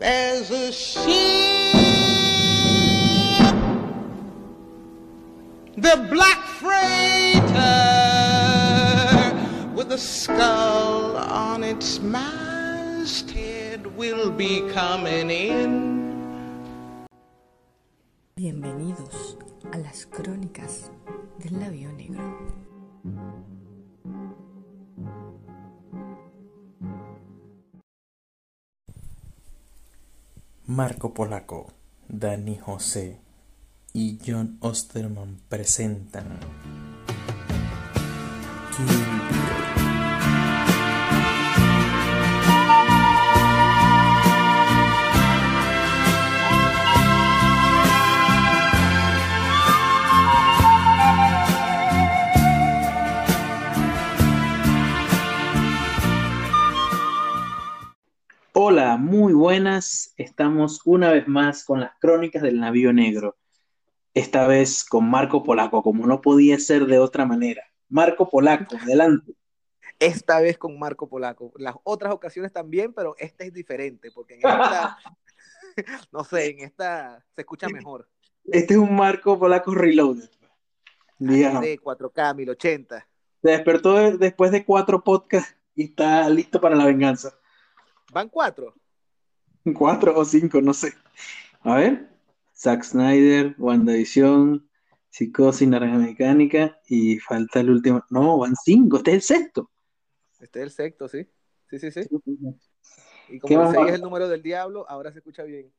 There's a ship, the black freighter with a skull on its masthead will be coming in. Bienvenidos a las crónicas del labio negro. Marco Polaco, Dani José y John Osterman presentan Hola, muy buenas. Estamos una vez más con las crónicas del navío negro. Esta vez con Marco Polaco, como no podía ser de otra manera. Marco Polaco, adelante. Esta vez con Marco Polaco. Las otras ocasiones también, pero esta es diferente, porque en esta, no sé, en esta se escucha mejor. Este es un Marco Polaco Reloaded. Digamos. De 4K, 1080. Se despertó de- después de cuatro podcasts y está listo para la venganza. ¿Van cuatro? Cuatro o cinco, no sé. A ver. Zack Snyder, WandaVision, Psicosis, Naranja Mecánica y falta el último. No, van cinco, este es el sexto. Este es el sexto, ¿sí? Sí, sí, sí. Y ¿Qué como el más 6 va? es el número del diablo, ahora se escucha bien.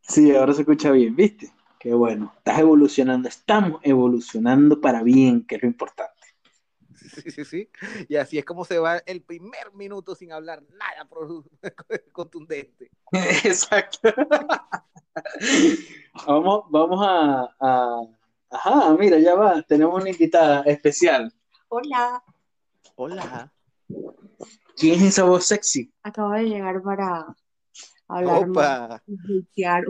Sí, ahora se escucha bien, ¿viste? Qué bueno. Estás evolucionando, estamos evolucionando para bien, que es lo importante. Sí, sí, sí. Y así es como se va el primer minuto sin hablar nada contundente. Exacto. vamos, vamos a, a- Ajá, mira, ya va. Tenemos una invitada especial. Hola, Hola. ¿Quién es esa voz sexy? acabo de llegar para hablar un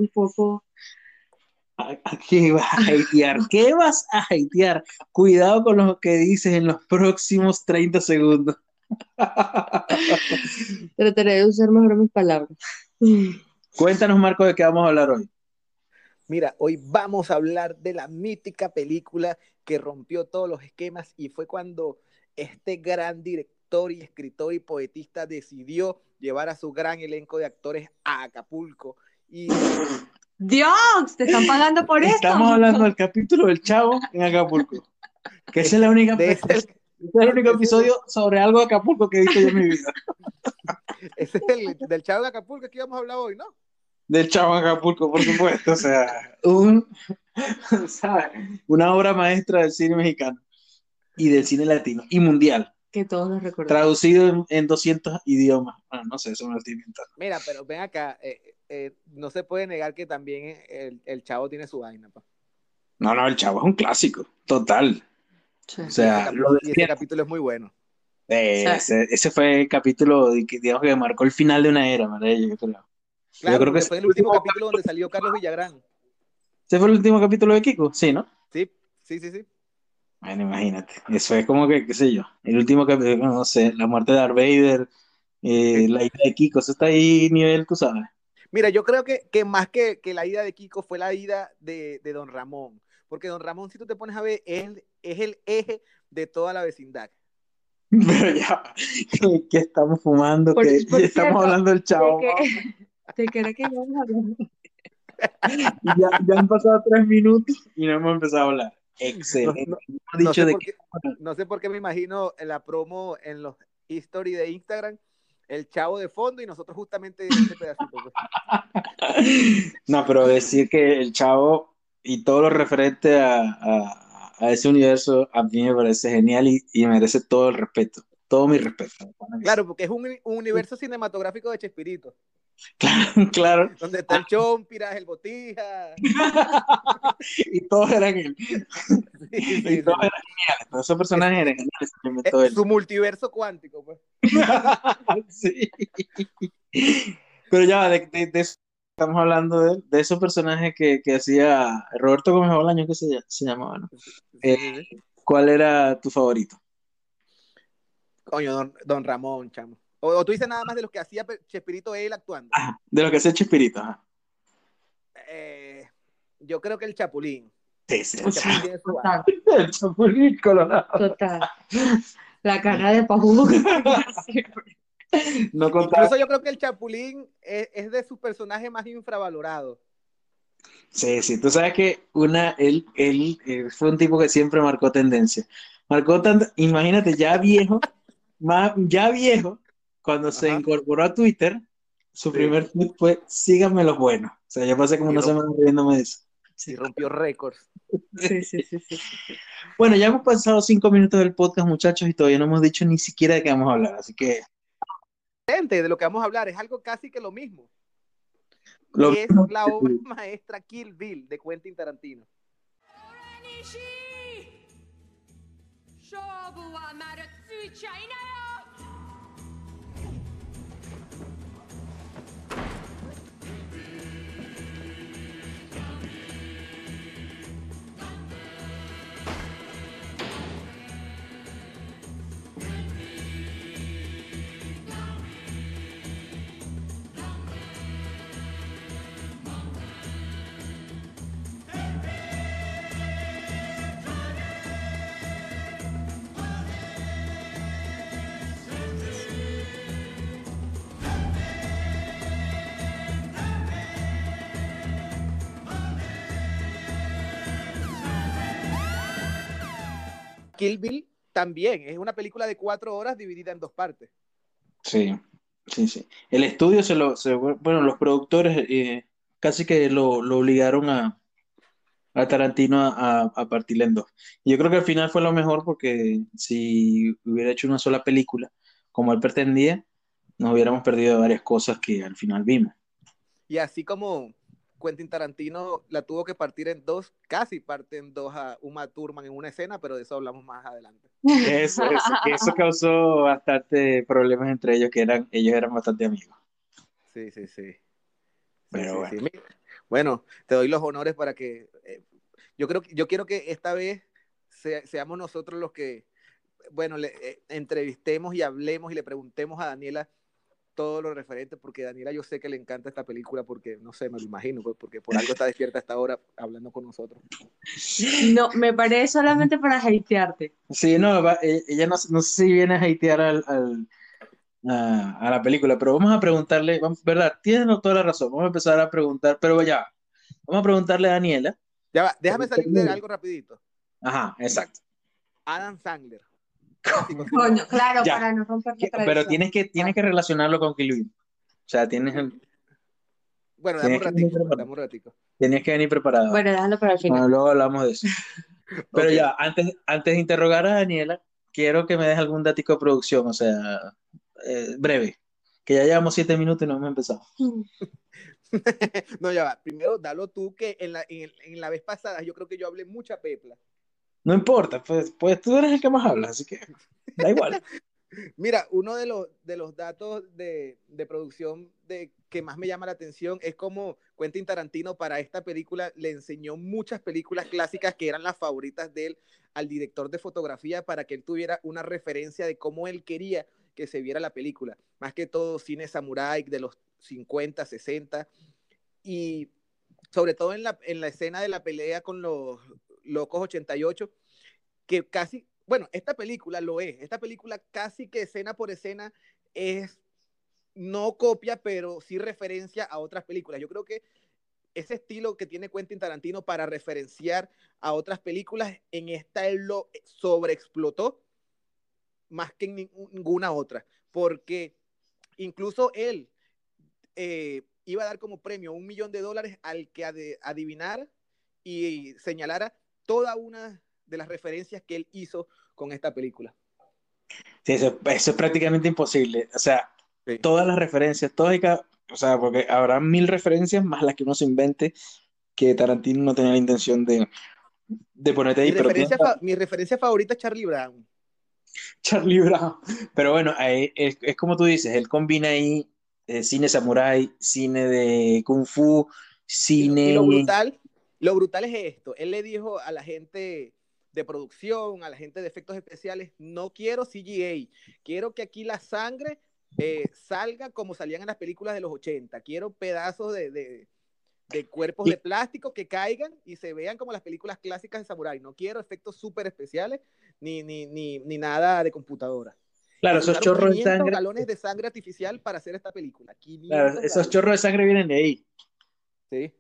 poco. ¿A, a qué vas a hatear? ¿Qué vas a hatear? Cuidado con lo que dices en los próximos 30 segundos. Trataré de usar mejor mis palabras. Cuéntanos, Marco, de qué vamos a hablar hoy. Mira, hoy vamos a hablar de la mítica película que rompió todos los esquemas y fue cuando este gran director y escritor y poetista decidió llevar a su gran elenco de actores a Acapulco. Y Dios, te están pagando por esto. Estamos hablando del capítulo del Chavo en Acapulco. Que esa es la única de ese, ese es el único episodio sobre algo de Acapulco que he visto yo en mi vida. ese es el del Chavo de Acapulco que íbamos a hablar hoy, ¿no? Del Chavo en Acapulco, por supuesto. O sea, un, ¿sabes? una obra maestra del cine mexicano y del cine latino y mundial, Que todos nos recordamos. traducido en, en 200 idiomas. Bueno, no sé, eso me lo estoy inventando. Mira, pero ven acá, eh, eh, no se puede negar que también el, el Chavo tiene su vaina. pa. No, no, el Chavo es un clásico, total. Sí. O sea, ese, lo capi- y ese capítulo es muy bueno. Eh, Sí. ese, ese fue el capítulo digamos, que marcó el final de una era, ¿verdad? Yo creo. Claro, creo que fue el último capítulo donde salió Carlos Villagrán. ¿Ese fue el último capítulo de Kiko? Sí, ¿no? Sí, sí, sí, sí. Bueno, imagínate. Eso es como que, qué sé yo, el último capítulo, no sé, la muerte de Darth Vader, eh, la ida de Kiko, eso está ahí nivel, tú sabes. Mira, yo creo que, que más que, que la ida de Kiko fue la ida de, de Don Ramón. Porque Don Ramón, si tú te pones a ver, es, el- es el eje de toda la vecindad. Pero ya, que estamos fumando, Por- que por ya estamos hablando del chavo. ¿De qué, qué era que hablar? Ya, ya han pasado tres minutos y no hemos empezado a hablar. Excelente. No- Hemos No dicho sé, de por qué, no sé por qué me imagino la promo en los history de Instagram, el chavo de fondo y nosotros justamente en este pedacito. pues. No, pero decir que el chavo y todo lo referente a, a- a ese universo a mí me parece genial y, y merece todo el respeto, todo mi respeto. Claro, porque es un, un universo cinematográfico de Chespirito, claro, claro. donde está el Chompiras, el Botija. Y todos eran él. Sí, Y sí, todos eran geniales. Todos esos personajes eran geniales. él. su multiverso cuántico, pues. Sí. Pero ya, de, de- de eso estamos hablando de, de esos personajes que, que hacía Roberto Gómez Bolaño, que se, se llamaba, ¿no? Eh. ¿Cuál era tu favorito? Coño, don, don Ramón, chamo. O, tú dices nada más de lo que hacía Chespirito él actuando. de lo que hacía Chespirito, ajá. Eh, yo creo que el Chapulín. Sí, sí, el Chapulín. Total. El Chapulín colorado. Total. La cara de Pajú. no contaba. Incluso yo creo que el Chapulín es, es de sus personajes más infravalorados. Sí, sí, tú sabes que una, él, él, él fue un tipo que siempre marcó tendencia. Marcó tanto, imagínate, ya viejo, más, ya viejo, cuando se incorporó a Twitter, su Sí. primer tweet fue síganme los buenos. O sea, yo pasé como Y una rom- semana riéndome de eso. Y rompió récords. Sí, sí, sí, sí. Bueno, ya hemos pasado cinco minutos del podcast, muchachos, y todavía no hemos dicho ni siquiera de qué vamos a hablar, así que Gente, de lo que vamos a hablar es algo casi que lo mismo. lo es la obra maestra Kill Bill de Quentin Tarantino. China Kill Bill también es una película de cuatro horas dividida en dos partes. Sí, sí, sí. El estudio se lo, se- bueno, los productores eh, casi que lo, lo obligaron a, a Tarantino a, a, en dos. Y yo creo que al final fue lo mejor porque si hubiera hecho una sola película como él pretendía, nos hubiéramos perdido varias cosas que al final vimos. Y así como Quentin Tarantino la tuvo que partir en dos, casi parte en dos a Uma Thurman en una escena, pero de eso hablamos más adelante. Eso, eso, eso causó bastante problemas entre ellos, que eran, ellos eran bastante amigos. Sí, sí, sí. Sí, Pero sí, bueno. sí. Mira, Bueno, te doy los honores para que. eh, yo creo que yo quiero que esta vez se- seamos nosotros los que, bueno, le eh, entrevistemos y hablemos y le preguntemos a Daniela todo lo referente, porque Daniela yo sé que le encanta esta película, porque no sé, me lo imagino, pues, porque por algo está despierta hasta ahora hablando con nosotros. No, me paré solamente para hatearte. Sí, no, va- eh, ella no, no sé si viene a hatear al, al- a, a la película, pero vamos a preguntarle, vamos- ¿verdad? Tienes toda la razón, vamos a empezar a preguntar, pero ya, vamos a preguntarle a Daniela. Ya va, déjame salir de algo rapidito. Ajá, exacto. Adam Sandler. Coño, claro, Ya. para no romper la Pero tradición. tienes que, tienes que relacionarlo con Kill Bill. O sea, tienes, el- Bueno, dame un ratico, preparar. dame un ratico. tienes que venir preparado. Bueno, déjalo para el final. Bueno, luego hablamos de eso. Pero ya, antes, antes de interrogar a Daniela, quiero que me des algún datico de producción, o sea, eh, breve, que ya llevamos siete minutos y no hemos empezado. No, ya va. Primero, dalo tú, que en la, en, en la vez pasada yo creo que yo hablé mucha pepla. No importa, pues, pues tú eres el que más habla, así que da igual. Mira, uno de los, de los datos de, de producción de, que más me llama la atención es como Quentin Tarantino para esta película le enseñó muchas películas clásicas que eran las favoritas de él al director de fotografía para que él tuviera una referencia de cómo él quería que se viera la película. Más que todo cine samurai de los 50, 60 y sobre todo en la, en la escena de la pelea con los locos 88 que casi, bueno, esta película lo es, esta película casi que escena por escena es, no copia, pero sí referencia a otras películas. Yo creo que ese estilo que tiene Quentin Tarantino para referenciar a otras películas, en esta él lo sobreexplotó más que en ninguna otra, porque incluso él eh, iba a dar como premio un millón de dólares al que ad adivinara y señalara toda una de las referencias que él hizo con esta película. Sí, eso, eso es prácticamente imposible. O sea, Sí. todas las referencias, todas y cada, o sea, porque habrá mil referencias más las que uno se invente que Tarantino no tenía la intención de, de ponerte ahí. Mi pero referencia, mi favorita es Charlie Brown. Charlie Brown. Pero bueno, ahí es, es como tú dices, él combina ahí eh, cine samurai, cine de kung fu, cine... Y lo brutal, lo brutal es esto. Él le dijo a la gente de producción, a la gente de efectos especiales, no quiero CGA, quiero que aquí la sangre eh, salga como salían en las películas de los 80. Quiero pedazos de, de, de cuerpos Y- de plástico que caigan y se vean como las películas clásicas de Samurai. No quiero efectos súper especiales ni, ni, ni, ni nada de computadora. Claro, esos chorros de 500 sangre. galones de sangre artificial para hacer esta película. 500 Claro, esos chorros de sangre vienen de ahí. Sí.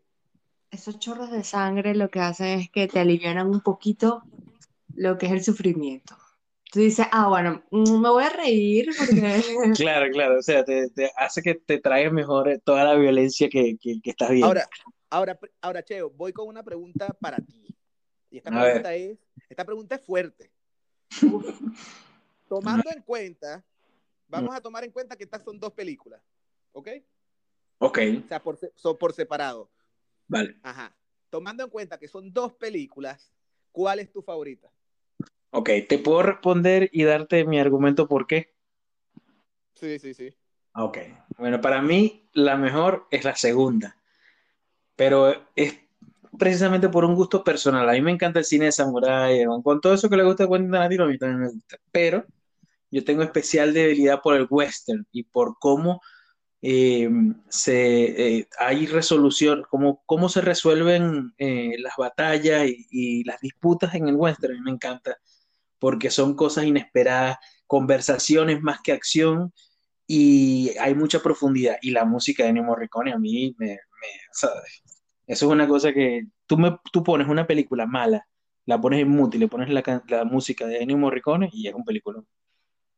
Esos chorros de sangre lo que hacen es que te alivianan un poquito lo que es el sufrimiento. Tú dices, ah, bueno, mm, me voy a reír porque... Claro, claro, o sea, te, te hace que te traiga mejor eh, toda la violencia que, que, que estás viendo. Ahora, ahora, ahora, Cheo, voy con una pregunta para ti. Y esta A ver. pregunta es, esta pregunta es fuerte. Tomando en cuenta, vamos a tomar en cuenta que estas son dos películas, ¿ok? Ok, O sea, por, son por separado. Vale. Ajá. Tomando en cuenta que son dos películas, ¿cuál es tu favorita? Ok, te puedo responder y darte mi argumento por qué. Sí, sí, sí. Ok, bueno, para mí la mejor es la segunda, pero es precisamente por un gusto personal. A mí me encanta el cine de samurái, con con todo eso que le gusta a Quentin Tarantino, a mí también me gusta, pero yo tengo especial debilidad por el western y por cómo eh, se, eh, hay resolución, cómo, cómo se resuelven eh, las batallas y, las disputas en el western. Me encanta porque son cosas inesperadas, conversaciones más que acción y hay mucha profundidad. Y la música de Ennio Morricone a mí me, me-. Eso es una cosa que tú, me, tú pones una película mala, la pones en mute y le pones la, la música de Ennio Morricone y es un película.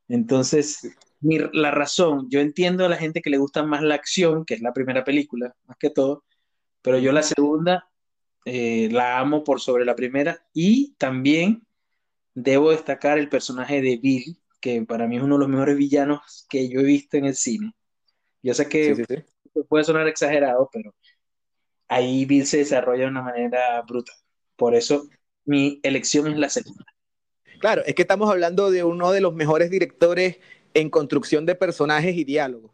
Entonces, mi- la razón, yo entiendo a la gente que le gusta más la acción, que es la primera película, más que todo, pero yo la segunda eh, la amo por sobre la primera y también debo destacar el personaje de Bill, que para mí es uno de los mejores villanos que yo he visto en el cine. Yo sé que Sí, sí, sí. puede sonar exagerado, pero ahí Bill se desarrolla de una manera brutal. Por eso mi elección es la segunda. Claro, es que estamos hablando de uno de los mejores directores en construcción de personajes y diálogos.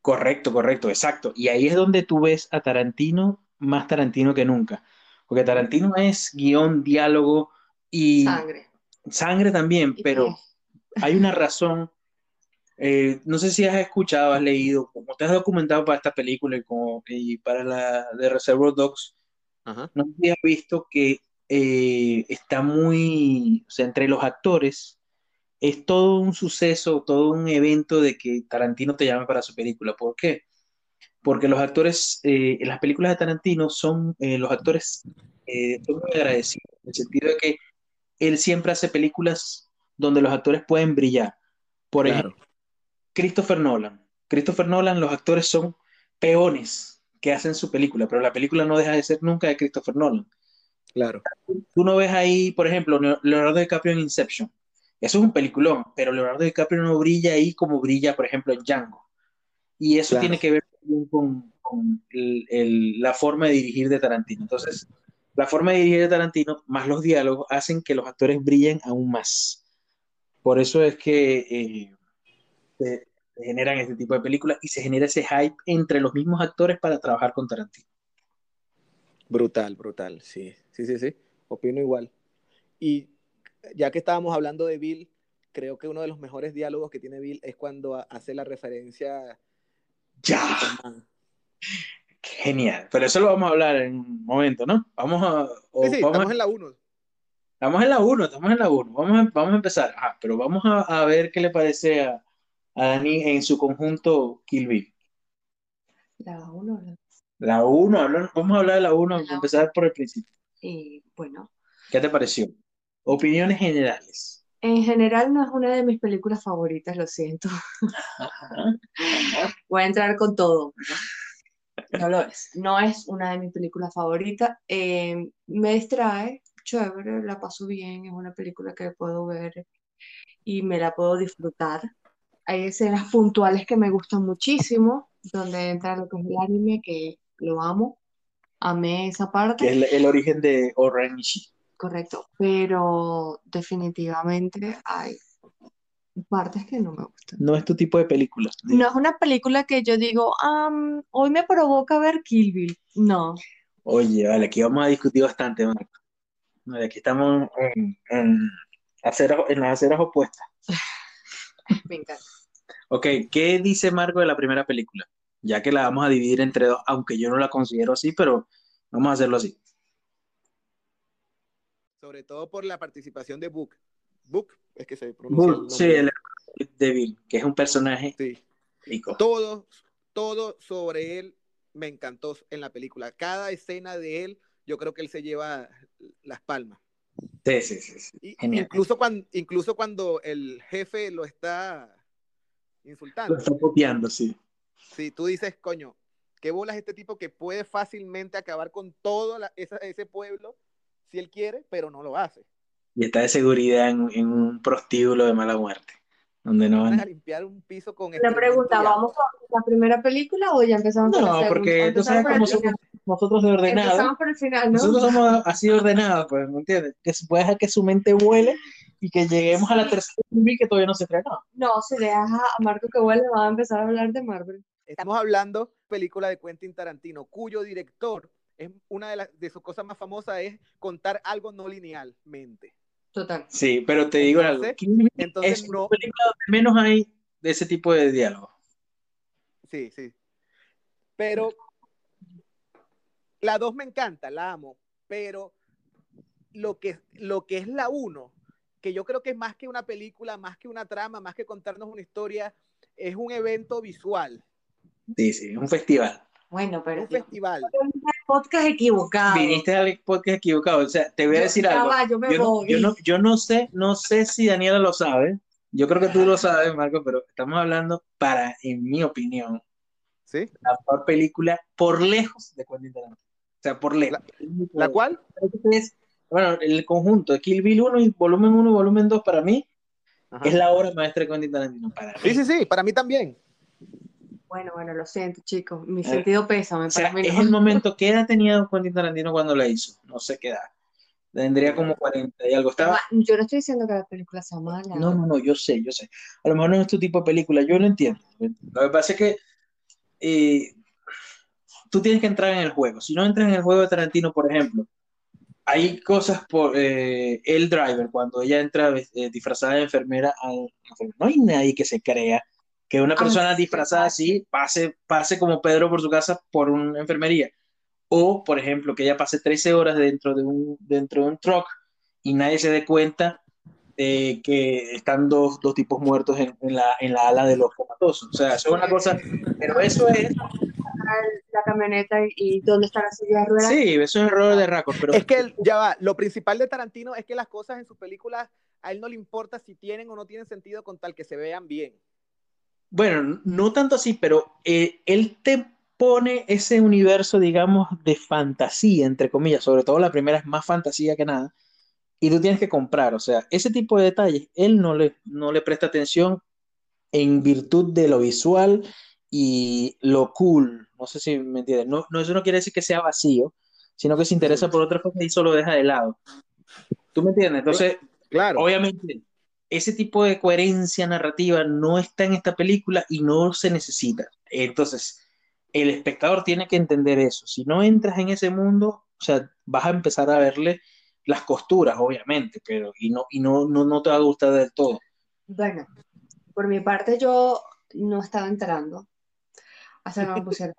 Correcto, correcto, exacto. Y ahí es donde tú ves a Tarantino más Tarantino que nunca. Porque Tarantino es guion, diálogo y Sangre. sangre también, Y pero hay una razón. eh, no sé si has escuchado, has leído, como te has documentado para esta película y, como, y para la de Reservoir Dogs, Ajá. no sé si has visto que eh, está muy, o sea, entre los actores, es todo un suceso, todo un evento de que Tarantino te llame para su película. ¿Por qué? Porque los actores, eh, en las películas de Tarantino son, eh, los actores eh, son muy agradecidos, en el sentido de que él siempre hace películas donde los actores pueden brillar. Por Claro. ejemplo, Christopher Nolan. Christopher Nolan, los actores son peones que hacen su película, pero la película no deja de ser nunca de Christopher Nolan. Claro. Tú no ves ahí, por ejemplo, Leo- Leonardo DiCaprio en Inception. Eso es un peliculón, pero Leonardo DiCaprio no brilla ahí como brilla, por ejemplo, en Django. Y eso Claro. tiene que ver con, con el- el- la forma de dirigir de Tarantino. Entonces, la forma de dirigir de Tarantino, más los diálogos, hacen que los actores brillen aún más. Por eso es que eh, se, se generan este tipo de películas y se genera ese hype entre los mismos actores para trabajar con Tarantino. Brutal, brutal, sí, sí, sí, sí, opino igual. Y ya que estábamos hablando de Bill, creo que uno de los mejores diálogos que tiene Bill es cuando ha- hace la referencia ¡Ya! Genial. Pero eso lo vamos a hablar en un momento, ¿no? Vamos a... o Sí, sí, vamos a- estamos en la 1. Estamos en la 1, estamos en la 1. Vamos a, vamos a empezar. Ah, pero vamos a, a ver qué le parece a, a Dani en su conjunto Kill Bill. La uno, la- La 1, vamos a hablar de la 1, La empezar por el principio. Y bueno, ¿Qué te pareció? Opiniones generales. en general no es una de mis películas favoritas, lo siento. Voy a entrar con todo. No lo es. No es una de mis películas favoritas. Eh, me distrae, chévere, la paso bien, es una película que puedo ver y me la puedo disfrutar. Hay escenas puntuales que me gustan muchísimo, donde entra lo que es el anime, que lo amo. Amé esa parte. es el, el origen de Ishii. Correcto, pero definitivamente hay partes que no me gustan. No es tu tipo de película. No es una película que yo digo, "Am, hoy me provoca ver Kill Bill. No, Oye, vale, aquí vamos a discutir bastante, Marco. Vale, aquí estamos en, en aceras- en las aceras opuestas. me encanta. Ok, ¿qué dice Marco de la primera película? Ya que la vamos a dividir entre dos, aunque yo no la considero así, pero vamos a hacerlo así. Sobre todo por la participación de Book. Book es que se pronuncia. el Bull, sí, el de Bill, que es un personaje Sí. rico. Todo, todo sobre él me encantó en la película. Cada escena de él, yo creo que él se lleva las palmas. Sí, sí, sí, sí. Y- incluso, cuando, incluso cuando el jefe lo está insultando. Lo está copiando, sí. Si tú dices, coño, ¿qué bolas este tipo que puede fácilmente acabar con todo la- esa- ese pueblo si él quiere, pero no lo hace? Y está de seguridad en, en un prostíbulo de mala muerte, donde no Van a limpiar un piso con La excremento pregunta. ¿vamos con la primera película o ya empezamos No, segunda? porque tú sabes cómo somos final. nosotros de ordenados. Empezamos por el final, ¿no? Nosotros somos así ordenados, pues, ¿me entiendes? Que se puede dejar que su mente vuele y que lleguemos a la tercera movie que todavía no se estrenó. No, si dejas a Marco que vuelva, va a empezar a hablar de Marvel. Estamos hablando de película de Quentin Tarantino, cuyo director es una de, las de sus cosas más famosas es contar algo no linealmente. Total. Sí, pero te digo. Entonces- es no- una película donde menos hay de ese tipo de diálogo. Sí, sí. Pero la 2 me encanta, la amo, pero lo que, lo que es la 1, que yo creo que es más que una película, más que una trama, más que contarnos una historia, es un evento visual, Sí, sí, un festival. Bueno, pero un festival. Podcast equivocado. Viniste al podcast equivocado. O sea, te voy a Yo- decir ya algo. va, yo me Yo no, voy. yo no, yo no sé, no sé si Daniela lo sabe. Yo creo que tú lo sabes, Marco, pero estamos hablando para, en mi opinión, ¿Sí? la mejor película por lejos de Quentin Tarantino. O sea, por lejos. ¿La cual? Es, bueno, el conjunto de Kill Bill 1 y volumen 1 y volumen 2 para mí Ajá. es la obra maestra de Quentin Tarantino. Para mí. Sí, sí, sí, para mí también. Bueno, bueno, lo siento, chicos. Mi Eh, sentido pésame. O sea, es el momento. ¿Qué edad tenía Quentin Tarantino cuando la hizo? No sé qué edad. Tendría como 40 y algo. Estaba. Yo no estoy diciendo que la película sea mala. No, no, no, yo sé, yo sé. A lo mejor no es tu tipo de película, yo lo entiendo. Lo que pasa es que eh, tú tienes que entrar en el juego. Si no entras en el juego de Tarantino, por ejemplo, hay cosas por eh, el driver, cuando ella entra eh, disfrazada de enfermera, al- no hay nadie que se crea que una persona sí, disfrazada así pase, pase como Pedro por su casa por una enfermería. O, por ejemplo, que ella pase 13 horas dentro de un, dentro de un truck y nadie se dé cuenta de que están dos, dos tipos muertos en, en la, en la ala de los comatosos. O sea, eso es una cosa, pero eso es, La camioneta y, dónde está la silla de ruedas. sí, eso es error de récord, pero Es que ya va, lo principal de Tarantino es que las cosas en sus películas a él no le importa si tienen o no tienen sentido con tal que se vean bien. Bueno, no tanto así, pero eh, él te pone ese universo, digamos, de fantasía, entre comillas, sobre todo la primera es más fantasía que nada, y tú tienes que comprar, o sea, ese tipo de detalles, él no le, no le presta atención en virtud de lo visual y lo cool, no sé si me entiendes, no, no, eso no quiere decir que sea vacío, sino que se interesa por otras cosas y solo deja de lado. ¿Tú me entiendes? Entonces, Claro. Obviamente, ese tipo de coherencia narrativa no está en esta película y no se necesita. Entonces, el espectador tiene que entender eso. Si no entras en ese mundo, o sea, vas a empezar a verle las costuras, obviamente, pero y no, y no, no, no te va a gustar del todo. Bueno, por mi parte yo no estaba entrando. Hasta que me pusieron.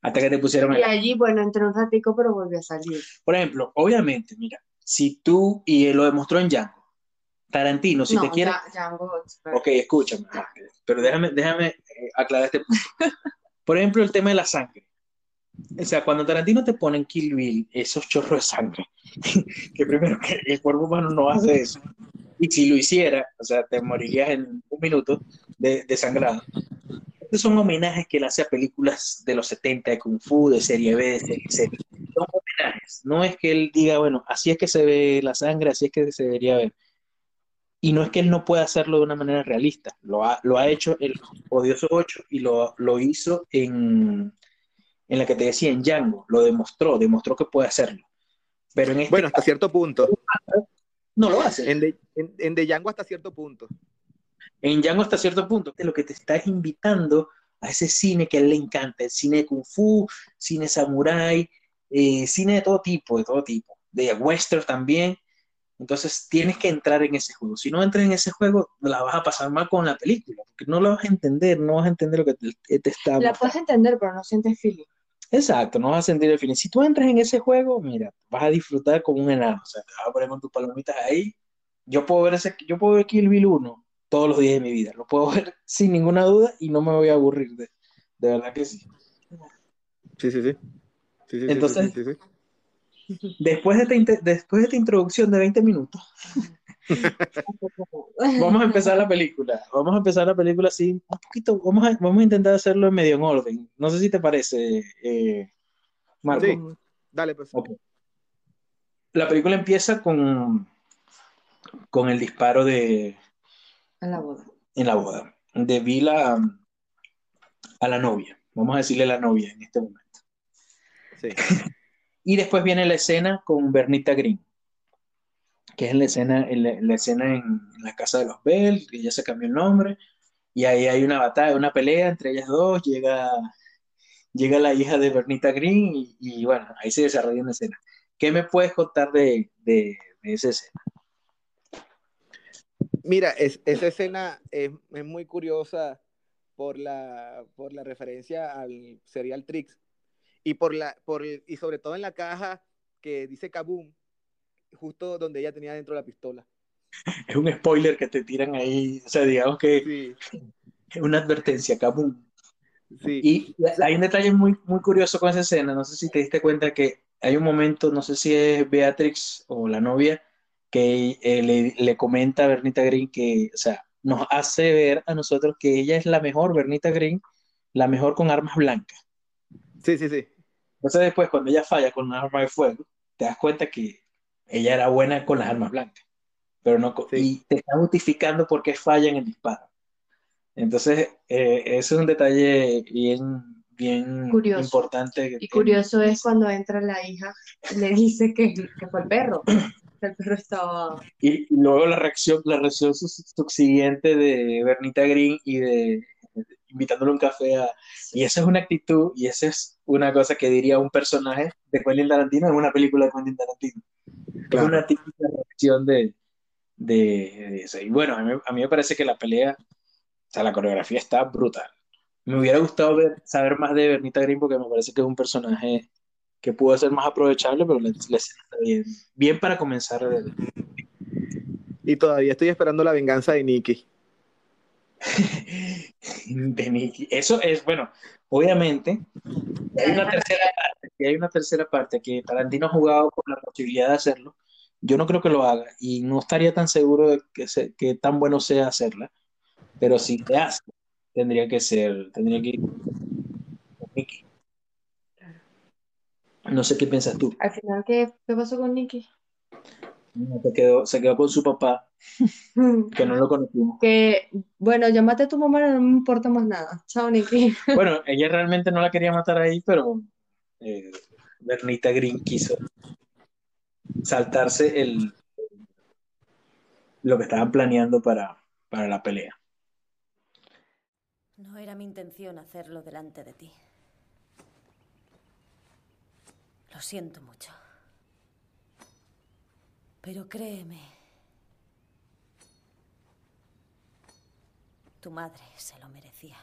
Hasta que te pusieron Y allí, bueno, entré un ratico, pero volví a salir. Por ejemplo, obviamente, mira, si tú, y lo demostró en Django, Tarantino, si no, te quiere, ya, pero- Ok, escúchame, pero déjame, déjame eh, aclarar este punto. Por ejemplo, el tema de la sangre. O sea, cuando Tarantino te pone en Kill Bill esos chorros de sangre, que primero que el cuerpo humano no hace eso, y si lo hiciera, o sea, te morirías en un minuto de, de sangrado. Estos son homenajes que él hace a películas de los 70, de Kung Fu, de serie B, de serie C. Son homenajes. No es que él diga, bueno, así es que se ve la sangre, así es que se debería ver. Y no es que él no pueda hacerlo de una manera realista. Lo ha, lo ha hecho el Odioso 8 y lo, lo hizo en, en la que te decía, en Django. Lo demostró, demostró que puede hacerlo. Pero en este Bueno, hasta cierto punto. no lo hace. En The, en, en The Django hasta cierto punto. En Django hasta cierto punto, lo que te está es invitando a ese cine que a él le encanta, el cine de Kung Fu, cine samurai, eh, cine de todo tipo, de todo tipo, de western también, Entonces tienes que entrar en ese juego. Si no entras en ese juego, la vas a pasar mal con la película, porque no la vas a entender, no vas a entender lo que te, te está La puedes entender, pero no sientes feeling. Exacto, no vas a sentir el feeling. Si tú entras en ese juego, mira, vas a disfrutar como un enano. O sea, te vas a poner con tus palomitas ahí. Yo puedo ver ese, yo puedo ver Kill Bill 1 todos los días de mi vida. Lo puedo ver sin ninguna duda y no me voy a aburrir de, de verdad que sí. Sí, sí, sí. Sí, sí, sí, Entonces- sí, sí, sí. Después de esta, después de esta introducción de 20 minutos, vamos a empezar la película. Vamos a empezar la película así, un poquito, vamos a, vamos a intentar hacerlo en medio en orden. No sé si te parece, eh, Marco. Sí. Dale, pues. Ok. La película empieza con, con el disparo de, En la boda. en la boda de Bill a, a la novia. Vamos a decirle la novia en este momento. Sí. Y después viene la escena con Bernita Green, que es la escena, en la, escena en, la casa de los Bell, que ya se cambió el nombre, y ahí hay una batalla, una pelea entre ellas dos, llega, llega la hija de Bernita Green, y, bueno, ahí se desarrolla una escena. ¿Qué me puedes contar de, de, esa escena? Mira, es- esa escena es, es muy curiosa por la, por la referencia al serial Tricks y por la, por, y sobre todo en la caja que dice Kaboom, justo donde ella tenía dentro la pistola. Es un spoiler que te tiran ahí, o sea, digamos que Sí, es una advertencia, sí. Y hay un detalle muy, muy curioso con esa escena, no sé si te diste cuenta que hay un momento, no sé si es Beatrix o la novia, que eh, le, le comenta a Bernita Green que, o sea, nos hace ver a nosotros que ella es la mejor, Bernita Green, la mejor con armas blancas. Sí, sí, sí. Entonces después, cuando ella falla con un arma de fuego, te das cuenta que ella era buena con las armas blancas, pero no con- Sí. y te está justificando por qué falla en el disparo. Entonces, eh, ese es un detalle bien, bien Curioso. importante. que Y tiene. curioso es cuando entra la hija, le dice que, que fue el perro. El perro estaba. Y, y luego la reacción, la reacción subsiguiente de Bernita Green y de invitándole un café a... Y esa es una actitud y esa es una cosa que diría un personaje de Quentin Tarantino en una película de Quentin Tarantino. Es una típica reacción de, de, de eso. Y bueno, a mí, a mí me parece que la pelea, o sea, la coreografía está brutal. Me hubiera gustado ver, saber más de Bernita Green porque me parece que es un personaje que pudo ser más aprovechable, pero la, la escena está bien, bien para comenzar. el- Y todavía estoy esperando la venganza de Nicky. de Nicky. Eso es, bueno, obviamente, hay una tercera parte, hay una tercera parte que Tarantino ha jugado con la posibilidad de hacerlo, yo no creo que lo haga y no estaría tan seguro de que, se- que tan bueno sea hacerla, pero si te hace, tendría que ser, tendría que ir con Nicky. No sé qué piensas tú. Al final, ¿qué, qué pasó con Nicky? No, Se quedó, se quedó con su papá, que no lo conocimos. Que, bueno, yo maté a tu mamá, no me importa más nada. Chao, Nicky. Bueno, ella realmente no la quería matar ahí, pero eh, Bernita Green quiso saltarse el lo que estaban planeando para, para la pelea. No era mi intención hacerlo delante de ti. Lo siento mucho. Pero créeme, tu madre se lo merecía.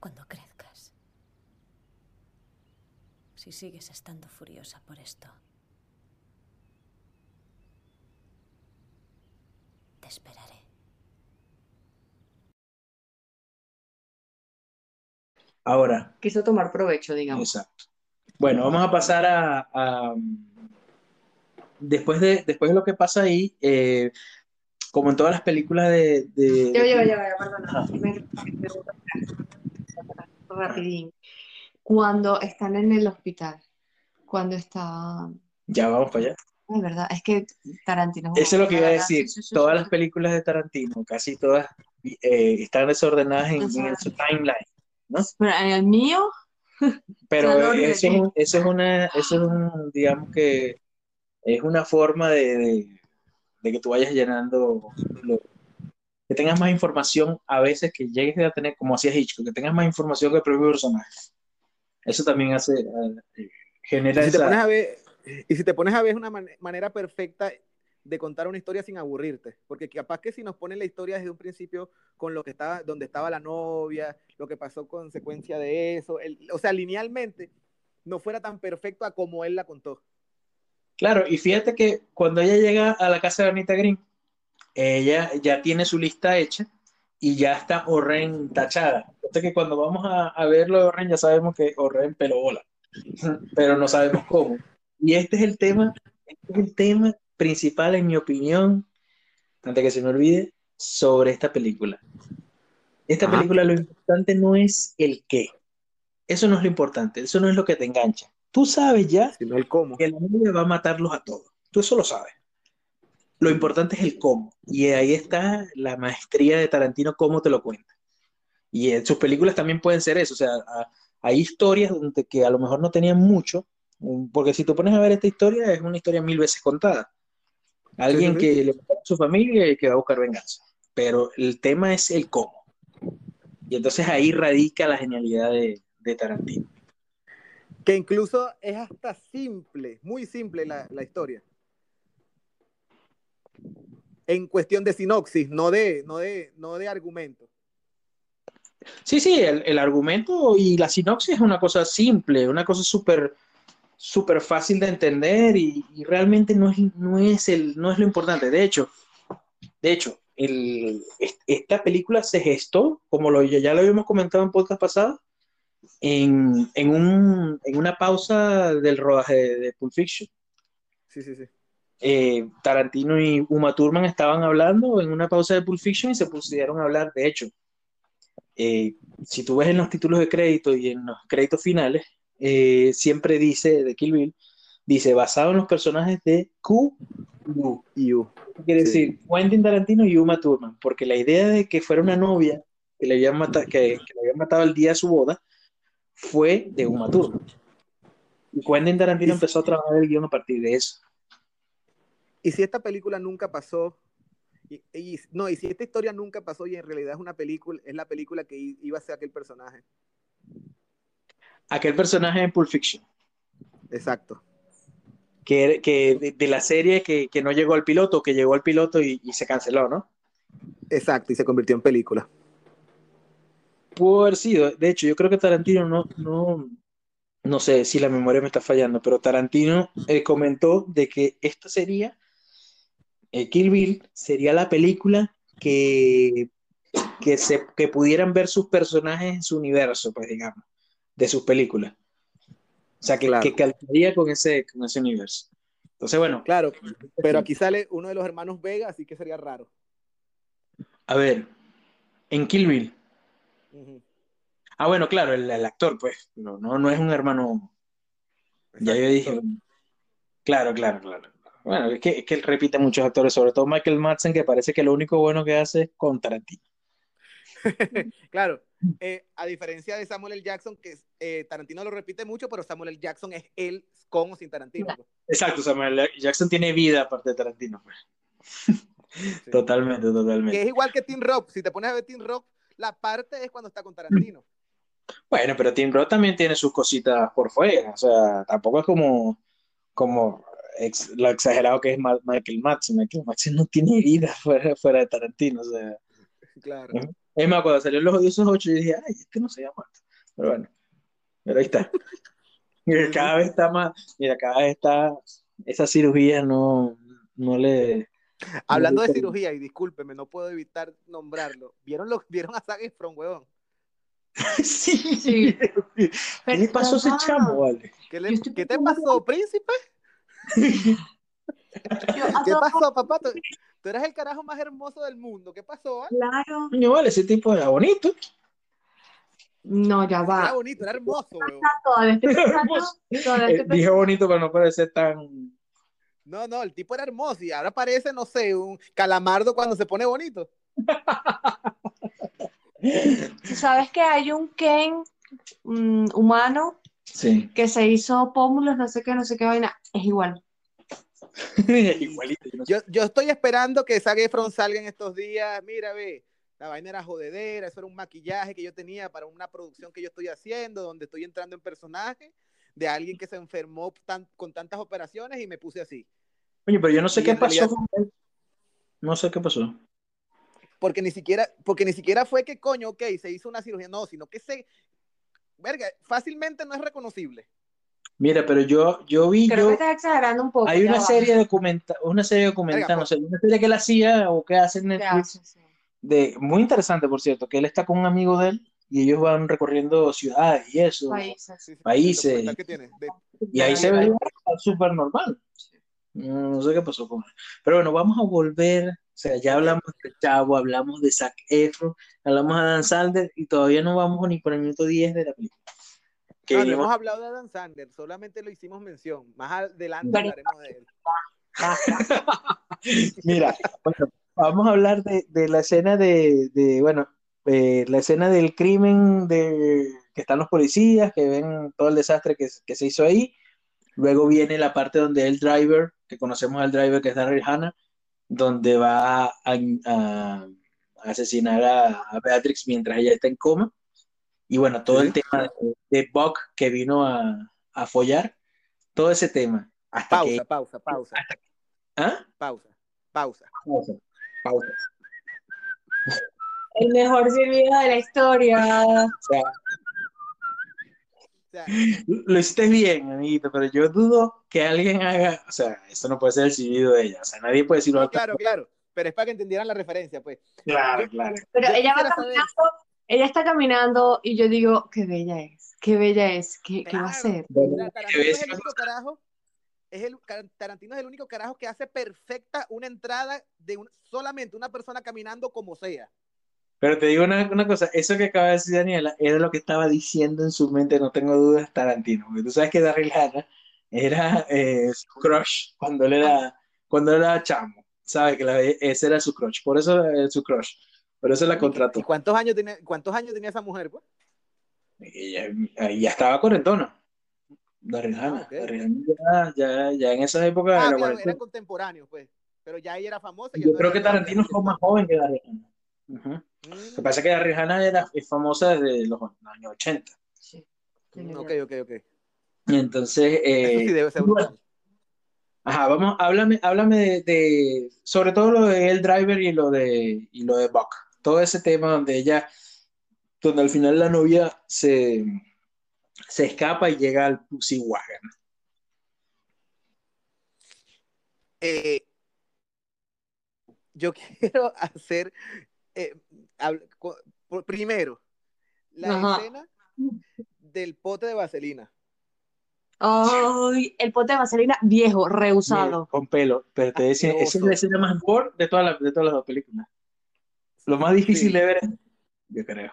Cuando crezcas, si sigues estando furiosa por esto, esperaré. Ahora, Quiso tomar provecho, digamos. exacto. Bueno, vamos a pasar a, a- después de después de lo que pasa ahí, eh, como en todas las películas de, de- Ya, ya, ya, ya, perdona. Me- Rapidín. Cuando están en el hospital, cuando está... ya vamos para allá. Es verdad, es que Tarantino. Eso es lo que iba a decir. sí, sí, Todas sí, las películas de Tarantino, casi todas, eh, están desordenadas en, en su timeline. Pero en el mío, Pero O sea, no eso, eso es una, eso es un, digamos que es una forma de, de- de que tú vayas llenando, lo- que tengas más información a veces que llegues a tener, como hacía Hitchcock, que tengas más información que el propio personaje. Eso también hace, eh, genera si te esa... pones a ver, y si te pones a ver es una man- manera perfecta de contar una historia sin aburrirte, porque capaz que si nos ponen la historia desde un principio con lo que estaba, donde estaba la novia, lo que pasó consecuencia de eso, el- o sea, linealmente no fuera tan perfecto a como él la contó. Claro, y fíjate que cuando ella llega a la casa de Anita Green, ella ya tiene su lista hecha y ya está Orren tachada. Entonces que cuando vamos a, a verlo de Orren ya sabemos que Orren peló bola, pero no sabemos cómo. Y este es el tema, este es el tema principal, en mi opinión, antes que se me olvide, sobre esta película. Esta Ajá. película lo importante no es el qué. Eso no es lo importante, eso no es lo que te engancha. Tú sabes ya Sino el cómo. que la novia va a matarlos a todos. Tú eso lo sabes. Lo importante es el cómo. Y ahí está la maestría de Tarantino, cómo te lo cuenta. Y en sus películas también pueden ser eso. O sea, a- hay historias donde que a lo mejor no tenían mucho, porque si te pones a ver esta historia, es una historia mil veces contada. Alguien Sí, sí, sí. que le mata a su familia y que va a buscar venganza. Pero el tema es el cómo. Y entonces ahí radica la genialidad de, de Tarantino. Que incluso es hasta simple, muy simple la, la historia. En cuestión de sinopsis, no de, no de, no de argumento. Sí, sí, el, el argumento y la sinopsis es una cosa simple, una cosa súper súper fácil de entender y, y realmente no es, no, es el, no es lo importante. De hecho, de hecho el- es- esta película se gestó, como lo, ya lo habíamos comentado en podcast pasado, en, en, un, en una pausa del rodaje de, de Pulp Fiction. Sí, sí, sí. Eh, Tarantino y Uma Thurman estaban hablando en una pausa de Pulp Fiction y se pusieron a hablar. De hecho, eh, si tú ves en los títulos de crédito y en los créditos finales, eh, siempre dice de Kill Bill, dice basado en los personajes de Q y U. Quiere Sí. decir Quentin Tarantino y Uma Thurman, porque la idea de que fuera una novia que le habían matado, que, que le habían matado el día de su boda fue de Uma Thurman. Y Quentin Tarantino Y- empezó a trabajar el guion a partir de eso. Y si esta película nunca pasó, y, y- no, y si esta historia nunca pasó y en realidad es una película, es la película que iba a ser aquel personaje. Aquel personaje en Pulp Fiction. Exacto. que, que de, de la serie que, que no llegó al piloto, que llegó al piloto y, y se canceló, ¿no? Exacto, y se convirtió en película. Pudo haber sido. De hecho, yo creo que Tarantino no, no, no sé si la memoria me está fallando, pero Tarantino eh, comentó de que esta sería, eh, Kill Bill, sería la película que, que, se, que pudieran ver sus personajes en su universo, pues digamos, de sus películas. O sea, que, Claro. que calcaría con ese, con ese universo. Entonces, bueno, Claro, pero aquí sale uno de los hermanos Vega, así que sería raro. a ver, en Kill Bill. Ah, bueno, claro, el, el actor, pues, no, no, no es un hermano. Ya yo dije. Claro, claro, claro. Bueno, es que, es que él repite muchos actores, sobre todo Michael Madsen, que parece que lo único bueno que hace es con Tarantino. Claro, eh, a diferencia de Samuel L. Jackson, que eh, Tarantino lo repite mucho, pero Samuel L. Jackson es él con o sin Tarantino. pues. Exacto, Samuel L. Jackson tiene vida aparte de Tarantino. pues. Sí. Totalmente, Que totalmente. es igual que Tim Rock. Si te pones a ver Tim Rock, la parte es cuando está con Tarantino. Bueno, pero Tim Roth también tiene sus cositas por fuera, o sea, tampoco es como, como ex- lo exagerado que es Michael Madsen. Michael Madsen no tiene vida fuera, fuera de Tarantino, o sea. Claro. Es más, cuando salió Los Odiosos 8, yo dije, ay, este no se llama muerto. Pero bueno, pero ahí está. Cada vez está más, mira, cada vez está, esa cirugía no, no le... Hablando de no le- cirugía, y discúlpeme, no puedo evitar nombrarlo. ¿Vieron, lo, ¿vieron a Zac Efron, huevón? Sí, Sí. ¿Qué le pasó a ese chamo, vale? ¿Qué, le- ¿qué te pasó, príncipe? Yo ¿Qué pasó, papá? Tú, tú eres el carajo más hermoso del mundo. ¿Qué pasó? ah? Claro. Coño, vale, ese tipo era bonito. No, ya Era va. bonito, era hermoso, huevón. Todavía estoy pensando, Hermoso. todavía Eh, dije bonito para no parecer tan... No, no, el tipo era hermoso y ahora parece, no sé, un calamardo cuando se pone bonito. ¿Tú sabes que hay un Ken mm, humano Sí. que se hizo pómulos, no sé qué, no sé qué vaina? Es igual. Igualito. yo no sé. Yo, yo estoy esperando que Zac Efron salga en estos días. Mira, ve, la vaina era jodedera, eso era un maquillaje que yo tenía para una producción que yo estoy haciendo, donde estoy entrando en personaje de alguien que se enfermó tan- con tantas operaciones y me puse así. Oye, pero yo no sé Y qué pasó realidad- con él. No sé qué pasó. Porque ni siquiera, porque ni siquiera fue que coño, ok, se hizo una cirugía, no, sino que se, verga, fácilmente no es reconocible. Mira, pero yo, yo vi, Creo yo, que estás exagerando un poco. hay una serie documental, una serie documental, no sé, una serie que él hacía o que hace en ¿Qué Netflix? Sí. de, muy interesante, por cierto, que él está con un amigo de él y ellos van recorriendo ciudades y eso, Países. Sí, sí, Países. tiene, de- y ahí se ve súper normal. No sé qué pasó con él. Pero bueno, vamos a volver, o sea, ya hablamos de Chavo, hablamos de Zac Efron, hablamos de Dan Sandler y todavía no vamos ni por el minuto 10 de la película. Que No, no vinimos- hemos hablado de Adam Sandler, solamente lo hicimos mención. Más adelante hablaremos de él. Mira, bueno, vamos a hablar de, de la escena de, de, bueno, eh, la escena del crimen de que están los policías, que ven todo el desastre que, que se hizo ahí. Luego viene la parte donde el driver, que conocemos al driver que es Daryl Hannah, donde va a, a- a asesinar a, a Beatrix mientras ella está en coma. Y bueno, todo Sí. el tema de, de Buck que vino a, a follar, todo ese tema. Hasta Pausa, que... pausa, pausa, ¿Ah? pausa, pausa. Pausa, pausa. El mejor silbido de la historia. O sea, O sea, Lo hiciste bien, amiguito, pero yo dudo que alguien haga, o sea, esto no puede ser el silbido de ella, o sea, nadie puede decirlo no, claro, claro. Pero es para que entendieran la referencia, pues. claro, claro. Pero Yo ella va caminando, ella está caminando y yo digo, qué bella es, qué bella es, qué, qué va a ser. Tarantino es el único carajo. Es el, Tarantino es el único carajo que hace perfecta una entrada de un- solamente una persona caminando como sea. Pero te digo una, una cosa, eso que acaba de decir Daniela era lo que estaba diciendo en su mente, no tengo dudas, Tarantino, porque tú sabes que Daryl Hannah era eh, su crush cuando él era, cuando él era chamo, ¿sabes? Que la- ese era su crush, por eso era su crush, por eso la contrató. ¿Y cuántos años tenía, cuántos años tenía esa mujer, pues? Y ya, estaba cuarentona. Daryl Hannah. ok. Daryl Hannah ya, ya, ya en esa época Ah, claro, eran contemporáneos, pues. Pero ya ella era famosa. Yo no creo que Tarantino fue más joven que Daryl Hannah. Ujú. Lo que Mm, pasa es que Daryl Hannah era, es famosa desde los años 80. Sí. Ok, ok, ok. Y entonces, Eso eh, sí debe ser bueno, brutal. ajá, vamos, háblame, háblame de, de- sobre todo lo de El Driver y lo de, y lo de Buck. Todo ese tema donde ella, donde al final la novia se, se escapa y llega al Pussy Wagon. Eh, yo quiero hacer eh, hab- co- por- primero la Ajá. escena del pote de vaselina. Ay, el pote de vaselina viejo, reusado. Con pelo, pero te decía, esa es la escena más gore de todas las, de todas las dos películas. Lo más difícil Sí. de ver es, yo creo.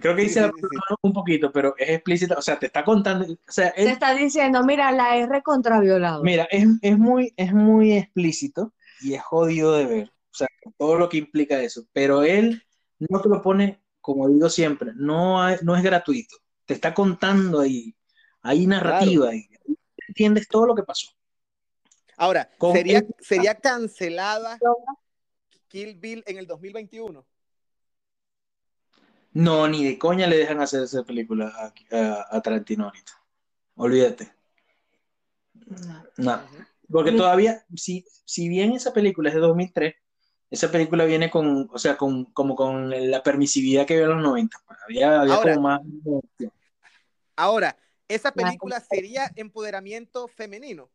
Creo que dice sí, la sí, sí. palabra un poquito, pero es explícita, o sea, te está contando, o sea, Te está diciendo, mira, la R contraviolado. mira, es, es muy, es muy explícito y es jodido de ver, o sea, todo lo que implica eso, pero él no te lo pone, como digo siempre, no, hay- no es gratuito, te está contando ahí, hay narrativa ahí, entiendes todo lo que pasó. Ahora, Con sería, el- sería cancelada Kill Bill en el 2021. No, ni de coña le dejan hacer esa película a, a- a Tarantino ahorita. Olvídate. No. Porque todavía, si, si bien esa película es de 2003, esa película viene con, o sea, con, como con la permisividad que había en los 90. pues, Había, había Ahora- como más. Ahora, esa película sería empoderamiento femenino.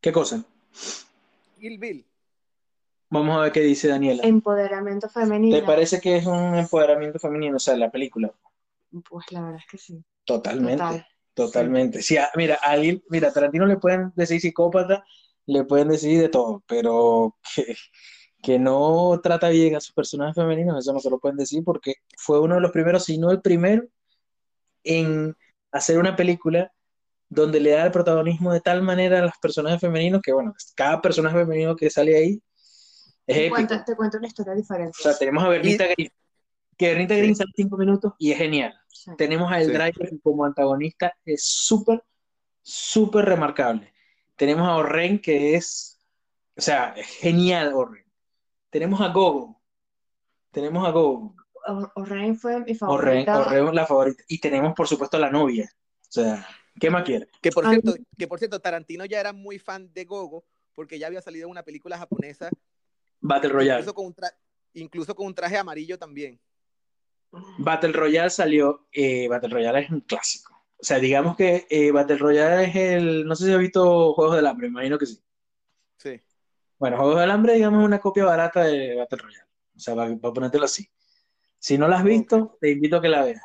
¿Qué cosa? Kill Bill. Vamos a ver qué dice Daniela. Empoderamiento femenino. ¿Te parece que es un empoderamiento femenino? O sea, la película. Pues la verdad es que sí. Totalmente. Total. Totalmente. Sí, ah, mira, a alguien, mira, a Tarantino le pueden decir psicópata, le pueden decir de todo, pero que, que no trata bien a sus personajes femeninos, eso no se lo pueden decir porque fue uno de los primeros, si no el primero, en hacer una película donde le da el protagonismo de tal manera a los personajes femeninos que, bueno, cada personaje femenino que sale ahí es Te cuento, te cuento una historia diferente. O sea, tenemos a Bernita Green, que Bernita Sí. Green sale cinco minutos y es genial Sí. tenemos a El Sí. Driver como antagonista, es súper, súper remarcable. Tenemos a Orren, que es, o sea, es genial Orren. Tenemos a Gogo. Tenemos a Gogo. Orren fue mi Orren, favorita. Orren es la favorita. Y tenemos, por supuesto, a la novia. O sea, ¿qué más quiere? Que por, cierto, que por cierto, Tarantino ya era muy fan de Gogo porque ya había salido una película japonesa, Battle Royale. incluso con, un tra- incluso con un traje amarillo también. Battle Royale salió, eh, Battle Royale es un clásico. O sea, digamos que eh, Battle Royale es el, no sé si has visto Juegos del Hambre, me imagino que sí. Sí. Bueno, Juegos del Hambre, digamos, es una copia barata de Battle Royale. O sea, para, para ponértelo así. Si no la has visto, te invito a que la veas.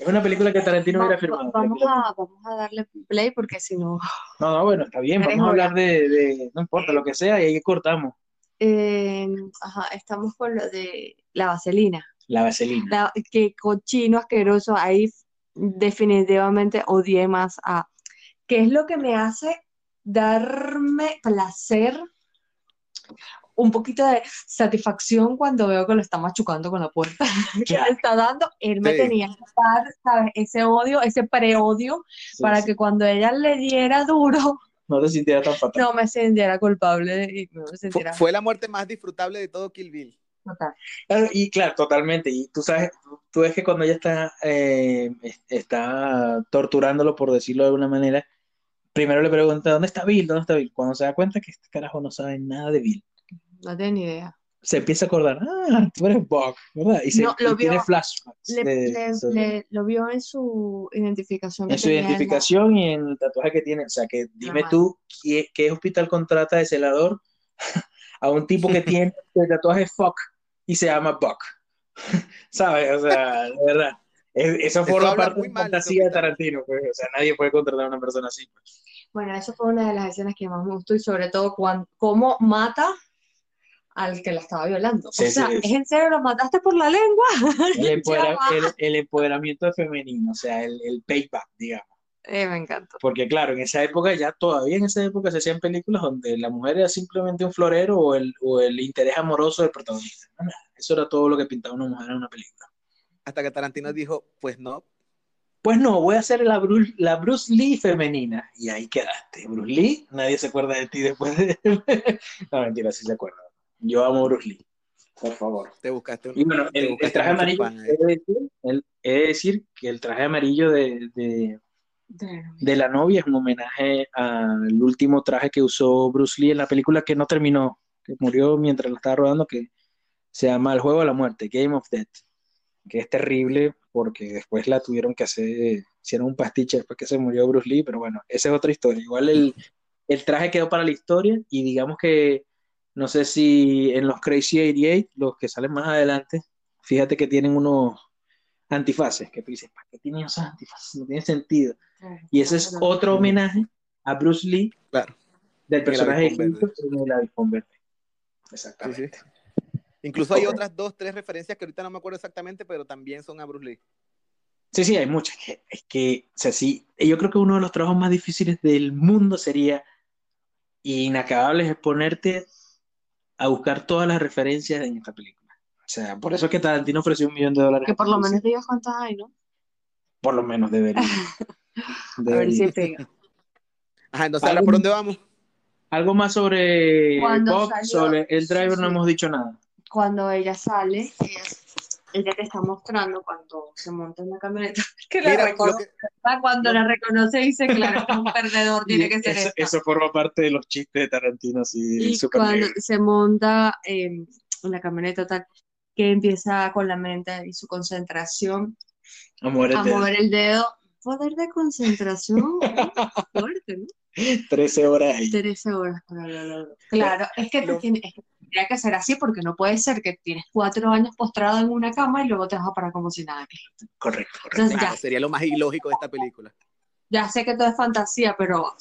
Es una película que Tarantino Va- hubiera firmado. vamos, a, vamos a darle play porque si no. No, no, bueno, está bien, vamos a hablar de, de- no importa, lo que sea, y ahí cortamos. Eh, ajá, estamos con lo de la vaselina. La vaselina. La, que cochino asqueroso. Ahí definitivamente odié más a. ¿Qué es lo que me hace darme placer? Un poquito de satisfacción cuando veo que lo está machucando con la puerta que le está dando. Él me Sí. tenía que dar, ¿sabes? Ese odio, ese pre-odio, Sí, para sí. que cuando ella le diera duro, No te sintieras tan fatal. no me sintiera culpable y no me sintiera fue la muerte más disfrutable de todo Kill Bill. Claro, y claro, totalmente. Y tú sabes, tú ves que cuando ella está, eh, es- está torturándolo, por decirlo de alguna manera, primero le pregunta, ¿dónde está Bill? ¿Dónde está Bill? Cuando se da cuenta que este carajo no sabe nada de Bill, No tengo ni idea. Se empieza a acordar, ah, tú eres Buck, ¿verdad? Y, se, No, lo y tiene vio- flashbacks Le, de- le- sobre- le- lo vio en su identificación en su tenía en la- identificación y en el tatuaje que tiene. O sea, que dime Ajá. tú, ¿qué, qué hospital contrata de celador a un tipo que tiene el tatuaje fuck y se llama Buck? ¿Sabes? O sea, de verdad. Es- Eso forma parte muy de la fantasía de. Tarantino. Pues. O sea, nadie puede contratar a una persona así. pues. Bueno, eso fue una de las escenas que más me gustó y sobre todo cuando, cómo mata al que la estaba violando. Sí, o sea, sí, sí. ¿es en serio? ¿Lo mataste por la lengua? El, empodera- el- el empoderamiento femenino, o sea, el, el payback, digamos. Eh, me encantó. Porque claro, en esa época, ya todavía en esa época se hacían películas donde la mujer era simplemente un florero o el, o el interés amoroso del protagonista. Eso era todo lo que pintaba una mujer en una película. Hasta que Tarantino dijo, pues no. Pues no, voy a hacer la Bruce, la Bruce Lee femenina. Y ahí quedaste. Bruce Lee, nadie se acuerda de ti después de... no, mentira, sí se acuerda. Yo amo Bruce Lee. Por favor. Te buscaste un, Y bueno, el, traje amarillo, he de decir, el- he de decir que el traje amarillo de, de, de la novia es un homenaje al último traje que usó Bruce Lee en la película que no terminó, que murió mientras la estaba rodando, que se llama El Juego de la Muerte, Game of Death, que es terrible porque después la tuvieron que hacer, hicieron un pastiche después que se murió Bruce Lee, pero bueno, esa es otra historia. Igual el, el traje quedó para la historia y digamos que, no sé si en los Crazy 88, los que salen más adelante, fíjate que tienen unos antifaces, que tú dices, ¿para qué tienen esos antifaces? No tiene sentido. Y ese es otro homenaje a Bruce Lee Claro. del el personaje de verde. El avispón Exactamente. sí. Incluso hay otras dos, tres referencias que ahorita no me acuerdo exactamente, pero también son a Bruce Lee. Sí, sí, hay muchas. que- Es que, o sea, sí, yo creo que uno de los trabajos más difíciles del mundo sería inacabable es ponerte a buscar todas las referencias en esta película. O sea, por eso es que Tarantino ofreció un millón de dólares. Que por lo menos digas cuántas hay, ¿no? Por lo menos debería. A ver si Debería. pega. Ajá, entonces ahora por dónde vamos. Algo más sobre Bob, salió- sobre el driver sí, no hemos dicho nada. Cuando ella sale, ella, ella te está mostrando cuando se monta en la camioneta. Que la Mira, reconoce, que- cuando la reconoce dice, claro, es un perdedor, tiene que ser eso, esta. eso forma parte de los chistes de Tarantino, así, Y súper cuando negro. se monta eh, en la camioneta tal, que empieza con la mente y su concentración A mover el a dedo. mover el dedo. Poder de concentración fuerte, ¿no? 13 horas ahí. 13 horas para hablarlo. Claro, es que, Lo- tú tienes- es que tendría que ser así porque no puede ser que tienes cuatro años postrado en una cama y luego te vas a parar como si nada. Correcto, correcto. Entonces Claro, ya, sería lo más ilógico de esta película. ya sé que todo es fantasía, pero,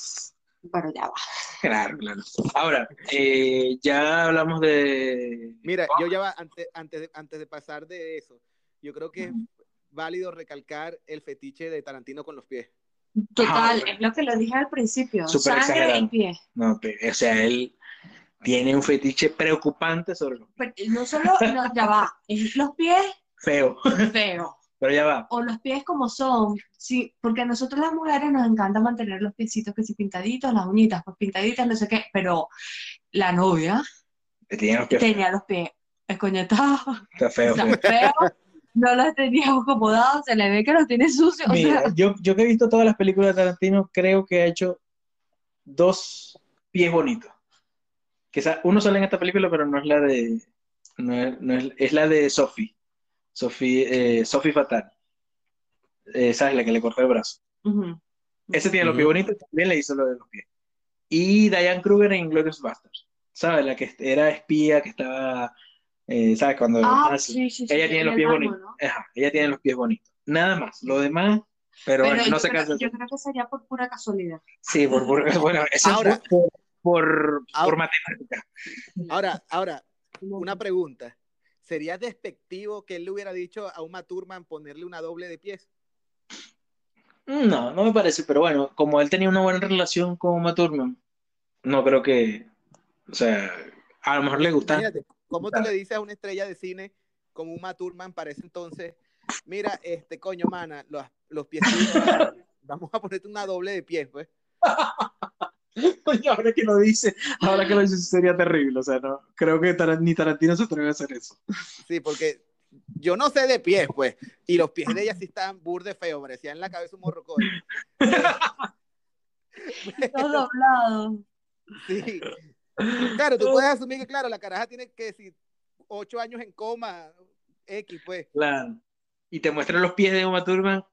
pero ya va. Claro, claro. Ahora, eh, ya hablamos de. Mira, yo ya va, antes, antes, de, antes de pasar de eso, yo creo que es válido recalcar el fetiche de Tarantino con los pies. Total, Ah, es lo que lo dije al principio. Súper Sangre exagerado. y pie. No, o sea, él tiene un fetiche preocupante sobre los Pero no solo, no, ya va, es los pies feo. feo. pero ya va. o los pies como son, sí, porque a nosotros las mujeres nos encanta mantener los piecitos que sí pintaditos, las uñitas pues pintaditas, no sé qué, pero la novia Tenía los pies tenía los pies escoñetados, está feo. o sea, feos, no los tenía acomodados, se le ve que los tiene sucios, o Mira, sea, yo, yo que he visto todas las películas de Tarantino, creo que ha hecho dos pies bonitos. Que sa- uno sale en esta película, pero no es la de. No es, no es, es la de Sophie. Sophie, eh, Sophie Fatal. Eh, ¿sabes? La que le cortó el brazo. ujú. Ese tiene los pies bonitos, también le hizo lo de los pies. Y Diane Kruger en Glorious Bastards. ¿Sabes? La que era espía, que estaba. eh, ¿Sabes? Cuando. Ah, sí, sí, ella sí, tiene en los pies bonitos. ¿no? Ajá, ella tiene los pies bonitos. Nada más. Lo demás. Pero, Pero bueno, no se creo, cansa. yo creo que sería por pura casualidad. Sí, por, por- bueno, eso es Ahora- por, por, Ahora- por matemática. Ahora, ahora, una pregunta. ¿Sería despectivo que él le hubiera dicho a Uma Thurman ponerle una doble de pies? No, no me parece, pero bueno, como él tenía una buena relación con Uma Thurman, no creo que, o sea, a lo mejor le gusta. Imagínate, ¿cómo tú le dices a una estrella de cine como Uma Thurman para ese entonces? Mira, este coño, mana, los, los pies. Vamos a ponerte una doble de pies, pues. Ahora que lo dice, ahora que lo dice sería terrible, o sea, no, creo que Tar- ni Tarantino se atreve a hacer eso. Sí, porque yo no sé de pies, pues. Y los pies de ella sí estaban burde feos, parecían en la cabeza un morrocoy. Todo doblado. Sí. Claro, tú puedes asumir que, claro, la caraja tiene que decir ocho años en coma, X, pues. Claro. Y te muestran los pies de Uma Thurman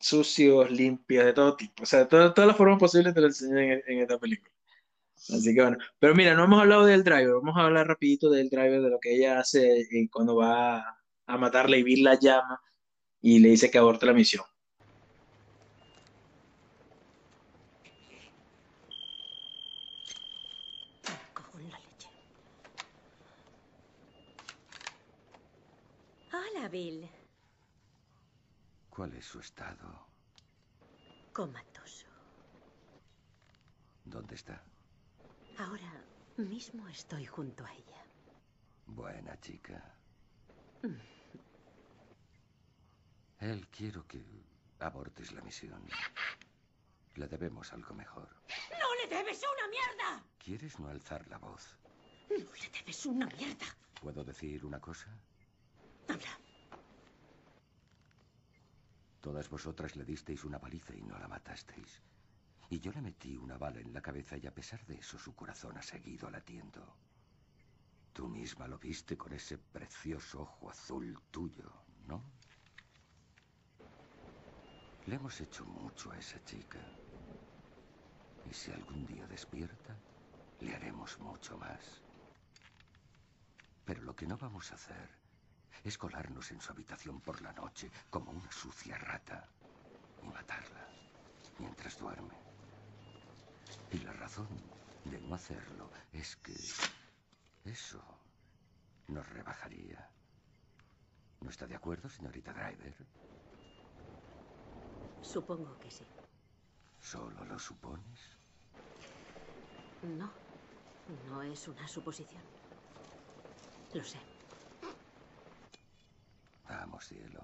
sucios, limpios, de todo tipo. O sea, todo- todas las formas posibles te lo enseñan en, esta película. Así que bueno. Pero mira, no hemos hablado del driver. Vamos a hablar rapidito del driver, de lo que ella hace eh, cuando va a matarle y Bill la llama y le dice que aborte la misión. Bill. ¿Cuál es su estado? Comatoso. ¿Dónde está? Ahora mismo estoy junto a ella. Buena chica. Él quiero que abortes la misión. Le debemos algo mejor. ¡No le debes una mierda! ¿Quieres no alzar la voz? ¡No le debes una mierda! ¿Puedo decir una cosa? Habla. Todas vosotras le disteis una paliza y no la matasteis. Y yo le metí una bala en la cabeza y a pesar de eso su corazón ha seguido latiendo. Tú misma lo viste con ese precioso ojo azul tuyo, ¿no? Le hemos hecho mucho a esa chica. Y si algún día despierta, le haremos mucho más. Pero lo que no vamos a hacer es colarnos en su habitación por la noche como una sucia rata y matarla mientras duerme. Y la razón de no hacerlo es que eso nos rebajaría. ¿No está de acuerdo, señorita Driver? Supongo que sí. ¿Solo lo supones? No, no es una suposición. Lo sé. Vamos, cielo.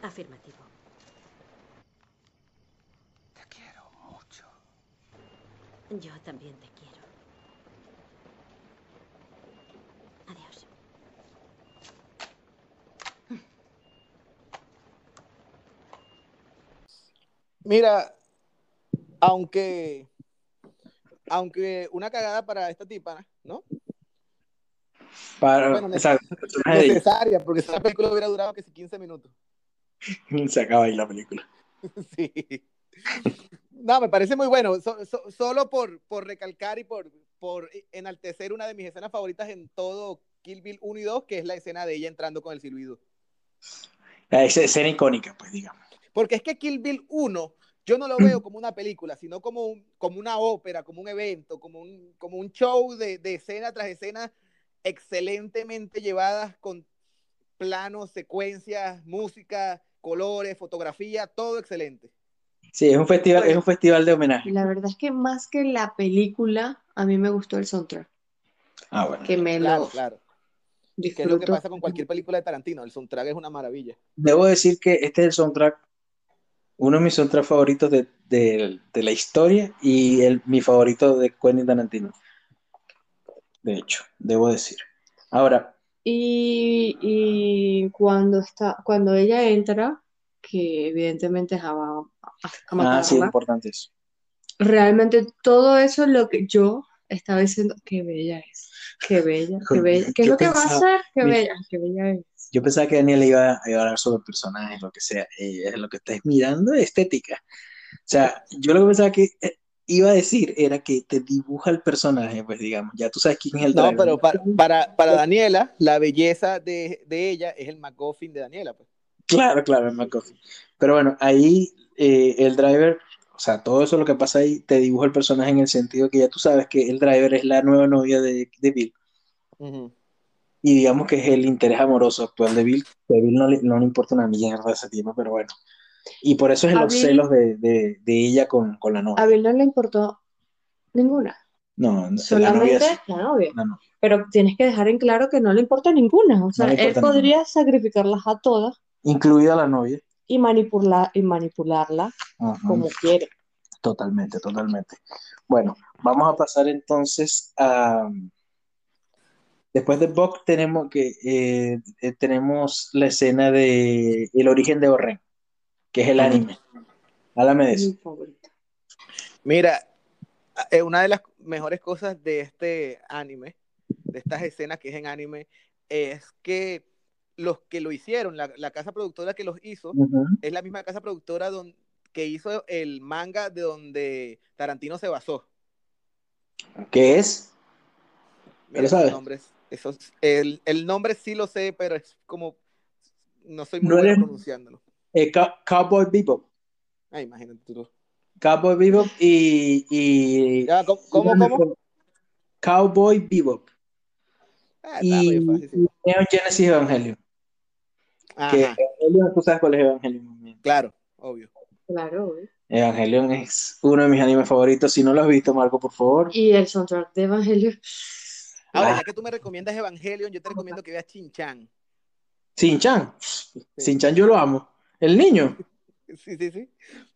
Afirmativo. Te quiero mucho. Yo también te quiero. Adiós. Mira, aunque, aunque una cagada para esta tipa, ¿no? Para, Bueno, de ella. Necesaria, porque esa película hubiera durado que si 15 minutos. Se acaba ahí la película. Sí. No, me parece muy bueno. So- so- solo por, por recalcar y por, por enaltecer una de mis escenas favoritas en todo Kill Bill 1 y 2, que es la escena de ella entrando con el silbido. Esa escena icónica, pues digamos. Porque es que Kill Bill 1 yo no lo veo como una película, sino como, un- como una ópera, como un evento, como un, como un show de, de escena tras escena excelentemente llevadas con planos, secuencias, música, colores, fotografía, todo excelente. Sí, es un festival, es un festival de homenaje. La verdad es que más que la película, a mí me gustó el soundtrack, Ah, bueno. que me Claro, lo, claro. Que es lo que pasa con cualquier película de Tarantino. El soundtrack es una maravilla. Debo decir que este es el soundtrack, uno de mis soundtracks favoritos de, de- de la historia y el, mi favorito de Quentin Tarantino. De hecho, debo decir. Ahora, Y, y cuando está, cuando ella entra, que evidentemente es a, a- a ah, sí, importante eso. realmente todo eso es lo que yo estaba diciendo, qué bella es, qué bella, qué bella, ¿qué es Yo lo que va a pensaba- hacer? Qué mira, bella, qué bella es. Yo pensaba que Daniel iba, iba a hablar sobre el personaje, lo que sea. Eh, lo que estáis mirando es estética. O sea, yo lo que pensaba que eh, iba a decir era que te dibuja el personaje, pues digamos, ya tú sabes quién es el No, driver. pero para, para, para Daniela, la belleza de, de ella es el MacGuffin de Daniela. Pues. Claro, claro, es McCoffin. Pero bueno, ahí eh, el driver, o sea, todo eso lo que pasa ahí te dibuja el personaje en el sentido que ya tú sabes que el driver es la nueva novia de, de Bill. Ujú. Y digamos que es el interés amoroso actual de Bill. Que a Bill no le, no le importa una mierda ese tiempo, pero bueno. Y por eso es A los Bill- celos de, de- de ella con, con la novia. A Bill no le importó ninguna, No, la novia solamente la novia. La novia. Pero tienes que dejar en claro que no le importa ninguna. O sea, le él podría sacrificarlas a todas Incluida la novia. y manipular, y manipularla Ajá. como quiere. Totalmente, totalmente. Bueno, vamos a pasar entonces a... Después de Buck tenemos que eh, eh, tenemos la escena de El origen de Orren, que es el anime. Háblame de eso. Mira, eh, una de las mejores cosas de este anime, de estas escenas que es en anime, es que los que lo hicieron, la, la casa productora que los hizo, es la misma casa productora don- que hizo el manga de donde Tarantino se basó. ¿Qué es? Mira ¿Lo esos sabes? nombres. Esos, el, el nombre sí lo sé, pero es como. No soy muy No bueno eres- pronunciándolo. Eh, Cow- Cowboy Bebop. Ah, imagínate tú. Cowboy Bebop y, y Ya, ¿Cómo? ¿Cómo? cómo? Cowboy Bebop Ah, y, muy fácil, sí. y Neon Genesis Evangelion. Que Evangelion, tú sabes cuál es Evangelion. claro, obvio. Claro. ¿eh? Evangelion es uno de mis animes favoritos. Si no lo has visto, Marco, por favor. Y el soundtrack de Evangelio. Ahora, Ah. ya que tú me recomiendas Evangelion, yo te recomiendo que veas Chin-Chan. Sin-chan. Sin-chan yo lo amo. El niño. Sí, sí, sí.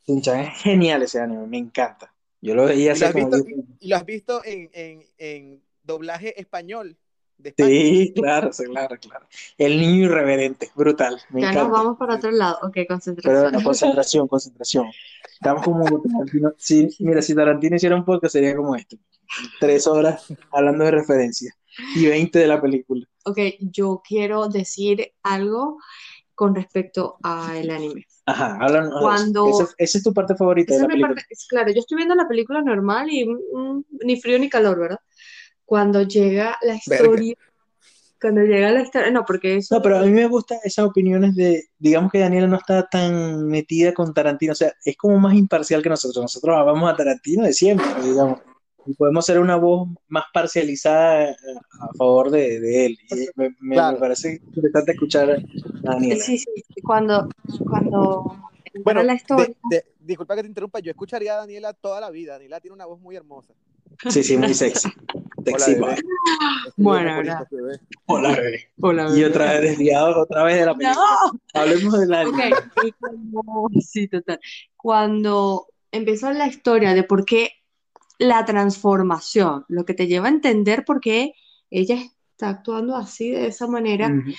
Es genial ese anime, me encanta. Yo lo veía ¿Y lo hace has como visto, 10 años. y lo has visto en, en, en doblaje español de? Sí, claro, sí, claro, claro. El niño irreverente, brutal, me Ya nos vamos para otro lado. Ok, Pero concentración. bueno, concentración, concentración. Estamos como Tarantino. Sí, mira, si Tarantino hiciera un podcast sería como este. Tres horas hablando de referencias y 20 de la película. Ok, yo quiero decir algo con respecto al anime. Ajá, háblanos. Cuando- Esa, esa es tu parte favorita Esa de la película. parte, claro, yo estoy viendo la película normal y mm, ni frío ni calor, ¿verdad? Cuando llega la historia, cuando llega la historia, no, porque eso, No, pero a mí me gustan esas opiniones de, digamos que Daniela no está tan metida con Tarantino, o sea, es como más imparcial que nosotros. Nosotros amamos a Tarantino de siempre, digamos, y podemos ser una voz más parcializada eh, a favor de, de él. Y me, me- Claro. me parece interesante escuchar a Daniela. sí, sí, cuando, cuando Bueno, la historia, de- de- disculpa que te interrumpa, yo escucharía a Daniela toda la vida. Daniela tiene una voz muy hermosa. Sí, sí, muy sexy. Sexy Hola, bebé. Bueno, bebé. Hola, bebé. hola, Y otra vez desviado, otra vez de la película. ¡No! Hablemos y cuando- sí, total. Cuando empieza la historia de por qué la transformación, lo que te lleva a entender por qué ella está actuando así, de esa manera, Ujú.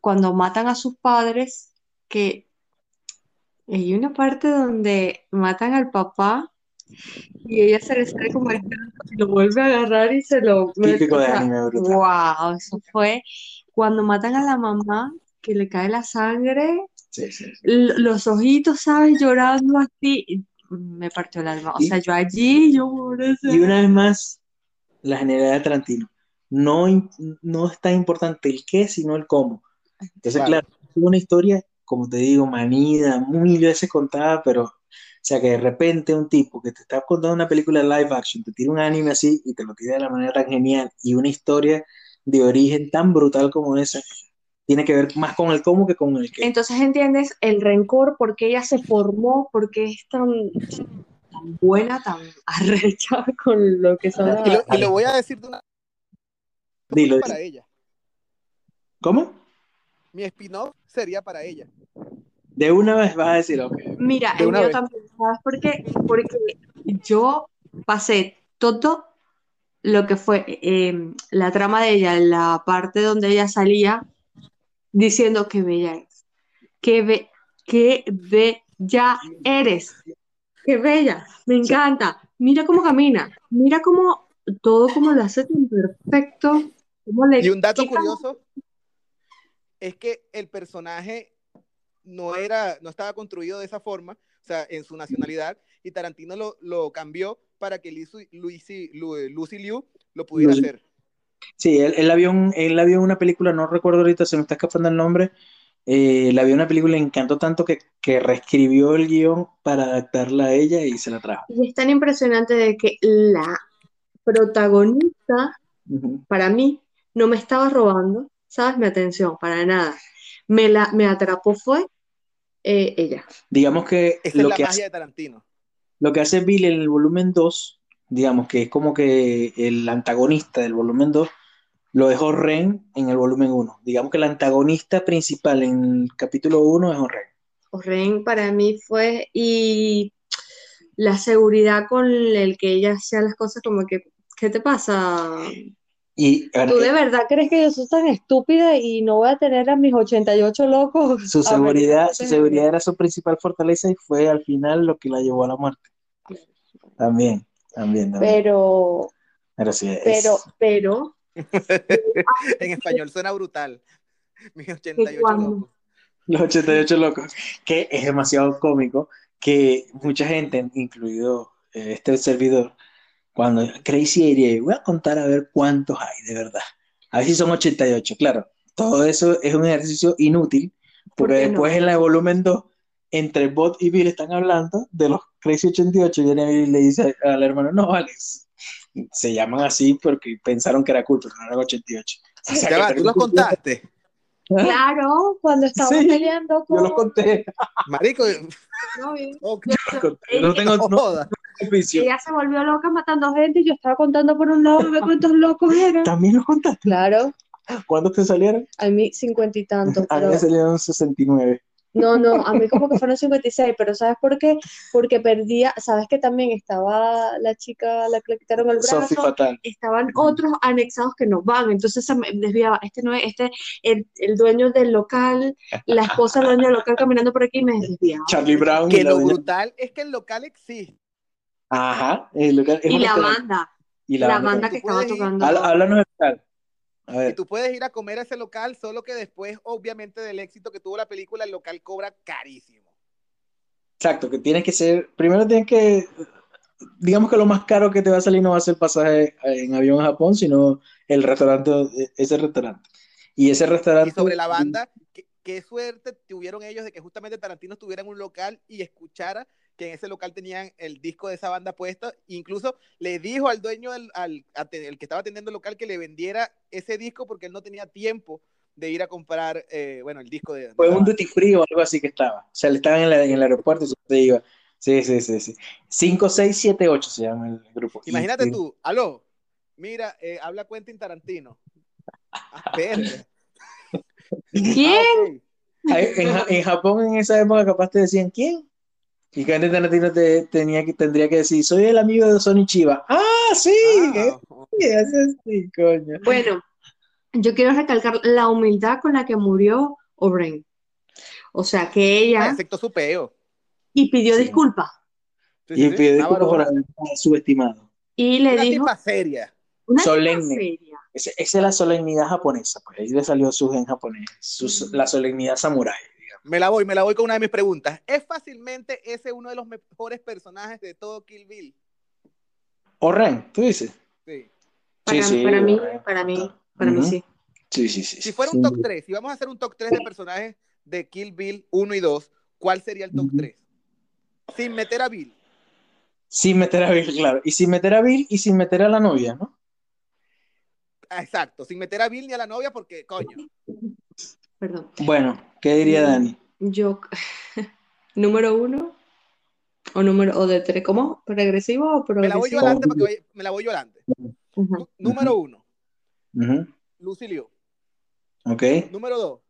cuando matan a sus padres, que hay una parte donde matan al papá y ella se le sale como y lo vuelve a agarrar y se lo Típico de anime, brutal. wow, eso fue cuando matan a la mamá, que le cae la sangre Sí, sí. l- los ojitos, ¿sabes? Llorando así, me partió el alma. O Y- sea, yo allí, yo por eso. Y una vez más, la genialidad de Tarantino. No, no es tan importante el qué, sino el cómo. Entonces, Claro. claro, es una historia, como te digo, manida, muy veces contada, pero, o sea, que de repente un tipo que te está contando una película live action, te tira un anime así y te lo tira de la manera tan genial y una historia de origen tan brutal como esa, tiene que ver más con el cómo que con el qué. Entonces entiendes el rencor, por qué ella se formó, por qué es tan, tan buena, tan arrecha con lo que son Y las- lo, y lo voy a decir de una Dilo, para ella. ¿Cómo? Mi spin-off sería para ella. De una vez vas a decir, ok. Mira, De el mío vez. también, ¿sabes por qué? Porque yo pasé todo lo que fue eh, la trama de ella, la parte donde ella salía, diciendo que bella es, qué, be- qué bella eres, qué bella, me encanta, mira cómo camina, mira cómo todo como lo hace tan perfecto, cómo le Y un dato quita- curioso es que el personaje no era, no estaba construido de esa forma, o sea, en su nacionalidad, y Tarantino lo, lo cambió para que Lucy, Lucy, Lu- Lucy Liu lo pudiera Lucy. hacer. Sí, él, él la él la vio una película, no recuerdo ahorita, se me está escapando el nombre. eh, la vio una película y le encantó tanto que, que reescribió el guion para adaptarla a ella y se la trajo. Y es tan impresionante de que la protagonista para mí no me estaba robando, ¿sabes? Mi atención, para nada. Me, la, me atrapó fue eh, ella. Digamos que Esa es lo la que magia hace, de Tarantino. lo que hace Bill en el volumen 2, digamos que es como que el antagonista del volumen 2 lo es Ren en el volumen 1. Digamos que el antagonista principal en el capítulo 1 es Ren. Ren para mí fue, y la seguridad con el que ella hacía las cosas como que, ¿qué te pasa? Y ¿Tú de verdad crees que yo soy tan estúpida y no voy a tener a mis 88 locos? su seguridad, su seguridad era su principal fortaleza y fue al final lo que la llevó a la muerte. También, también, también. Pero, Pero sí, es- pero, pero, En español suena brutal. Mis que 88 cuando, locos. Los 88 locos, que es demasiado cómico que mucha gente, incluido eh, este servidor, cuando Crazy Area, voy a contar a ver cuántos hay de verdad. A ver si son 88, claro. Todo eso es un ejercicio inútil, ¿por porque no? después en la volumen 2, entre Bot y Bill están hablando de los Crazy 88, y viene y le dice al hermano, no, Alex, se llaman así porque pensaron que era cool, pero no eran 88. O sea, Ya va, tú los contaste. Claro, cuando estábamos Sí, peleando Yo los con... conté. Marico, No, bien. ok, Yo- Los conté. No tengo no oficio. Ella se volvió loca matando gente y yo estaba contando por un lado, ve cuántos locos eran. También los contaste. Claro, ¿Cuántos te salieron? a mí cincuenta y tantos, A mí pero me salieron 69. No, no, a mí como que fueron 56, pero ¿sabes por qué? Porque perdía, ¿sabes que también estaba la chica la que le quitaron el brazo? Fatal. Estaban otros anexados que no van, entonces se me desviaba, este no es, este, el, el dueño del local, la esposa del dueño del local caminando por aquí y me desviaba. Charlie Brown. Que lo brutal es que el local existe. Ajá. el local- es Y la banda, Y la la banda que estaba tocando. Háblanos del local. Y tú puedes ir a comer a ese local, solo que después, obviamente, del éxito que tuvo la película, el local cobra carísimo. Exacto, que tienes que ser. Primero tienes que. Digamos que lo más caro que te va a salir no va a ser el pasaje en avión a Japón, sino el restaurante, ese restaurante. Y ese restaurante. Y sobre la banda, qué, qué suerte tuvieron ellos de que justamente Tarantino estuviera en un local y escuchara que en ese local tenían el disco de esa banda puesta. Incluso le dijo al dueño, del, al, el que estaba atendiendo el local, que le vendiera ese disco porque él no tenía tiempo de ir a comprar, eh, bueno, el disco de... de Fue un banda. duty free o algo así que estaba. O sea, le estaban en, la- en el aeropuerto y se iba. Sí, sí, sí, sí. 5678 se llama el grupo. Imagínate y- tú, aló, mira, eh, habla Quentin Tarantino. Ah. ¿Quién? Ah, En, en Japón en esa época capaz te decían quién. Y Quentin Tarantino te, tenía que, tendría que decir, soy el amigo de Sony Chiva. Ah, sí, Ah, sí, ese sí, coño. Bueno, yo quiero recalcar la humildad con la que murió O'Brien. O sea, que ah, ella aceptó su peo. y pidió Sí. disculpas Sí, sí, Y una disculpas por haber subestimado. y le Una dijo tipa seria. una tipa Solemne. seria. Esa es la solemnidad japonesa, pues ahí le salió su gen japonés, su- la solemnidad samurái. Me la voy, me la voy con una de mis preguntas. ¿Es fácilmente ese uno de los mejores personajes de todo Kill Bill? O Ren, tú dices. Sí. Para, Sí, sí, para mí, para mí, para mí sí. Sí, sí, sí. Si sí, fuera un top duda. 3, si vamos a hacer un top 3 de personajes de Kill Bill 1 y 2, ¿cuál sería el top Ujú. 3? Sin meter a Bill. Sin meter a Bill, claro. Y sin meter a Bill y sin meter a la novia, ¿no? Ah, Exacto, sin meter a Bill ni a la novia porque, coño. Perdón. Bueno, ¿qué diría Dani? Yo, número uno o número o de tres, ¿cómo? ¿Progresivo o Me la voy yo progresivo? adelante porque vaya- me la voy yo adelante. Ajá. Nu- Número 1, Ujú, Lucy Liu. Ok. Número dos,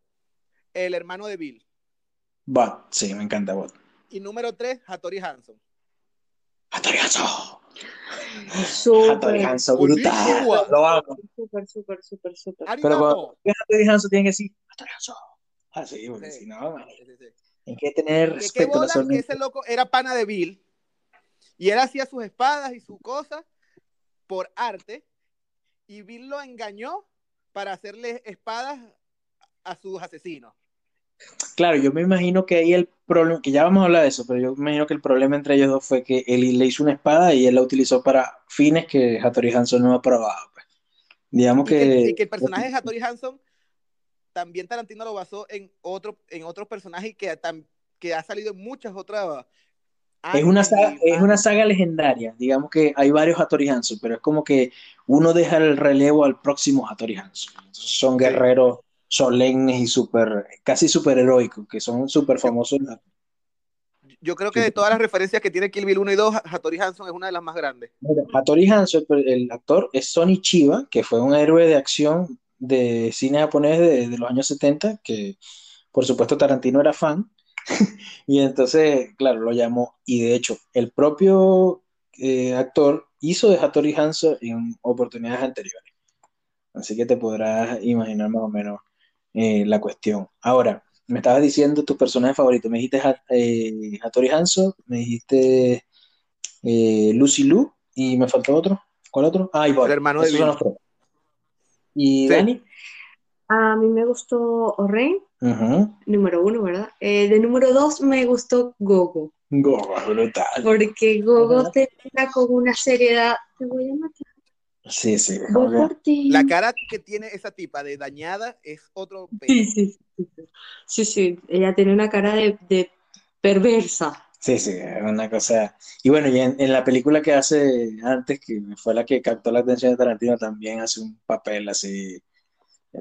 el hermano de Bill. Bot, sí, me encanta Bot. Y número tres, Hattori Hanson. Hattori Hanzo. Hattori Súper, Hanzo, Buenísimo. brutal. Lo amo. súper, súper, súper, súper. Pero Hattori Hanzo tienen que decir Hattori Hanzo. Así, porque Sí. si no, Sí, sí, sí. hay que tener qué respeto que órdenes. ese loco era pana de Bill. Y él hacía sus espadas y sus cosas por arte. Y Bill lo engañó para hacerle espadas a sus asesinos. Claro, yo me imagino que ahí el problema, que ya vamos a hablar de eso, pero yo me imagino que el problema entre ellos dos fue que él le hizo una espada y él la utilizó para fines que Hattori Hanzo no aprobaba. Pues. Digamos Y que, que, y que el personaje de Hattori Hanson también Tarantino lo basó en otro, en otros personajes que, tam- que ha salido en muchas otras. es una, saga, es una saga legendaria. Digamos que hay varios Hattori Hanzo, pero es como que uno deja el relevo al próximo Hattori Hanzo. Entonces son guerreros solemnes y super, casi super heroicos, que son súper famosos. Yo creo que de todas las referencias que tiene Kill Bill 1 y 2, Hattori Hanson es una de las más grandes. Mira, Hattori Hanzo, el, el actor, es Sonny Chiba, que fue un héroe de acción de cine japonés de, de los años 70, que por supuesto Tarantino era fan, y entonces, claro, lo llamó, y de hecho, el propio eh, actor hizo de Hattori Hanzo en oportunidades anteriores. Así que te podrás imaginar más o menos eh, la cuestión. Ahora, me estabas diciendo tu personaje favorito, me dijiste eh, Hattori Hanzo, me dijiste eh, Lucy Liu y me faltó otro. ¿Cuál otro? Ah, Bob. El hermano Esos. ¿Y Sí. Dani? A mí me gustó Oren, Ujú. número uno, ¿verdad? Eh, de número dos me gustó Gogo, Gogo, brutal. porque Gogo Ajá. te mira con una seriedad. Te voy a matar. Sí, sí. La cara que tiene esa tipa de dañada es otro Sí, sí, sí, sí. Sí, sí, ella tiene una cara de, de perversa. Sí, sí, es una cosa. Y bueno, y en, en la película que hace antes, que fue la que captó la atención de Tarantino, también hace un papel así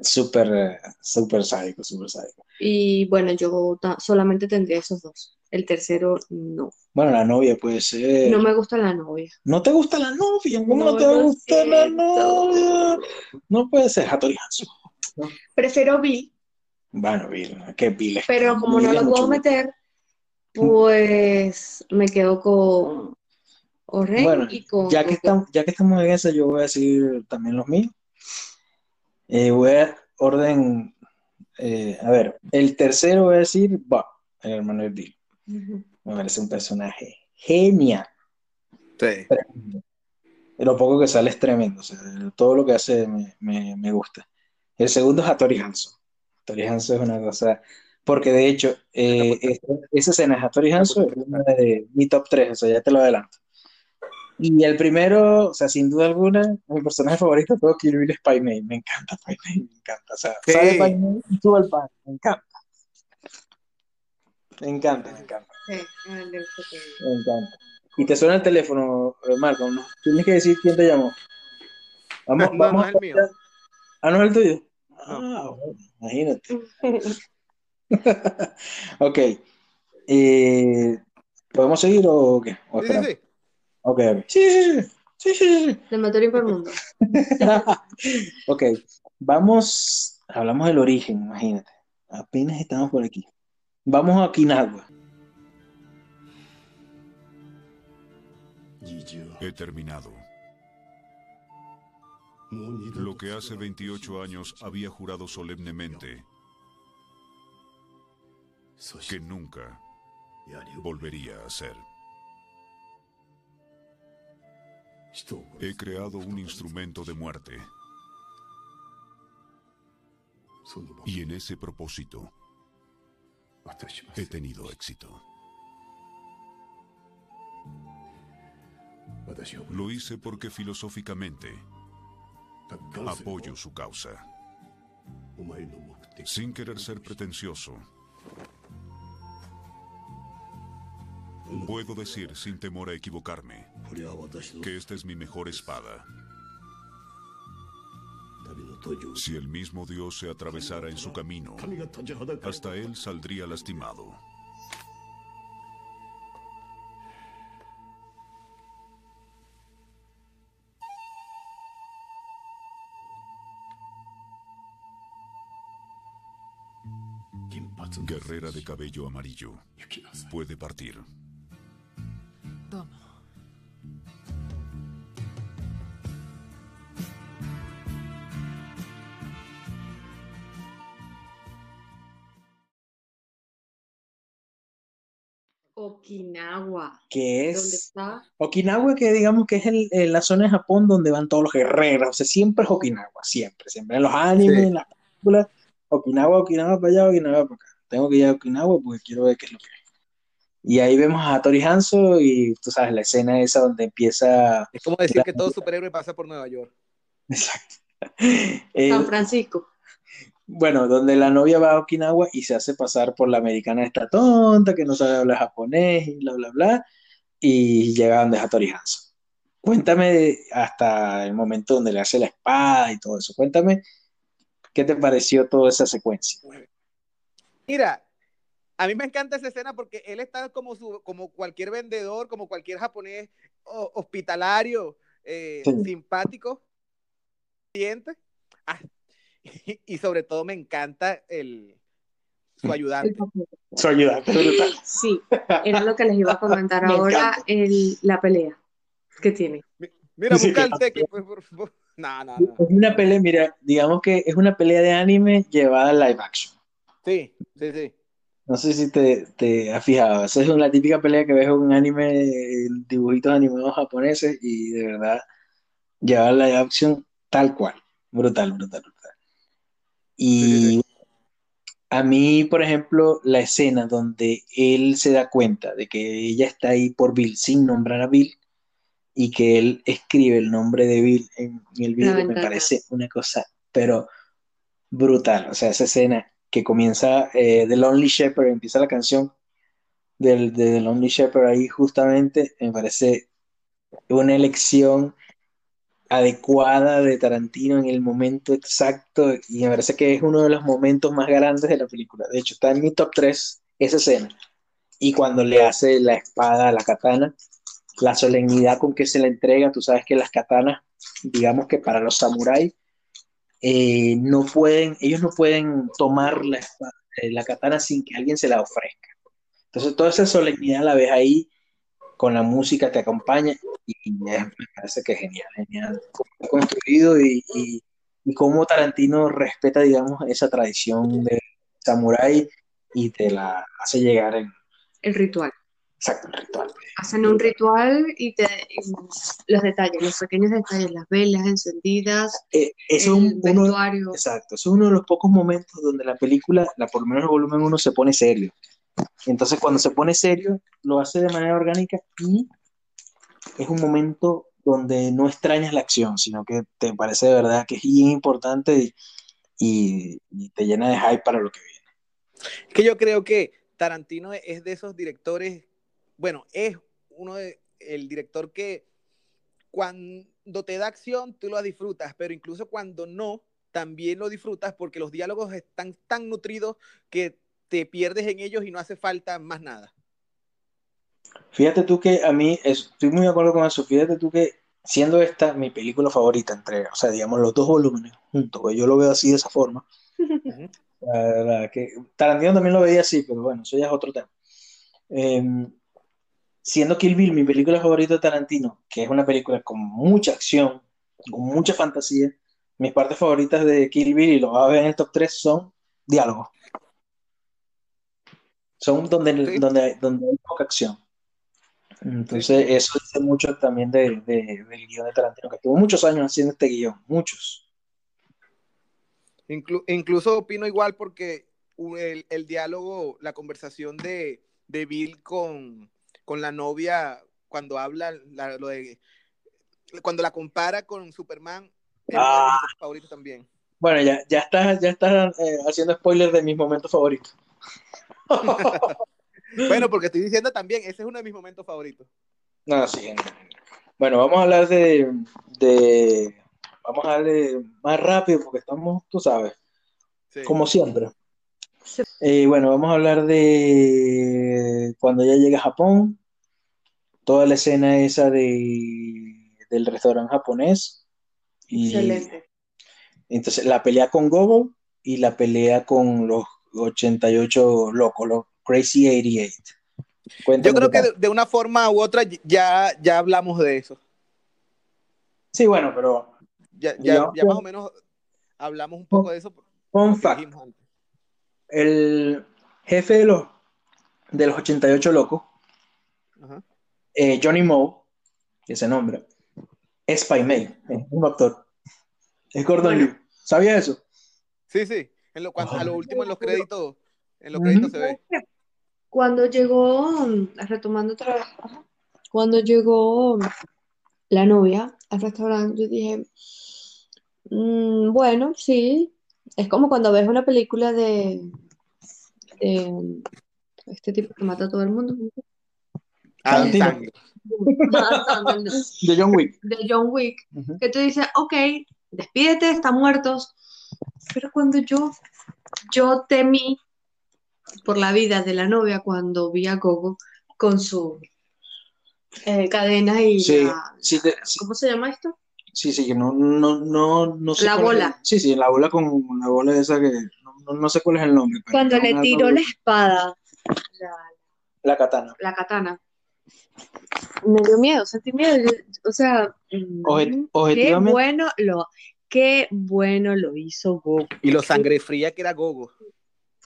súper, súper sádico, súper sádico. Y bueno, yo solamente tendría esos dos. El tercero, no. Bueno, la novia puede ser. No me gusta la novia. ¿No te gusta la novia? ¿Cómo no, No, te va a lo gustar la novia? No puede ser Hattori Hanzo. Prefiero Bill, Bueno, Bill, que Bill pero como no Bill lo puedo mucho- meter, pues me quedo con Oren Bueno, y con ya que estamos, ya que estamos en esa, yo voy a decir también los míos. Eh, voy a orden, eh, a ver, el tercero voy a decir Bob, el hermano de Bill. Me parece un personaje genial. Sí. Lo poco que sale es tremendo. o sea, todo lo que hace me, me- me gusta. El segundo es Hattori Hanzo. Hattori Hanzo es una cosa. Porque de hecho, eh, esa, esa escena de Hattori Hanzo es una de mi top 3, o sea, ya te lo adelanto. Y el primero, o sea, sin duda alguna, mi personaje favorito de todo Kill Bill es Pai. Me encanta Pai me encanta. O sea, Sí. sale Pai y sube el pan. Me encanta. Me encanta, me encanta. Sí, Me encanta. Y te suena el teléfono, eh, Marco, ¿no? Tienes que decir quién te llamó. Vamos, No, no vamos es el a- mío. Ah, no es el tuyo. Ah, bueno, imagínate. Ok. Eh, ¿podemos seguir o qué? ¿O Sí, sí. Ok, ok. Sí, sí, sí. Sí, sí, sí. De Matorín por mundo. Ok, vamos, hablamos del origen, imagínate. Apenas estamos por aquí. Vamos a Okinawa. He terminado. Lo que hace 28 años había jurado solemnemente que nunca volvería a hacer. He creado un instrumento de muerte. Y en ese propósito he tenido éxito. Lo hice porque filosóficamente apoyo su causa. Sin querer ser pretencioso, puedo decir sin temor a equivocarme que esta es mi mejor espada. Si el mismo Dios se atravesara en su camino, hasta él saldría lastimado. Guerrera de cabello amarillo. Puede partir. Okinawa. que ¿Dónde es está? Okinawa, que digamos que es el- el- la zona de Japón donde van todos los guerreros, o sea, siempre es Okinawa, siempre, siempre en los animes, Sí. en las películas, Okinawa, Okinawa para allá, Okinawa para acá. Tengo que ir a Okinawa porque quiero ver qué es lo que hay. Y ahí vemos a Tori Hanzo y tú sabes, la escena esa donde empieza... Es como decir que todo superhéroe pasa por Nueva York. Exacto. San El- Francisco. Bueno, donde la novia va a Okinawa y se hace pasar por la americana esta tonta que no sabe hablar japonés y bla, bla, bla, y llega donde es a Tori Hanzo. Cuéntame hasta el momento donde le hace la espada y todo eso. Cuéntame qué te pareció toda esa secuencia. Mira, a mí me encanta esa escena porque él está como, su, como cualquier vendedor, como cualquier japonés hospitalario, eh, Sí. simpático, cliente. Ah, y, y sobre todo me encanta el, su ayudante. Su ayudante brutal. Sí, era lo que les iba a comentar Me ahora, el, la pelea que tiene. Mira, Sí, busca el claro. teque, pues, por favor. No, no, no. Es una pelea, mira, digamos que es una pelea de anime llevada a live action. Sí, sí, sí. No sé si te, te has fijado. Esa es una típica pelea que ves en un anime, dibujitos animados japoneses y de verdad llevar la action tal cual. Brutal, brutal, brutal. Y a mí, por ejemplo, la escena donde él se da cuenta de que ella está ahí por Bill sin nombrar a Bill y que él escribe el nombre de Bill en, en el video me parece una cosa, pero brutal. O sea, esa escena que comienza eh, The Lonely Shepherd, empieza la canción del, de The Lonely Shepherd ahí justamente, me parece una elección adecuada de Tarantino en el momento exacto y me parece que es uno de los momentos más grandes de la película. De hecho, está en mi top 3 esa escena. Y cuando le hace la espada a la katana, la solemnidad con que se la entrega, tú sabes que las katanas, digamos que para los samuráis, eh, no pueden, ellos no pueden tomar la, espada- eh, la katana sin que alguien se la ofrezca. Entonces, toda esa solemnidad la ves ahí, con la música te acompaña y es- me parece que es genial, genial cómo está construido y, y, y cómo Tarantino respeta, digamos, esa tradición de samurái y te la hace llegar en El ritual. exacto el ritual. Hacen un ritual y te los detalles, los pequeños detalles, las velas encendidas, Eh, eso el un- uno, vestuario. exacto, eso es uno de los pocos momentos donde la película, la, por lo menos el volumen 1, se pone serio. Entonces, cuando se pone serio, lo hace de manera orgánica y es un momento donde no extrañas la acción, sino que te parece de verdad que es importante y te llena de hype para lo que viene. Es que yo creo que Tarantino es de esos directores, bueno, es uno de el director que cuando te da acción tú lo disfrutas, pero incluso cuando no, también lo disfrutas porque los diálogos están tan nutridos que te pierdes en ellos y no hace falta más nada. Fíjate tú que a mí, es- estoy muy de acuerdo con eso, fíjate tú que siendo esta mi película favorita entre, o sea, digamos, los dos volúmenes juntos, pues yo lo veo así de esa forma. La verdad que Tarantino también lo veía así, pero bueno, eso ya es otro tema. Eh, siendo Kill Bill mi película favorita de Tarantino, que es una película con mucha acción, con mucha fantasía, mis partes favoritas de Kill Bill, y lo vas a ver en el top 3, son diálogos. Son donde, donde, donde hay poca acción. Entonces, eso dice mucho también de, de- del guion de Tarantino, que estuvo muchos años haciendo este guion, muchos. Inclu- incluso opino igual porque el, el diálogo, la conversación de, de Bill con, con la novia cuando habla, la- lo de, cuando la compara con Superman, es Ah. favoritos también. Bueno, ya, ya estás ya estás, eh, haciendo spoilers de mis momentos favoritos. Bueno, porque estoy diciendo también, ese es uno de mis momentos favoritos. No, sí. Bueno, vamos a hablar de, de- Vamos a darle más rápido porque estamos, tú sabes, como siempre. Eh, bueno, vamos a hablar de cuando ella llega a Japón, toda la escena esa de, del restaurante japonés. Y Excelente. entonces la pelea con Gogo y la pelea con los, 88 locos, los Crazy 88. Yo Cuéntame creo qué que de, de una forma u otra ya, ya hablamos de eso. Sí, bueno, pero Ya, ya, Yo- ya más o menos hablamos un poco de eso. lo que fact, el jefe de los, de los 88 locos, Ajá. eh, Johnny Moe, que se nombra, es Pai Mei, es el mismo actor. Es Gordon. Liu. ¿Sabías eso? Sí, sí. En lo, cuando- a lo último en los créditos, en los créditos se ve. Cuando llegó, mm, retomando otra vez, cuando llegó la novia al restaurante, yo dije, "Mm, bueno, sí, es como cuando ves una película de, de este tipo que mata a todo el mundo, Adam. Sandler. De John Wick. de John Wick, que tú dices, ok, despídete, están muertos, pero cuando yo, yo temí por la vida de la novia cuando vi a Gogo con su eh, cadena y Sí, la, sí, te- sí, ¿cómo se llama esto? sí, sí, que no, no, no, no sé La es bola. sí, sí, la bola con la bola esa que no, no- no sé cuál es el nombre. pero Cuando le tiró bola- la espada, la, la katana. la katana, me dio miedo, sentí miedo, o sea, Oje- mm, qué bueno lo, qué bueno lo hizo Gogo. Y lo sangre fría que era Gogo.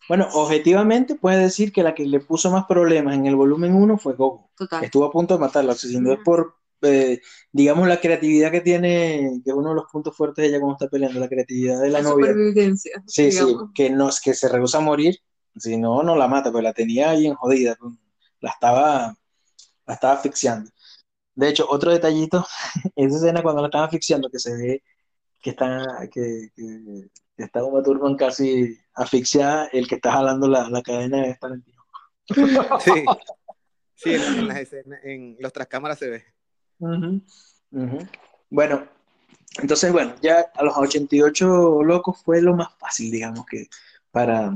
Bueno, objetivamente puedes decir que la que le puso más problemas en el volumen 1 fue Gogo. Total. Estuvo a punto de matarla, o sea, si no es por, eh, digamos, la creatividad que tiene, que es uno de los puntos fuertes de ella cuando está peleando, la creatividad de la La novia. supervivencia, Sí, sí, que, no, que se rehúsa a morir, si no, no la mata, pues la tenía ahí en jodida, pues, la estaba, la estaba asfixiando. De hecho, otro detallito, esa escena cuando la están asfixiando, que se ve que está, que, que, que está Uma Thurman casi asfixiada, el que está jalando la, la cadena es Tarantino. Sí. Sí, en, en las escenas, en los tras cámaras se ve. Bueno, entonces, bueno, ya a los 88 locos fue lo más fácil, digamos, que para,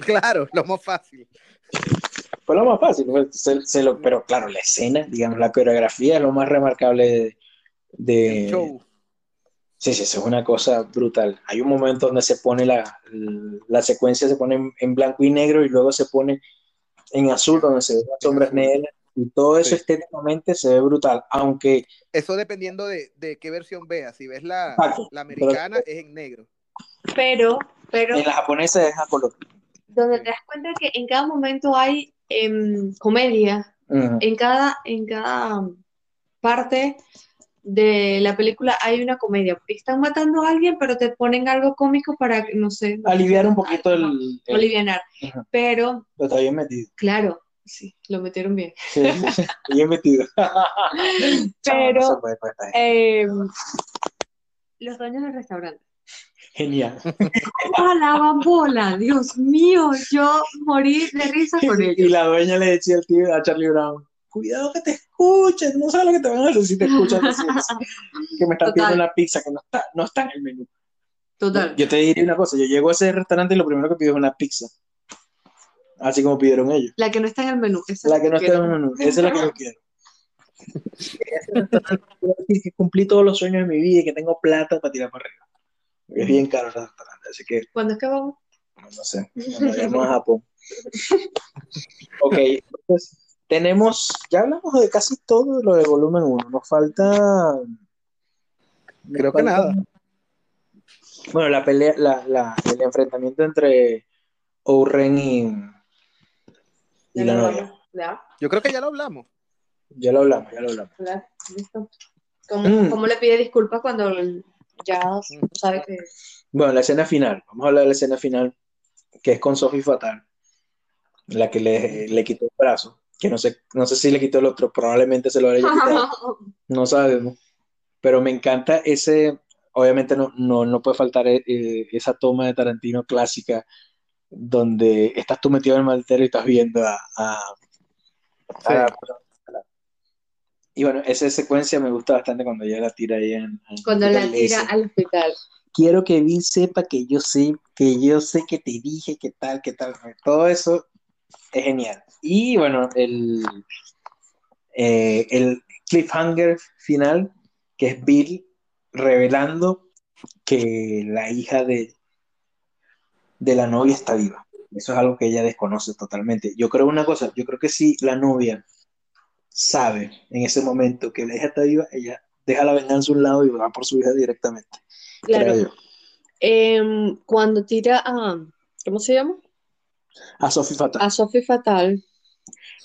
Claro, lo más fácil. Fue lo más fácil, se- se lo- pero claro, la escena, digamos, la coreografía es lo más remarcable de, de- show. Sí, sí, eso es una cosa brutal. Hay un momento donde se pone la, la secuencia se pone en, en blanco y negro y luego se pone en azul, donde se ven las sombras negras y todo eso Sí. estéticamente se ve brutal, aunque Eso dependiendo de, de qué versión veas. Si ves la, Exacto. la americana, es en negro. Pero, pero en la japonesa es a color. donde te das cuenta que en cada momento hay em, comedia, en cada, en cada parte de la película hay una comedia, porque están matando a alguien, pero te ponen algo cómico para, no sé, Aliviar un poquito el, el- alivianar. Pero, Pero está bien metido. claro, sí, lo metieron bien. Sí, bien metido. Pero, No puede, em, los dueños del restaurante. Genial. Jalaban bola, Dios mío, yo morí de risa con Y ellos. la dueña le decía al tío, a Charlie Brown, cuidado que te escuchen, no sabes lo que te van a hacer si te escuchan decir que me están Total. pidiendo una pizza que no está, no está en el menú. Total. Yo te diría una cosa, yo llego a ese restaurante y lo primero que pido es una pizza. Así como pidieron ellos. La que no está en el menú. esa La que no está en el menú, esa es la que yo quiero. Decir que cumplí todos los sueños de mi vida y que tengo plata para tirar para arriba. Porque es bien caro el restaurante, así que ¿Cuándo es que vamos? no sé, cuando vayamos a Japón. Ok, entonces tenemos, ya hablamos de casi todo lo de volumen 1, nos falta... nos Creo que falta- nada. Bueno, la pelea, la, la- el enfrentamiento entre Ouren y, y la novia. Ya, Yo creo que ya lo hablamos. Ya lo hablamos, ya lo hablamos. listo. ¿Cómo, Mm. cómo le pide disculpas cuando ya sabe que... Bueno, la escena final, vamos a hablar de la escena final, que es con Sophie Fatal, la que le, le quitó el brazo, que no sé, no sé si le quitó el otro, probablemente se lo haya quitado. No sabemos. Pero me encanta ese, obviamente no, no, no puede faltar eh, eh, esa toma de Tarantino clásica donde estás tú metido en el maletero y estás viendo a, a- a la- Y bueno, esa secuencia me gusta bastante cuando ella la tira ahí en... en- Cuando la tira dice, al hospital. Quiero que Bill sepa que yo sé, que yo sé que te dije que tal, que tal. Todo eso es genial. Y bueno, el, eh, el cliffhanger final, que es Bill revelando que la hija de, de la novia está viva. Eso es algo que ella desconoce totalmente. Yo creo una cosa, yo creo que si la novia sabe en ese momento que la hija está viva, ella deja la venganza a un lado y va por su hija directamente. Claro. Em, cuando tira a, ¿cómo se llama? A Sophie Fatal. A Sophie Fatal,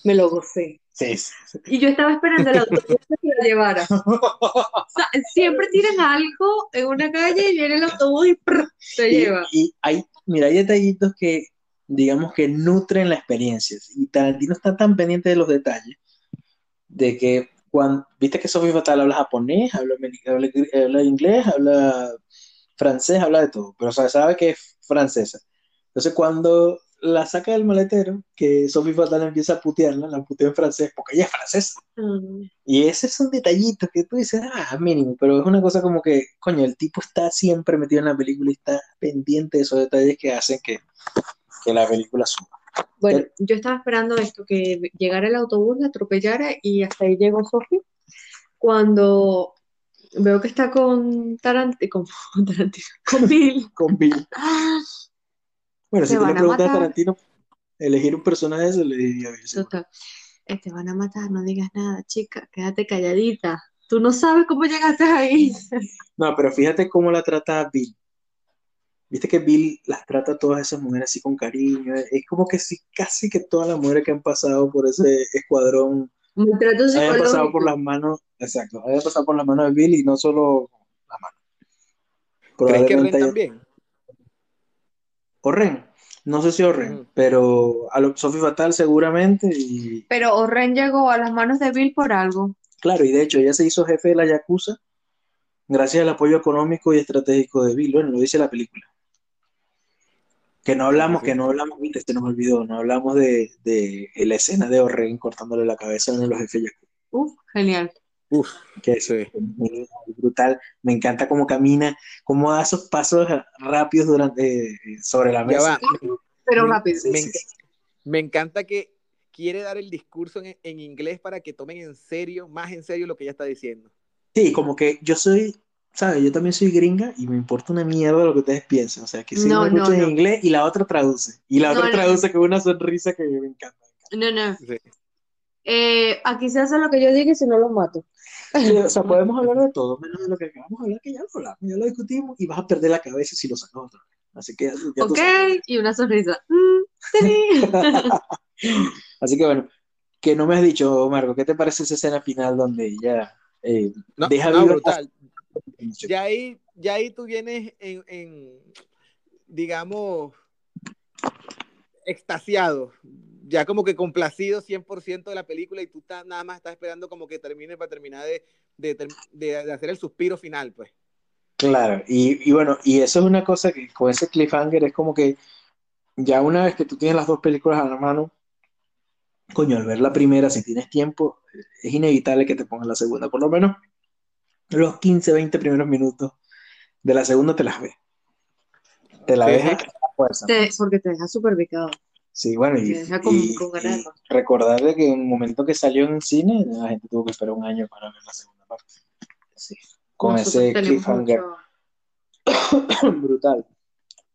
me lo gocé. Sí, sí, sí. Y yo estaba esperando el autobús que la llevara. O sea, siempre tiran algo en una calle y viene el autobús y prr, se Y, lleva. y hay, mira, hay detallitos que, digamos, que nutren la experiencia. Y Tarantino está tan pendiente de los detalles, de que cuando, viste que Sophie Fatal habla japonés, habla, habla, habla inglés, habla francés, habla de todo, pero o sea, sabe que es francesa. Entonces cuando la saca del maletero, que Sophie Fatal empieza a putearla, la putea en francés, porque ella es francesa. Mm, Y ese son detallitos que tú dices, ah, mínimo, pero es una cosa como que, coño, el tipo está siempre metido en la película y está pendiente de esos detalles que hacen que, que la película suba. Bueno, yo estaba esperando esto, que llegara el autobús, la atropellara y hasta ahí llegó Sophie. Cuando veo que está con Tarantino, con, con Tarantino, con Bill. Con Bill. Bueno, si Te tú le a preguntas a. Tarantino elegir un personaje, se le diría. Total. Eh, Te van a matar, no digas nada, chica, quédate calladita. Tú no sabes cómo llegaste ahí. No, pero fíjate cómo la trata Bill. Viste que Bill las trata a todas esas mujeres así con cariño. Es como que sí, casi que todas las mujeres que han pasado por ese escuadrón hayan pasado por las manos, exacto, hayan pasado por las manos de Bill y no solo la mano. ¿Crees que Ren también? O Ren, no sé si o Ren, Ujú. pero a lo Sophie Fatal seguramente y Pero Oren llegó a las manos de Bill por algo. claro, y de hecho ella se hizo jefe de la Yakuza gracias al apoyo económico y estratégico de Bill, bueno, lo dice la película. Que no hablamos, que no hablamos, viste, se nos olvidó, no hablamos de, de la escena de Orren cortándole la cabeza a uno de los jefes Yakuza, Uf, genial. Uf, que es muy brutal, me encanta cómo camina, cómo da esos pasos rápidos durante, eh, sobre la Ya mesa. va. Pero Me- me, enc- encanta que quiere dar el discurso en, en inglés para que tomen en serio, más en serio lo que ella está diciendo. Sí, como que yo soy, ¿sabes? Yo también soy gringa y me importa una mierda lo que ustedes piensan. O sea, que si No, me no, escuchan en no. inglés y la otra traduce. Y la No, otra no. traduce con una sonrisa que me encanta. No, no. Sí. Eh, aquí se hace lo que yo diga y si no lo mato. O sea, podemos hablar de todo, menos de lo que acabamos de hablar, que ya lo hablamos, ya lo discutimos y vas a perder la cabeza si lo sacas otra vez. Así que ya, ya Ok, y una sonrisa. Mm, sí. Así que bueno, que no me has dicho, Marco, ¿qué te parece esa escena final donde ella eh, No, deja no, brutal. Ya ahí, ya ahí tú vienes en, en, digamos, extasiado, ya como que complacido 100% de la película y tú estás- nada más estás esperando como que termine para terminar de, de, ter- de- de hacer el suspiro final, pues. Claro, y, y bueno, y eso es una cosa que con ese cliffhanger es como que ya una vez que tú tienes las dos películas a la mano, coño, al ver la primera, si tienes tiempo, es inevitable que te pongan la segunda, por lo menos los 15, 20 primeros minutos de la segunda te las ves. Te la ves a fuerza. Te- porque te deja súper picado. Sí, bueno, y, con, y- con ganas. y recordar de que en el momento que salió en cine, la gente tuvo que esperar un año para ver la segunda parte. Sí, con Nosotros ese cliffhanger mucho- brutal.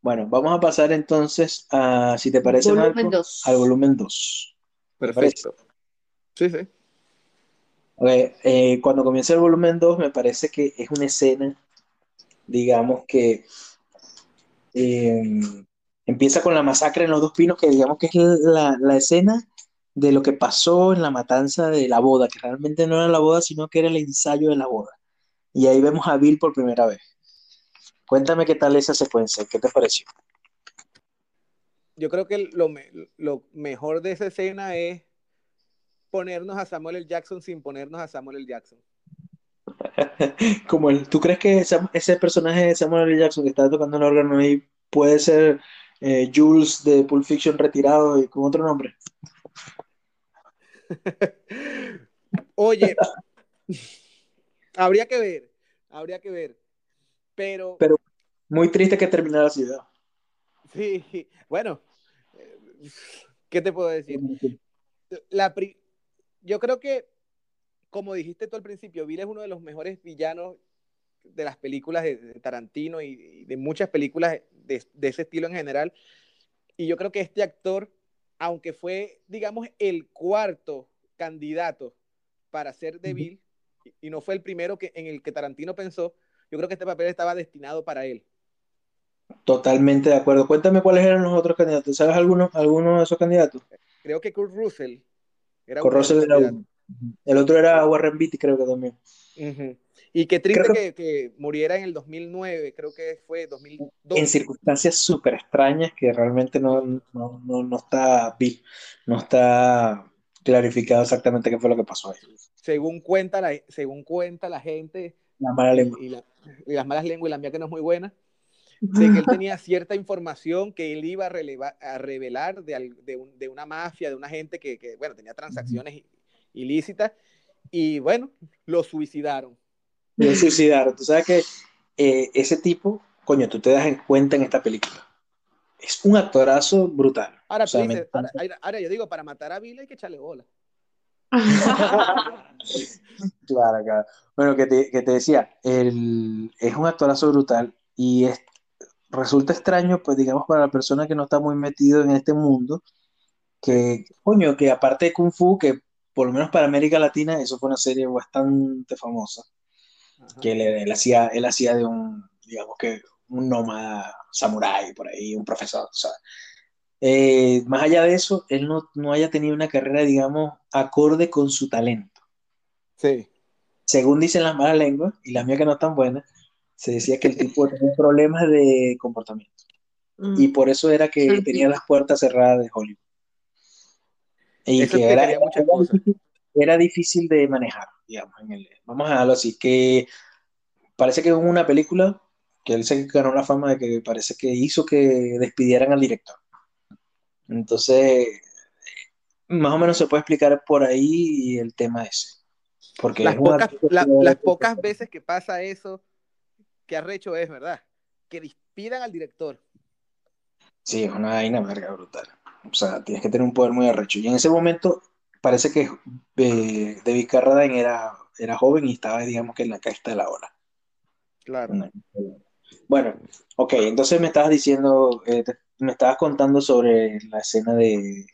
Bueno, vamos a pasar entonces a, si te parece, Volumen Marco, dos. al volumen 2. Perfecto. Sí, sí. eh, cuando comienza el volumen 2, me parece que es una escena, digamos que eh, empieza con la masacre en los dos pinos, que digamos que es la, la escena de lo que pasó en la matanza de la boda, que realmente no era la boda, sino que era el ensayo de la boda. Y ahí vemos a Bill por primera vez. Cuéntame qué tal esa secuencia, ¿qué te pareció? Yo creo que lo, me- lo mejor de esa escena es ponernos a Samuel L. Jackson sin ponernos a Samuel L. Jackson. Como el, ¿tú crees que Sam- ese personaje de Samuel L. Jackson que está tocando el órgano ahí puede ser eh, Jules de Pulp Fiction retirado y con otro nombre? Oye, habría que ver, habría que ver. Pero, Pero muy triste que terminara así, ¿verdad? sí, bueno, ¿qué te puedo decir? La pri- Yo creo que, como dijiste tú al principio, Bill es uno de los mejores villanos de las películas de, Tarantino y de muchas películas de, de ese estilo en general. Y yo creo que este actor, aunque fue, digamos, el cuarto candidato para ser de Bill, y- no fue el primero que, en el que Tarantino pensó, yo creo que este papel estaba destinado para él. Totalmente de acuerdo. Cuéntame cuáles eran los otros candidatos. ¿Sabes alguno, alguno de esos candidatos? Creo que Kurt Russell era los Russell era uno. El otro era Warren Beatty, creo que también. Ujú. Y qué triste Creo que, que muriera en el 2009, creo que fue 2002. En circunstancias súper extrañas que realmente no, no, no, no está no está clarificado exactamente qué fue lo que pasó ahí. Según cuenta la, según cuenta la gente La mala lengua. y la- y las malas lenguas y la mía que no es muy buena, de que él tenía cierta información que él iba a, releva- a revelar de, al- de, un- de una mafia, de una gente que, que, bueno, tenía transacciones i- ilícitas y bueno, lo suicidaron. Lo suicidaron. Tú sabes que eh, ese tipo, coño, tú te das en cuenta en esta película. Es un actorazo brutal. Ahora, O sea, dices, ahora, encanta. ahora- ahora yo digo, para matar a Bill hay que echarle bola. Claro, claro. Bueno, que te, que te decía, el, es un actorazo brutal y es, resulta extraño, pues digamos, para la persona que no está muy metido en este mundo, que, coño, que aparte de Kung Fu, que por lo menos para América Latina, eso fue una serie bastante famosa, que él, él hacía, él hacía de un, digamos que, un nómada samurái por ahí, un profesor, ¿sabes? Eh, más allá de eso, él no, no haya tenido una carrera, digamos, acorde con su talento. Sí. Según dicen las malas lenguas, y las mías que no están buenas, se decía que el tipo tenía problemas de comportamiento. Y por eso era que tenía las puertas cerradas de Hollywood. Y Eso que era, muchas cosas. difícil, era difícil de manejar, digamos. en el- vamos a dejarlo así, que parece que hubo una película que él se ganó la fama de que parece que hizo que despidieran al director. Entonces, más o menos se puede explicar por ahí el tema ese. Porque es pocas, la- las pocas veces que pasa eso, que arrecho es, ¿verdad? Que despidan al director. Sí, es una vaina verga brutal. O sea, tienes que tener un poder muy arrecho. Y en ese momento parece que eh, David Carradine era, era joven y estaba, digamos que en la cresta de la ola. Claro. Bueno, ok, entonces me estabas diciendo, eh, te- me estabas contando sobre la escena de,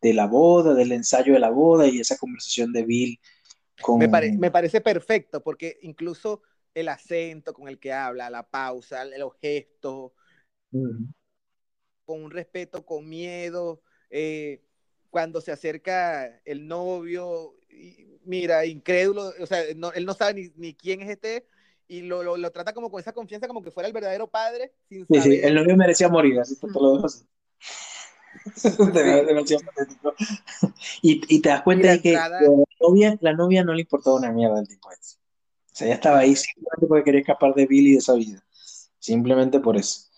de la boda, del ensayo de la boda y esa conversación de Bill con... Me, pare- me parece perfecto porque incluso el acento con el que habla, la pausa, los gestos. Con un respeto, con miedo, eh, cuando se acerca el novio, y, mira, incrédulo, o sea, no- él no sabe ni, ni quién es este y lo, lo, lo trata como con esa confianza, como que fuera el verdadero padre, sin Sí, saber. sí, el novio merecía morir, así que te lo dejo así. Y, y te das cuenta de que entrada- la novia, la novia no le importaba una mierda al tipo ese. O sea, ella estaba ahí simplemente porque quería escapar de Billy y de esa vida. Simplemente por eso.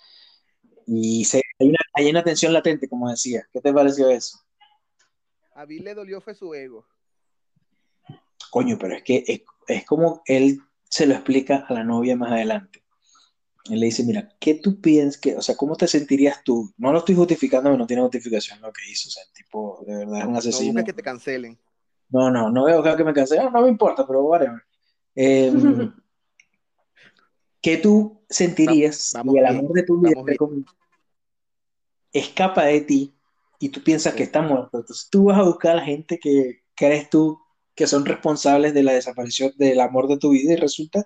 Y se, hay, una, hay una tensión latente, como decía. ¿Qué te pareció eso? A Bill le dolió fue su ego. Coño, pero es que es, es como él se lo explica a la novia más adelante. Él le dice, mira, ¿qué tú piensas que, o sea, cómo te sentirías tú? No lo estoy justificando, no tiene justificación lo que hizo. O sea, el tipo de verdad es un No asesino. busques que te cancelen. No, no, no veo que me cansé. No, no me importa, pero whatever. Eh, ¿qué tú sentirías vamos si el amor de tu vida escapa de ti y tú piensas que está muerto? Entonces tú vas a buscar a la gente que crees tú que son responsables de la desaparición del amor de tu vida y resulta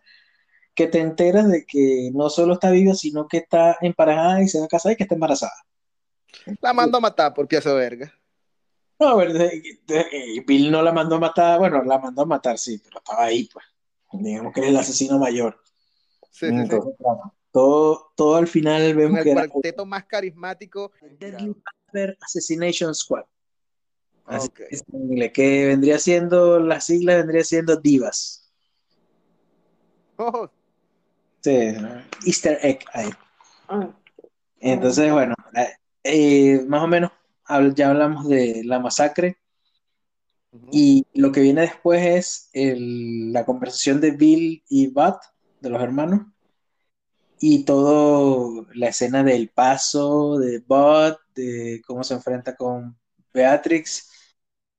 que te enteras de que no solo está viva, sino que está emparejada y se va a casar y que está embarazada. La mando a matar por pieza verga. No, a ver, de- Bill no la mandó a matar, bueno, la mandó a matar, sí, pero estaba ahí, pues. Digamos que es el asesino mayor. Sí, sí, sí. Claro, todo, todo al final vemos el que era cuarteto más carismático. Deadly Pepper Assassination Squad. Así Ok. es en inglés, que vendría siendo, las siglas vendría siendo Divas. Oh, Sí, Easter egg ahí. Entonces, bueno, eh, eh, más o menos ya hablamos de la masacre y lo que viene después es el- la conversación de Bill y Bud, de los hermanos, y todo la escena del paso de Bot, de cómo se enfrenta con Beatrix,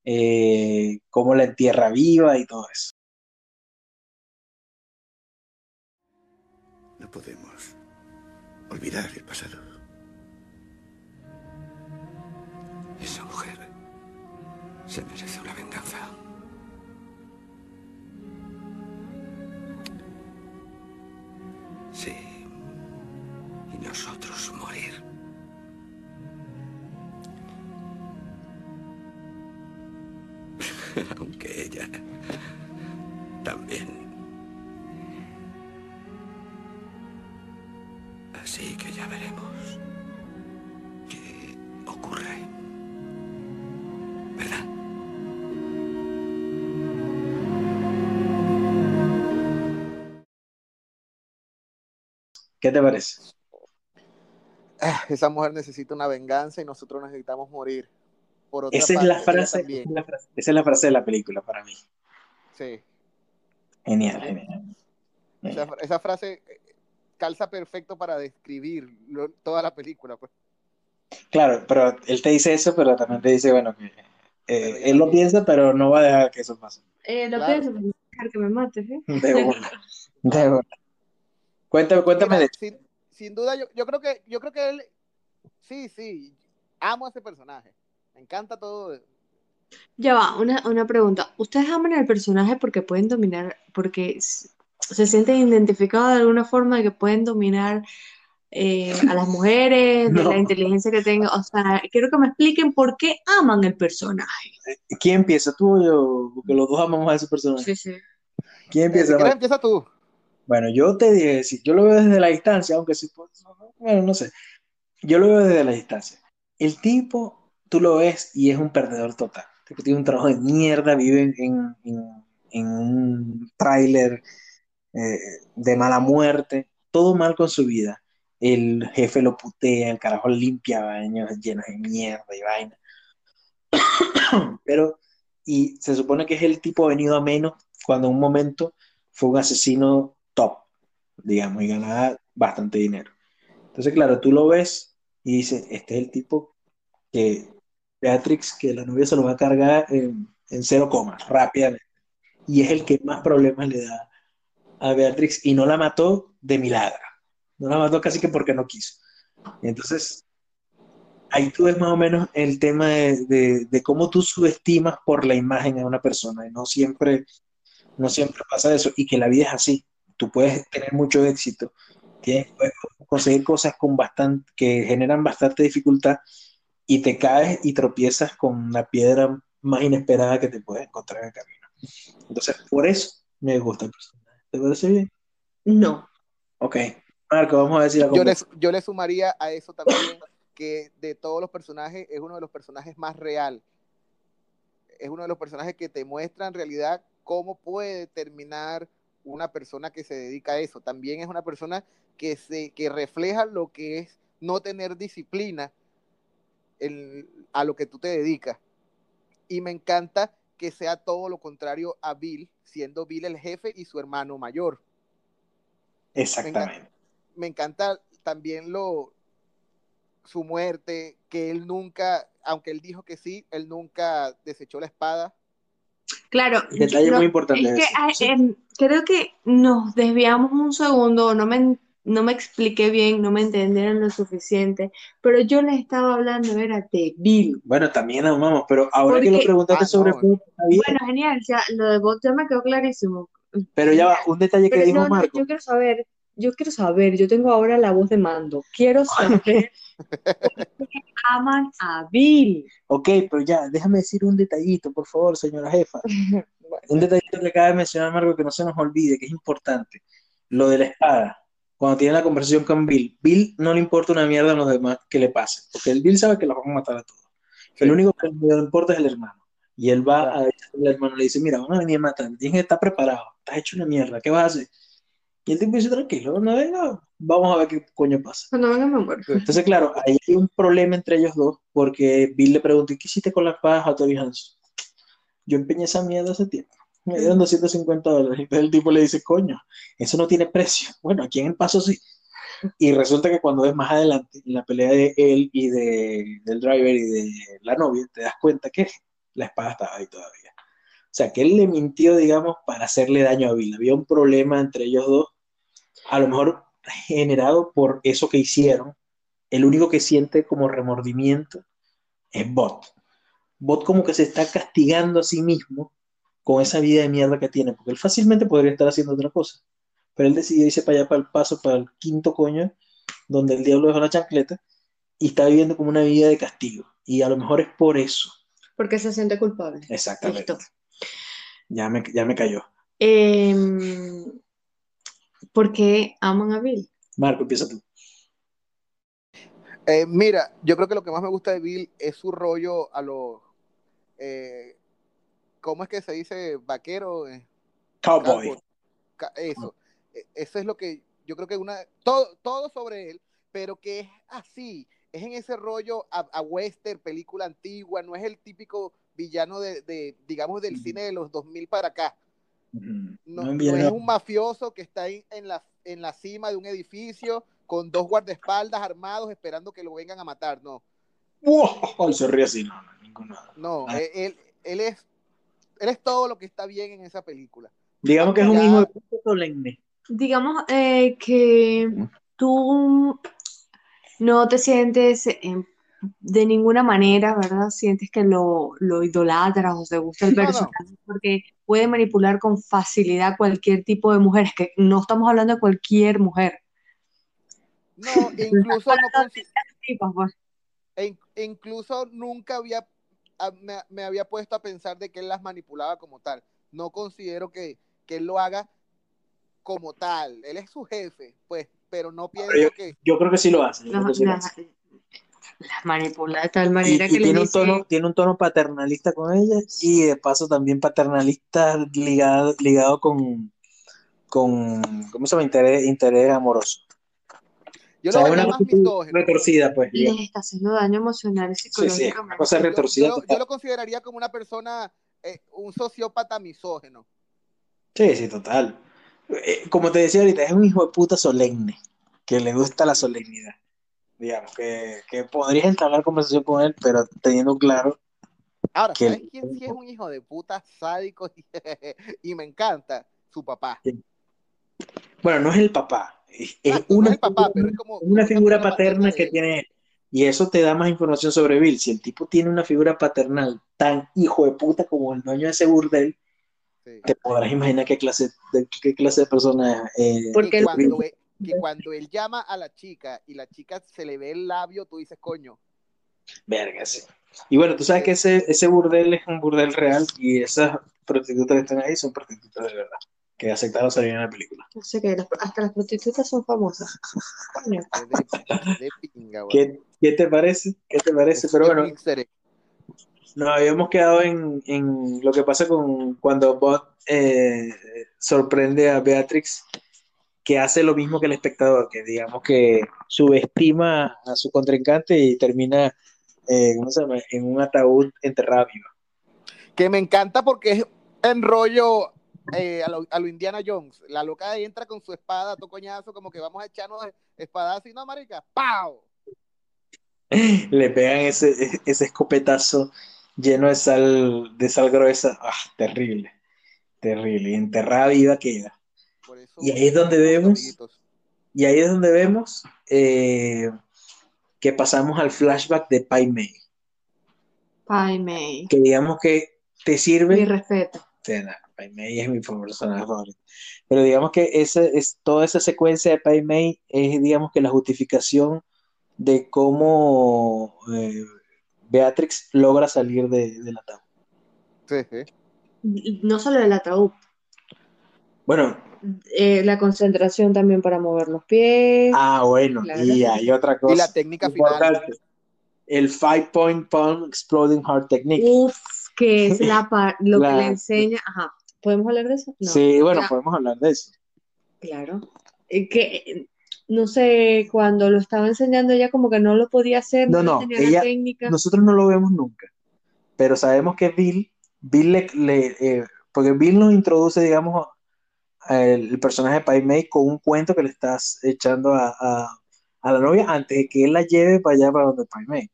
eh, cómo la entierra viva y todo eso. No podemos olvidar el pasado. Esa mujer se merece una venganza. Sí. Nosotros morir. Aunque ella también. Así que ya veremos qué ocurre. ¿Verdad? ¿Qué te parece? Ah, Esa mujer necesita una venganza y nosotros necesitamos morir. Por otra Esa es, la frase, esa, también. es la frase, esa es la frase de la película para mí. Sí. Genial, genial. Esa, esa frase eh, calza perfecto para describir lo- toda la película. Pues. Claro, pero él te dice eso, pero también te dice, bueno, que eh, él lo piensa, pero no va a dejar que eso pase. Eh, lo Claro. pienso, pero no dejar que me mates, ¿eh? De una, de una. Cuéntame, cuéntame Mira, de sin, sin duda, yo, yo creo que yo creo que él, sí, sí, amo a ese personaje. Me encanta todo. Ya va, una, una pregunta. ¿Ustedes aman al personaje porque pueden dominar, porque se sienten identificados de alguna forma de que pueden dominar eh, a las mujeres, de No. la inteligencia que tengan? O sea, quiero que me expliquen por qué aman el personaje. ¿Quién empieza? ¿Tú o yo? Porque los dos amamos a ese personaje. Sí, sí. ¿Quién Eh, empieza? si quieres, empieza tú. Bueno, yo te dije, si yo lo veo desde la distancia, aunque sí, pues, bueno, no sé, yo lo veo desde la distancia. El tipo, tú lo ves y es un perdedor total. Tipo tiene un trabajo de mierda, vive en, un tráiler eh, de mala muerte, todo mal con su vida. El jefe lo putea, el carajo limpia baños llenos de mierda y vaina. Pero, y se supone que es el tipo venido a menos cuando en un momento fue un asesino digamos, y ganaba bastante dinero. Entonces, claro, tú lo ves y dices, este es el tipo que Beatrix, que la novia se lo va a cargar en, cero coma, rápidamente. Y es el que más problemas le da a Beatrix y no la mató de milagro. No la mató casi que porque no quiso. Entonces, ahí tú ves más o menos el tema de, de- de cómo tú subestimas por la imagen a una persona. Y no siempre, no siempre pasa eso. Y que la vida es así. Tú puedes tener mucho éxito. tienes- puedes conseguir cosas con bastante, que generan bastante dificultad y te caes y tropiezas con la piedra más inesperada que te puedes encontrar en el camino. Entonces, por eso me gusta el personaje. ¿Te parece bien? No. Ok. Marco, vamos a decir algo. Yo le, yo le sumaría a eso también que de todos los personajes es uno de los personajes más real. Es uno de los personajes que te muestra en realidad cómo puede terminar una persona que se dedica a eso. También es una persona que, se, que refleja lo que es no tener disciplina en- a lo que tú te dedicas. Y me encanta que sea todo lo contrario a Bill, siendo Bill el jefe y su hermano mayor. Exactamente. me encanta también lo su muerte, que él nunca, aunque él dijo que sí, él nunca desechó la espada. Claro, Detalle no, muy importante es que sí. creo que nos desviamos un segundo, no me, no me expliqué bien, no me entendieron lo suficiente, pero yo les estaba hablando, era de Bill. Bueno, también amamos, pero ahora que lo Porque- preguntaste Ah, sobre no. Bien, Bueno, genial, ya lo de Bot ya me quedó clarísimo. pero ya va, un detalle que Pero dijo no, no, Marco. yo quiero saber, yo quiero saber, yo tengo ahora la voz de mando, quiero saber por qué aman a Bill. Ok, pero ya, déjame decir un detallito, por favor, señora jefa. Un detallito que acaba de mencionar Marco que no se nos olvide, que es importante. Lo de la espada. Cuando tiene la conversación con Bill, Bill no le importa una mierda a los demás que le pase, porque el Bill sabe que los van a matar a todos. El único que le importa es el hermano. Y él va a decirle al hermano, le dice, mira, van a venir a matar, tienes que estar preparado, estás hecho una mierda, ¿qué vas a hacer? Y el tipo dice, tranquilo, no venga, vamos a ver qué coño pasa. Cuando venga me muero. Entonces, claro, ahí hay un problema entre ellos dos, porque Bill le pregunta, ¿y qué hiciste con las espadas a Tori Hanson? Yo empeñé esa mierda hace tiempo. Me dieron 250 dólares. Entonces el tipo le dice, coño, eso no tiene precio. Bueno, aquí en el paso sí. Y resulta que cuando ves más adelante, en la pelea de él y de, del driver y de la novia, te das cuenta que la espada estaba ahí todavía. O sea, que él le mintió, digamos, para hacerle daño a Bill. Había un problema entre ellos dos, a lo mejor generado por eso que hicieron. El único que siente como remordimiento es Bot. Bot como que se está castigando a sí mismo con esa vida de mierda que tiene, porque él fácilmente podría estar haciendo otra cosa. Pero él decidió irse para allá, para el paso, para el quinto coño, donde el diablo dejó la chancleta, y está viviendo como una vida de castigo. Y a lo mejor es por eso. Porque se siente culpable. Exactamente. Ya me, ya me cayó. Em, ¿por qué aman a Bill? Marco, empieza tú. Eh, mira, yo creo que lo que más me gusta de Bill es su rollo a los. eh, ¿Cómo es que se dice? Vaquero. eh, Cowboy. ca- Eso. E- Eso es lo que yo creo que una. Todo, todo sobre él, pero que es así. Es en ese rollo a, a western, película antigua. No es el típico villano de, de, digamos, del cine de los 2000 para acá. No, No, no villano. es un mafioso que está en, en la, en la cima de un edificio con dos guardaespaldas armados esperando que lo vengan a matar. No, ¡Wow! Se ríe así, no, no, ninguno. no, Ah. él, él, él es, él es todo lo que está bien en esa película. Digamos que es un Ya- hijo de puta solemne. Digamos eh, que tú no te sientes em, de ninguna manera, ¿verdad? Sientes que lo, lo idolatras o te gusta el No, no. personaje porque puede manipular con facilidad cualquier tipo de mujer. Es que no estamos hablando de cualquier mujer. No, incluso, no consi- Tipas, pues. e e incluso nunca había, a- me, me había puesto a pensar de que él las manipulaba como tal. No considero que, que él lo haga como tal. Él es su jefe, pues, pero no pienso yo- que... Yo creo que sí lo hace. yo creo que sí lo hace. Las manipula de tal manera y que le tiene un dice, tono, tiene un tono paternalista con ella y de paso también paternalista ligado, ligado con, con, ¿cómo se llama? Interés, interés amoroso. Yo O sea, lo una retorcida, pues. les está haciendo daño emocional y Sí, sí, cosa Yo, retorcida. yo lo consideraría como una persona, eh, un sociópata misógeno. Sí, sí, total. Eh, como te decía ahorita, es un hijo de puta solemne, que le gusta la solemnidad. Digamos, que, que podrías entablar conversación con él, pero teniendo claro Ahora, que ¿sabes quién sí es un hijo de puta sádico y, y me encanta? Su papá. Bueno, no es el papá, es, es Exacto, no una, es el papá, figura- pero es como, es una como figura paterna de que tiene él. Y eso te da más información sobre Bill. Si el tipo tiene una figura paternal tan hijo de puta como el dueño de ese burdel, Sí. te podrás imaginar qué clase de, qué clase de persona es. eh, Porque cuando, e- que cuando él llama a la chica y la chica se le ve el labio, tú dices, coño, Verga, sí. Y bueno, tú sabes que ese, ese burdel es un burdel real y esas prostitutas que están ahí son prostitutas de verdad, que aceptaron salir en la película. No sé qué, las- hasta las prostitutas son famosas. Coño. de, de pinga, güey. ¿Qué, qué te parece? ¿Qué te parece? Es Pero bueno, Mixer nos habíamos quedado en, en lo que pasa con cuando Bot eh, sorprende a Beatrix, que hace lo mismo que el espectador, que digamos que subestima a su contrincante y termina eh, ¿cómo se llama? en un ataúd enterrado vivo. Que me encanta porque es en rollo eh, a, lo, a lo Indiana Jones. La loca entra con su espada, to coñazo, como que vamos a echarnos espadas y no, marica, ¡pau! Le pegan ese, ese escopetazo lleno de sal, de sal gruesa. Ah, terrible, terrible. Y enterrada viva queda. Por eso Y ahí es donde vemos, amiguitos. y ahí es donde vemos eh, que pasamos al flashback de Pai Mei. Pai Mei. Que digamos que te Mi sirve. respeto. Sí, no, Pai Mei es mi personaje favorito. Pero digamos que esa, es, toda esa secuencia de Pai Mei es, digamos que la justificación de cómo eh, Beatrix logra salir de, del ataúd. Sí, sí. No solo el ataúd, Bueno, eh, la concentración también para mover los pies. ah, bueno, Claro. y hay otra cosa Y la técnica final. importante. El Five Point Palm Exploding Heart Technique. Uf, que es la par- lo La- que le enseña. Ajá. ¿Podemos hablar de eso? No. sí, bueno, Ya, podemos hablar de eso. Claro. Eh, que, no sé, cuando lo estaba enseñando ella como que no lo podía hacer, No, no, no, tenía ella- la técnica. Nosotros no lo vemos nunca, pero sabemos que Bill, Bill le, le- eh, porque Bill nos introduce, digamos, el, personaje de Pai Mei con un cuento que le estás echando a, a- a la novia antes de que él la lleve para allá, para donde Pai Mei.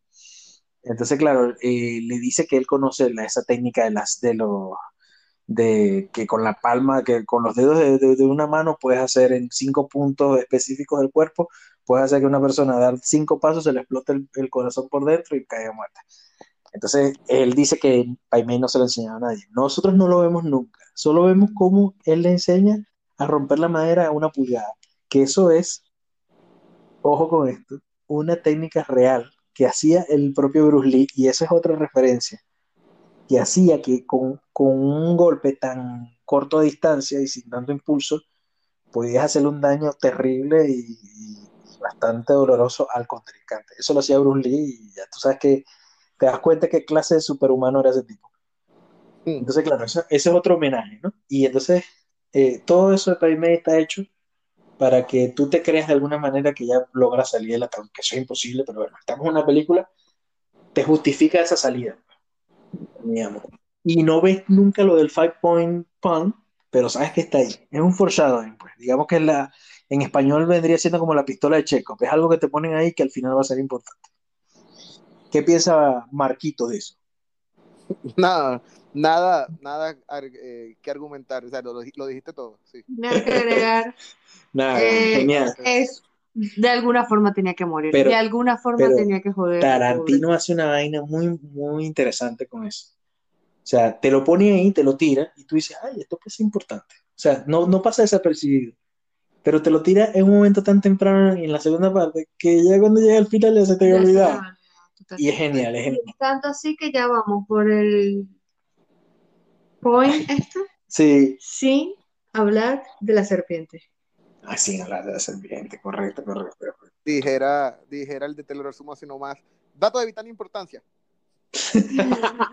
Entonces, claro, eh, le dice que él conoce la- esa técnica de las de los de que con la palma, que con los dedos de, de- de una mano puedes hacer en cinco puntos específicos del cuerpo, puedes hacer que una persona dar cinco pasos se le explote el, el corazón por dentro y caiga muerta. Entonces, él dice que Pai Mei no se lo enseñaba a nadie. Nosotros no lo vemos nunca, solo vemos cómo él le enseña a romper la madera a una pulgada, que eso es, ojo con esto, una técnica real que hacía el propio Bruce Lee, y esa es otra referencia, que hacía que con, con un golpe tan corto de distancia y sin tanto impulso, podías hacerle un daño terrible y, y bastante doloroso al contrincante. Eso lo hacía Bruce Lee y ya tú sabes que te das cuenta qué clase de superhumano era ese tipo. Entonces, claro, eso- ese es otro homenaje, ¿no? Y entonces, eh, todo eso de Pai Mei está hecho para que tú te creas de alguna manera que ya logra salir del ataúd, que eso es imposible, pero bueno, estamos en una película, te justifica esa salida, digamos. Y no ves nunca lo del Five Point Pun, pero sabes que está ahí. Es un foreshadowing, pues. Digamos que la, en español vendría siendo como la pistola de Chekhov. Es algo que te ponen ahí que al final va a ser importante. ¿Qué piensa Marquito de eso? Nada, nada, nada ar- eh, que argumentar. O sea, lo, lo dijiste todo. Sí. Nada que agregar. Nada, Eh, genial. es, de alguna forma tenía que morir. Pero- de alguna forma pero tenía que joder. Tarantino hace una vaina muy, muy interesante con eso. O sea, te lo pone ahí, te lo tira y tú dices, ay, esto es importante. O sea, no, no pasa desapercibido. Pero te lo tira en un momento tan temprano en la segunda parte que ya cuando llega al final ya se te había olvidado. Y es genial, es genial. Tanto así que ya vamos por el point este Sí, sin hablar de la serpiente. así hablar de la serpiente, correcto, correcto. correcto. Dijera, dijera el de te lo resumo así nomás. Dato de vital importancia.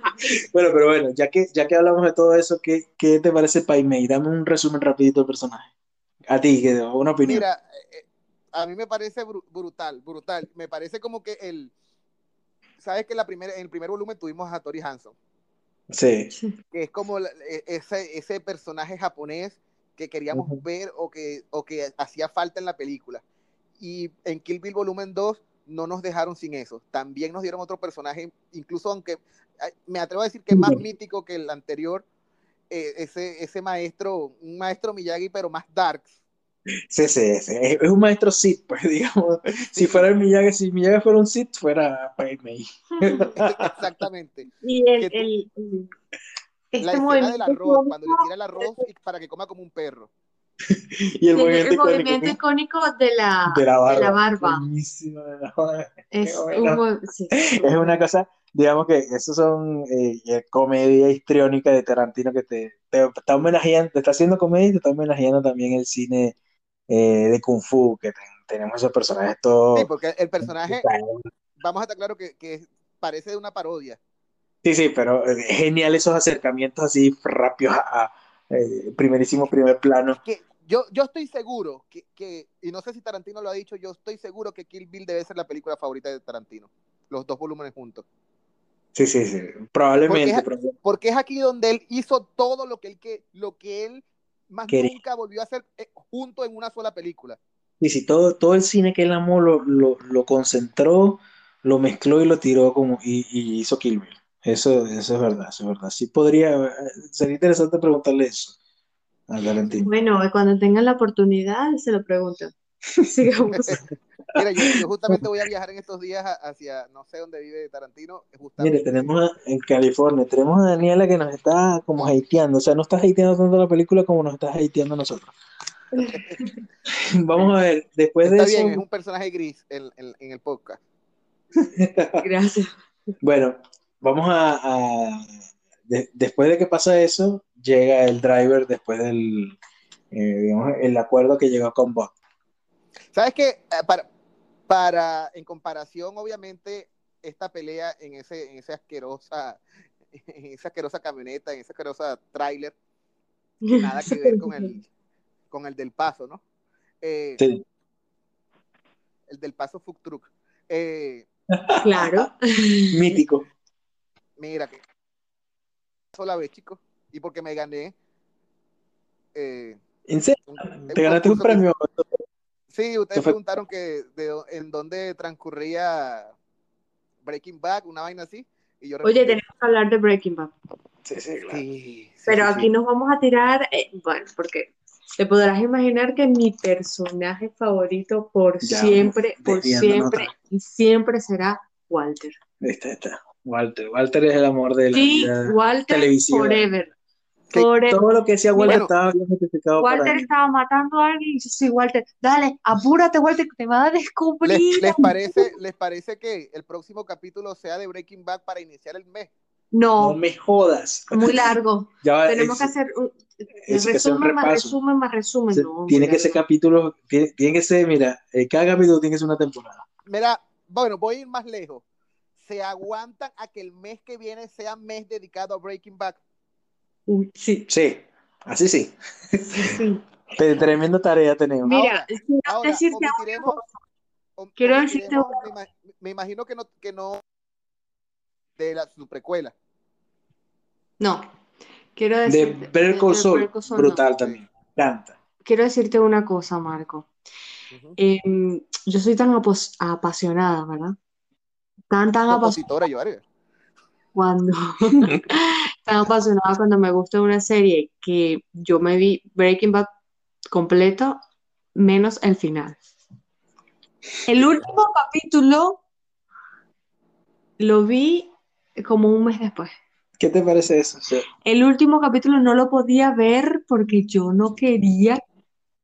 Bueno, pero bueno, ya que, ya que hablamos de todo eso, ¿qué, qué te parece Pai Mei? Dame un resumen rapidito del personaje. A ti, que una opinión. Mira, eh, a mí me parece bru- brutal, brutal. Me parece como que el. ¿Sabes que la primera, en el primer volumen tuvimos a Tori Hanson? Sí. que es como e- ese, ese personaje japonés que queríamos ver o que, o que hacía falta en la película. Y en Kill Bill Volumen 2 no nos dejaron sin eso. También nos dieron otro personaje, incluso aunque me atrevo a decir que es más mítico que el anterior, eh, ese, ese maestro, un maestro Miyagi, pero más darks. Sí, sí, sí. Es, un maestro Sith, pues digamos. Si fuera el Miyagi, si Miyagi fuera un Sith, fuera Pai Mei. Exactamente. Y el, Que el, el- La este escena del movimiento arroz, cuando le tira el arroz para que coma como un perro. Y el movimiento el icónico movimiento que- icónico de la, de la barba. de la. Es un sí. Es una cosa, digamos que eso son eh, eh, comedia histriónica de Tarantino que te, te está homenajeando, te está haciendo comedia y te está homenajeando también el cine eh, de Kung Fu, que ten- tenemos esos personajes todos. Sí, porque el personaje, vamos a estar claro que, que parece de una parodia. Sí, sí, pero eh, genial esos acercamientos así rápidos a, a, eh, primerísimo primer plano. que yo, yo estoy seguro que, que, y no sé si Tarantino lo ha dicho, yo estoy seguro que Kill Bill debe ser la película favorita de Tarantino. Los dos volúmenes juntos. Sí, sí, sí, probablemente. Porque pero- Porque es aquí donde él hizo todo lo que él, que, lo que él más Quería. nunca volvió a hacer eh, junto en una sola película. Sí, sí, todo, todo el cine que él amó lo, lo, lo concentró, lo mezcló y lo tiró como y, y hizo Kill Bill. Eso, eso es verdad, eso es verdad. Sí podría, eh, sería interesante preguntarle eso a Tarantino. Bueno, cuando tengan la oportunidad se lo preguntan. Sigamos. Mira, yo, yo justamente voy a viajar en estos días hacia, no sé dónde vive Tarantino, Mire, tenemos a- en California, tenemos a Daniela que nos está como hateando, o sea, no está hateando tanto la película como nos está hateando a nosotros. Vamos a ver, después de Está eso, bien, es un personaje gris en, en- en el podcast. Gracias. bueno, vamos a, a- de- después de que pasa eso, llega el driver después del, eh, digamos, el acuerdo que llegó con Bob. ¿Sabes qué? Eh, Para, para, en comparación, obviamente, esta pelea en ese, en esa asquerosa, en esa asquerosa camioneta, en esa asquerosa tráiler, que nada que ver con el, con el del paso, ¿no? Eh, Sí. El del paso Food Truck. Eh, Claro. Mítico. mira que sola vez, chicos, y porque me gané. eh, ¿En serio? un- ¿Te ganaste un que- premio? Sí, ustedes preguntaron que de, en dónde transcurría Breaking Bad, una vaina así. Y yo Oye, respondí, tenemos que hablar de Breaking Bad. Sí, sí, claro. Sí, sí, Pero sí, aquí sí. nos vamos a tirar, eh, bueno, porque te podrás imaginar que mi personaje favorito por Ya, siempre, por siempre otra y siempre será Walter. Este está. Walter. Walter es el amor de la Sí, vida Walter televisiva. forever. Que. Todo lo que decía Walter Bueno. estaba bien justificado para Walter mí. estaba matando a alguien y yo soy Walter. Dale, apúrate, Walter, que te va a ¿Les, descubrir. les parece, ¿Les parece que el próximo capítulo sea de Breaking Bad para iniciar el mes? No No, me jodas. muy largo. Ya Tenemos que es- hacer un eso que sea un resumen más resumen más resumen. se- No, tiene que ser capítulo, tiene, tiene que ser, mira, eh, cada capítulo tiene que ser una temporada. Mira, bueno, voy a ir más lejos. ¿Se aguantan a que el mes que viene sea mes dedicado a Breaking Bad? Uy, sí, Sí, así sí. sí. Pe- Tremenda tarea tenemos. Mira, quiero Ahora, decirte omitiremos, om- Quiero decirte una me, me imagino que no, que no de la, su precuela. No, quiero de decirte. De Better Call Saul, no. brutal también. Canta. Quiero decirte una cosa, Marco. Ujú. Em, yo soy tan apos- apasionada, ¿verdad? Tan, tan apasionada cuando, tan apasionada cuando me gusta una serie que yo me vi Breaking Bad completo, menos el final. El último capítulo lo vi como un mes después. ¿Qué te parece eso? Sea, El último capítulo no lo podía ver porque yo no quería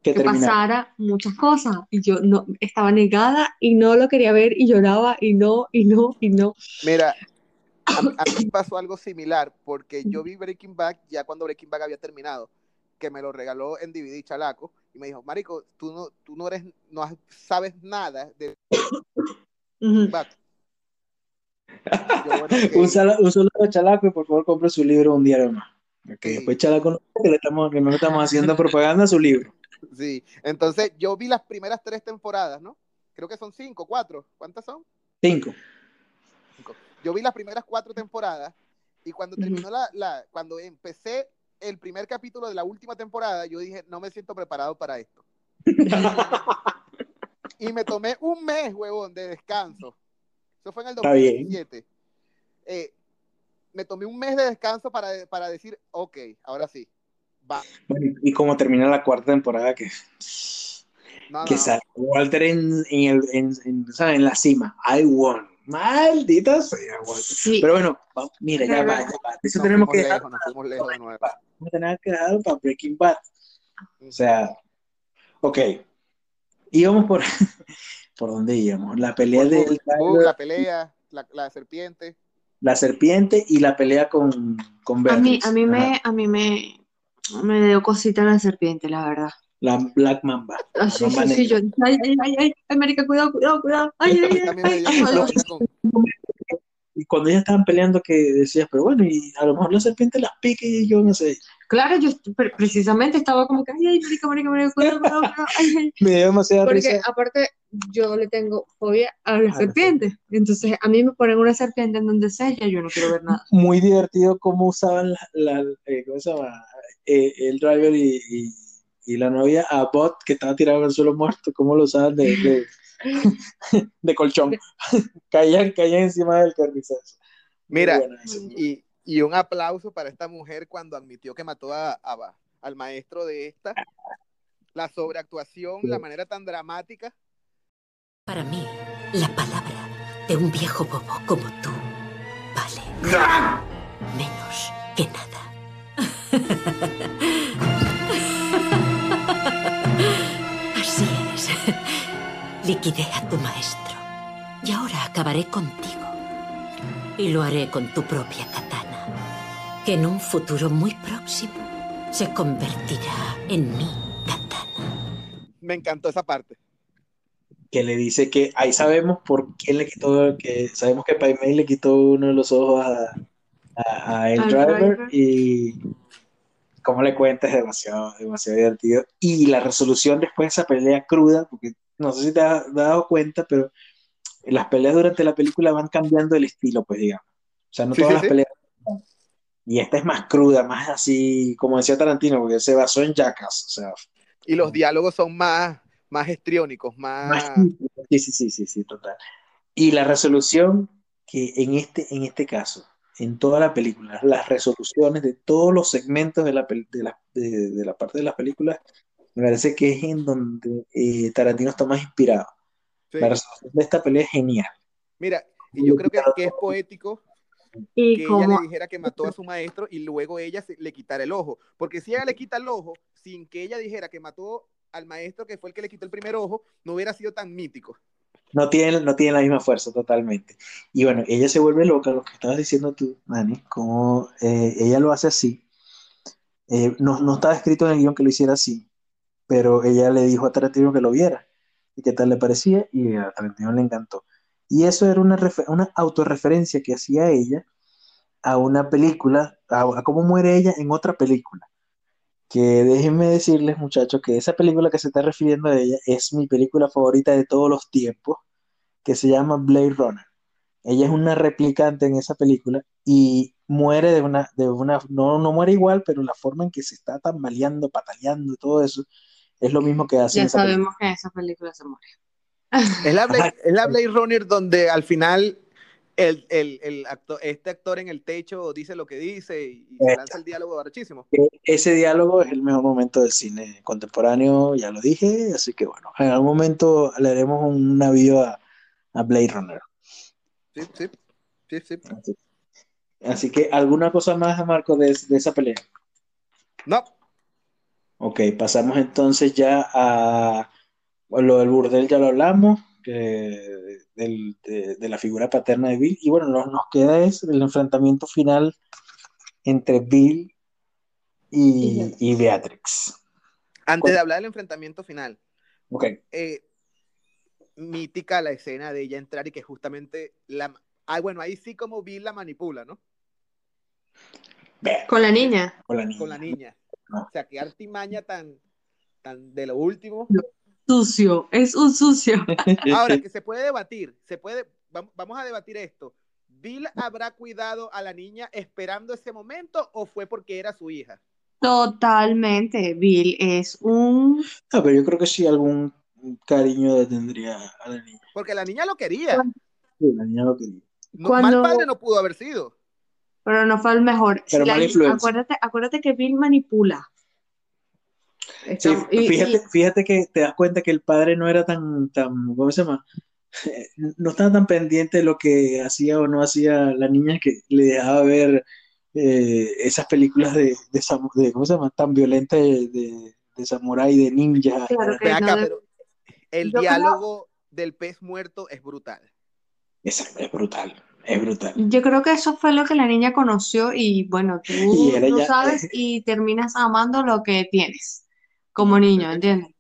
que que pasara muchas cosas y yo no estaba negada y no lo quería ver y lloraba y no y no y no. Mira, a, mí- a mí pasó algo similar porque yo vi Breaking Bad ya cuando Breaking Bad había terminado, que me lo regaló en DVD Chalaco y me dijo, Marico, tú no, tú no eres, no sabes nada de Ujú. Bad. Yo, bueno. Un, saludo a Chalaco y por favor compre su libro un más. Que Sí. después Chalaco no, que, le estamos, que no le estamos haciendo propaganda a su libro. Sí, entonces yo vi las primeras tres temporadas, ¿no? Creo que son cinco, cuatro. ¿Cuántas son? Cinco. Yo vi las primeras cuatro temporadas y cuando terminó la, la, cuando empecé el primer capítulo de la última temporada, yo dije, no me siento preparado para esto. Y me tomé un mes, huevón, de descanso. Eso fue en el Está bien. 2017. Eh, me tomé un mes de descanso para, para decir, ok, ahora sí. Va. Bueno, y como termina la cuarta temporada, que, No, que no. sale Walter en, en, el, en, en, en la cima. I won. Maldita sea. Sí, Pero bueno, va- mira, ya va, ya va. Eso Nos tenemos que dejar, lejos, nos fuimos lejos de nuevo. vamos a tener que dejarlo para Breaking Bad. O sea, ok. Íbamos por, por dónde íbamos. La pelea Por- del la pelea, la, la serpiente. la serpiente y la pelea con, con a mí, a mí Ajá. me, a mí me, me dio cosita la serpiente, la verdad. La Black Mamba. Ah, La sí, mamba sí, sí, yo, ay, ay, ay, ay, ay, marica, cuidado, cuidado, cuidado, ay, ay, ay, ay, ay, Y cuando ellas estaban peleando, que decías, pero bueno, y a lo mejor la serpiente las pique y yo no sé. Claro, yo pre- precisamente estaba como que, ay, ay, marica, marica, marica, cuidado, cuidado, cuidado, ay, ay. Me dio demasiada Porque risa. aparte yo le tengo fobia a las la serpientes. Entonces a mí me ponen una serpiente en donde sea, ya yo no quiero ver nada. Muy divertido cómo usaban la, la- eh, ¿cómo se llama? Eh, el driver y, y- y la novia a Bot, que estaba tirado en el suelo muerto, cómo lo usaban de, de, de colchón. caían, caían encima del carrizazo. Muy Mira, bueno y, y un aplauso para esta mujer cuando admitió que mató a, a- al maestro de esta. La sobreactuación, la manera tan dramática. Para mí, la palabra de un viejo bobo como tú vale menos que nada. Liquidé a tu maestro. Y ahora acabaré contigo. Y lo haré con tu propia katana. Que en un futuro muy próximo se convertirá en mi katana. Me encantó esa parte. que le dice que ahí sabemos por quién le quitó, que sabemos que Paimei le quitó uno de los ojos a, a, a el driver, driver. y como le cuenta es demasiado, demasiado divertido. Y la resolución después de esa pelea cruda, porque no sé si te has dado cuenta, pero las peleas durante la película van cambiando el estilo, pues digamos. O sea, no Sí, todas sí, las sí. peleas. Y esta es más cruda, más así, como decía Tarantino, porque se basó en Jackass, o sea, Y los diálogos son más, más histriónicos, más... Más Sí, sí, sí, sí, sí, total. Y la resolución que en este, en este caso, en toda la película, las resoluciones de todos los segmentos de la, de la, de, de la parte de las películas, me parece que es en donde eh, Tarantino está más inspirado. Sí. La resolución de esta pelea es genial. Mira, y yo creo que, que es poético Y que ella le dijera que mató a su maestro y luego ella se- le quitara el ojo. Porque si ella le quita el ojo sin que ella dijera que mató al maestro que fue el que le quitó el primer ojo, no hubiera sido tan mítico. No tiene, no tiene la misma fuerza totalmente. Y bueno, ella se vuelve loca, lo que estabas diciendo tú, Dani, como eh, ella lo hace así. Eh, no, no estaba escrito en el guion que lo hiciera así, pero ella le dijo a Tarantino que lo viera y qué tal le parecía, y a Tarantino le encantó. Y eso era una, una autorreferencia que hacía ella a una película, a, cómo muere ella en otra película. Que déjenme decirles, muchachos, que esa película que se está refiriendo a ella es mi película favorita de todos los tiempos, que se llama Blade Runner. Ella es una replicante en esa película y muere de una, de una, no, no muere igual, pero la forma en que se está tambaleando, pataleando todo eso, es lo mismo que hace ya esa película. sabemos que esa película se muere. Es la Blade, es la Blade Runner donde al final el, el, el actor, este actor en el techo dice lo que dice y, y se lanza el diálogo archísimo. E- Ese diálogo es el mejor momento del cine contemporáneo, ya lo dije, así que bueno, en algún momento le haremos un navío a, a Blade Runner. Sí, sí, sí, sí. Así, así que, ¿alguna cosa más, Marco, de, de esa pelea? No, Ok, pasamos entonces ya a lo del burdel, ya lo hablamos, que del- de, de la figura paterna de Bill, y bueno, lo que nos queda es el enfrentamiento final entre Bill y, y Beatrix. antes de hablar del enfrentamiento final, eh, mítica la escena de ella entrar y que justamente la... Ah, bueno, ahí sí como Bill la manipula, ¿no? Ve, Con la niña. con la niña. Con la niña. O sea, qué artimaña tan, tan de lo último. Sucio, es un sucio. Ahora, que se puede debatir, se puede, vam- vamos a debatir esto. ¿Bill habrá cuidado a la niña esperando ese momento o fue porque era su hija? Totalmente. Bill es un Ah, pero yo creo que sí algún cariño le tendría a la niña. Porque la niña lo quería. Sí, la niña lo quería. No, Cuando- Mal padre no pudo haber sido. Pero no fue el mejor. Pero Si la- acuérdate, acuérdate que Bill manipula. Sí, Estamos- y- fíjate, y- fíjate que te das cuenta que el padre no era tan, tan, ¿cómo se llama? No estaba tan pendiente de lo que hacía o no hacía la niña que le dejaba ver eh, esas películas de, de, ¿cómo se llama? Tan violentas de, de, de samurái, de ninja. Claro que Ven acá, no- pero el creo- diálogo del pez muerto es brutal. Esa- es brutal, es brutal. Yo creo que eso fue lo que la niña conoció y bueno, tú, Y tú ya- sabes y terminas amando lo que tienes como niño, ¿entiendes?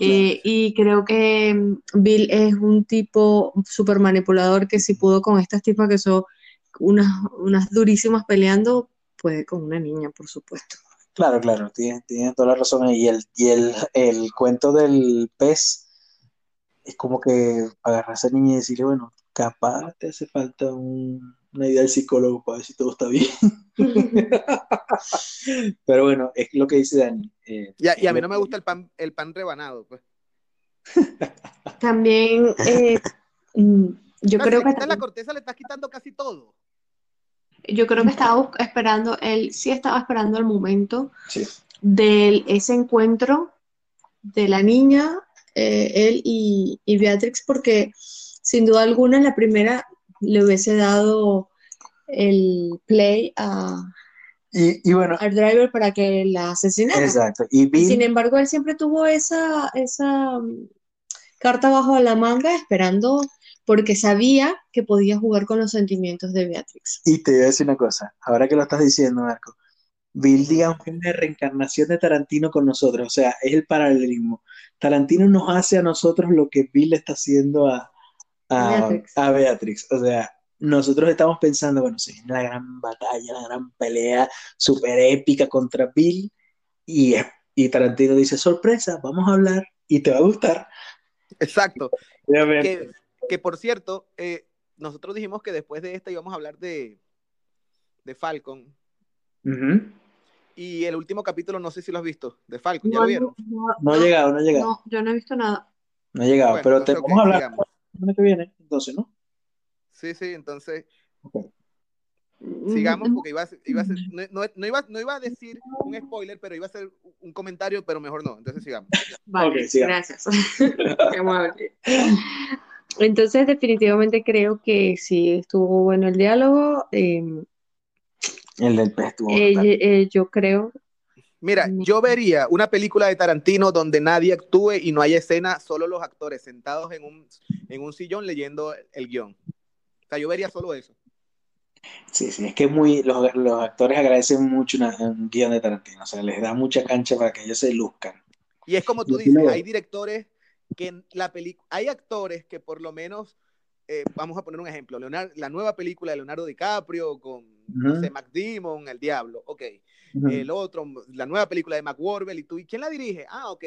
Eh, y creo que mm, Bill es un tipo súper manipulador que si pudo con estas tipas que son unas, unas durísimas peleando, puede con una niña, por supuesto. Claro, claro, tienes, tienes toda la razón. Y el, y el, el cuento del pez es como que agarrar a esa niña y decirle, bueno, capaz te hace falta un- una idea del psicólogo para ver si todo está bien. Pero bueno, es lo que dice Dani. eh, Y a, y a mí no me gusta el pan, el pan rebanado. Pues. También eh, mm, yo No, creo si que quitas la corteza le estás quitando casi todo. yo creo que estaba esperando, él sí estaba esperando el momento Sí. de ese encuentro de la niña, eh, él y, y Beatrix, porque sin duda alguna en la primera le hubiese dado el play a, Y, y bueno, al driver para que la asesinara. exacto. Y Bill, sin embargo, él siempre tuvo esa, esa mm, carta bajo la manga esperando porque sabía que podía jugar con los sentimientos de Beatrix. y te voy a decir una cosa, ahora que lo estás diciendo, Marco, Bill, digamos que es una reencarnación de Tarantino con nosotros, o sea, es el paralelismo. Tarantino nos hace a nosotros lo que Bill le está haciendo a, a, Beatrix. a Beatrix. O sea, nosotros estamos pensando, bueno, se viene la gran batalla, la gran pelea súper épica contra Bill, y, y Tarantino dice, sorpresa, vamos a hablar y te va a gustar. Exacto. Que, que por cierto, eh, nosotros dijimos que después de esta íbamos a hablar de, de Falcon. Y el último capítulo, no sé si lo has visto, de Falcon, ¿ya No, lo vieron? no, No ha llegado, no ha llegado, no, yo no he visto nada. no ha llegado, Bueno, pero te vamos a hablar. Semana que viene, entonces, ¿no? Sí, sí, entonces, Ok. Sigamos Mm, porque iba a, ser- iba a ser- no, no- no iba, no iba a decir un spoiler, pero iba a ser un comentario, pero mejor no. Entonces sigamos. Vale, sigamos. gracias. Qué amable. Entonces, definitivamente creo que sí estuvo bueno el diálogo. eh, El del pez estuvo eh, eh, yo creo, Mira, yo vería una película de Tarantino donde nadie actúe y no haya escena, solo los actores sentados en un, en un sillón leyendo el guion. O sea, yo vería solo eso. Sí, sí, es que muy, los, los actores agradecen mucho una- un guion de Tarantino, o sea, les da mucha cancha para que ellos se luzcan. Y es como tú dices, hay directores que en la película, hay actores que por lo menos, eh, vamos a poner un ejemplo, Leonardo- la nueva película de Leonardo DiCaprio con, no Ujú. sé, Matt Damon, El Diablo, ok. El otro, la nueva película de Mac Wahlberg, y tú, ¿y quién la dirige? Ah, ok.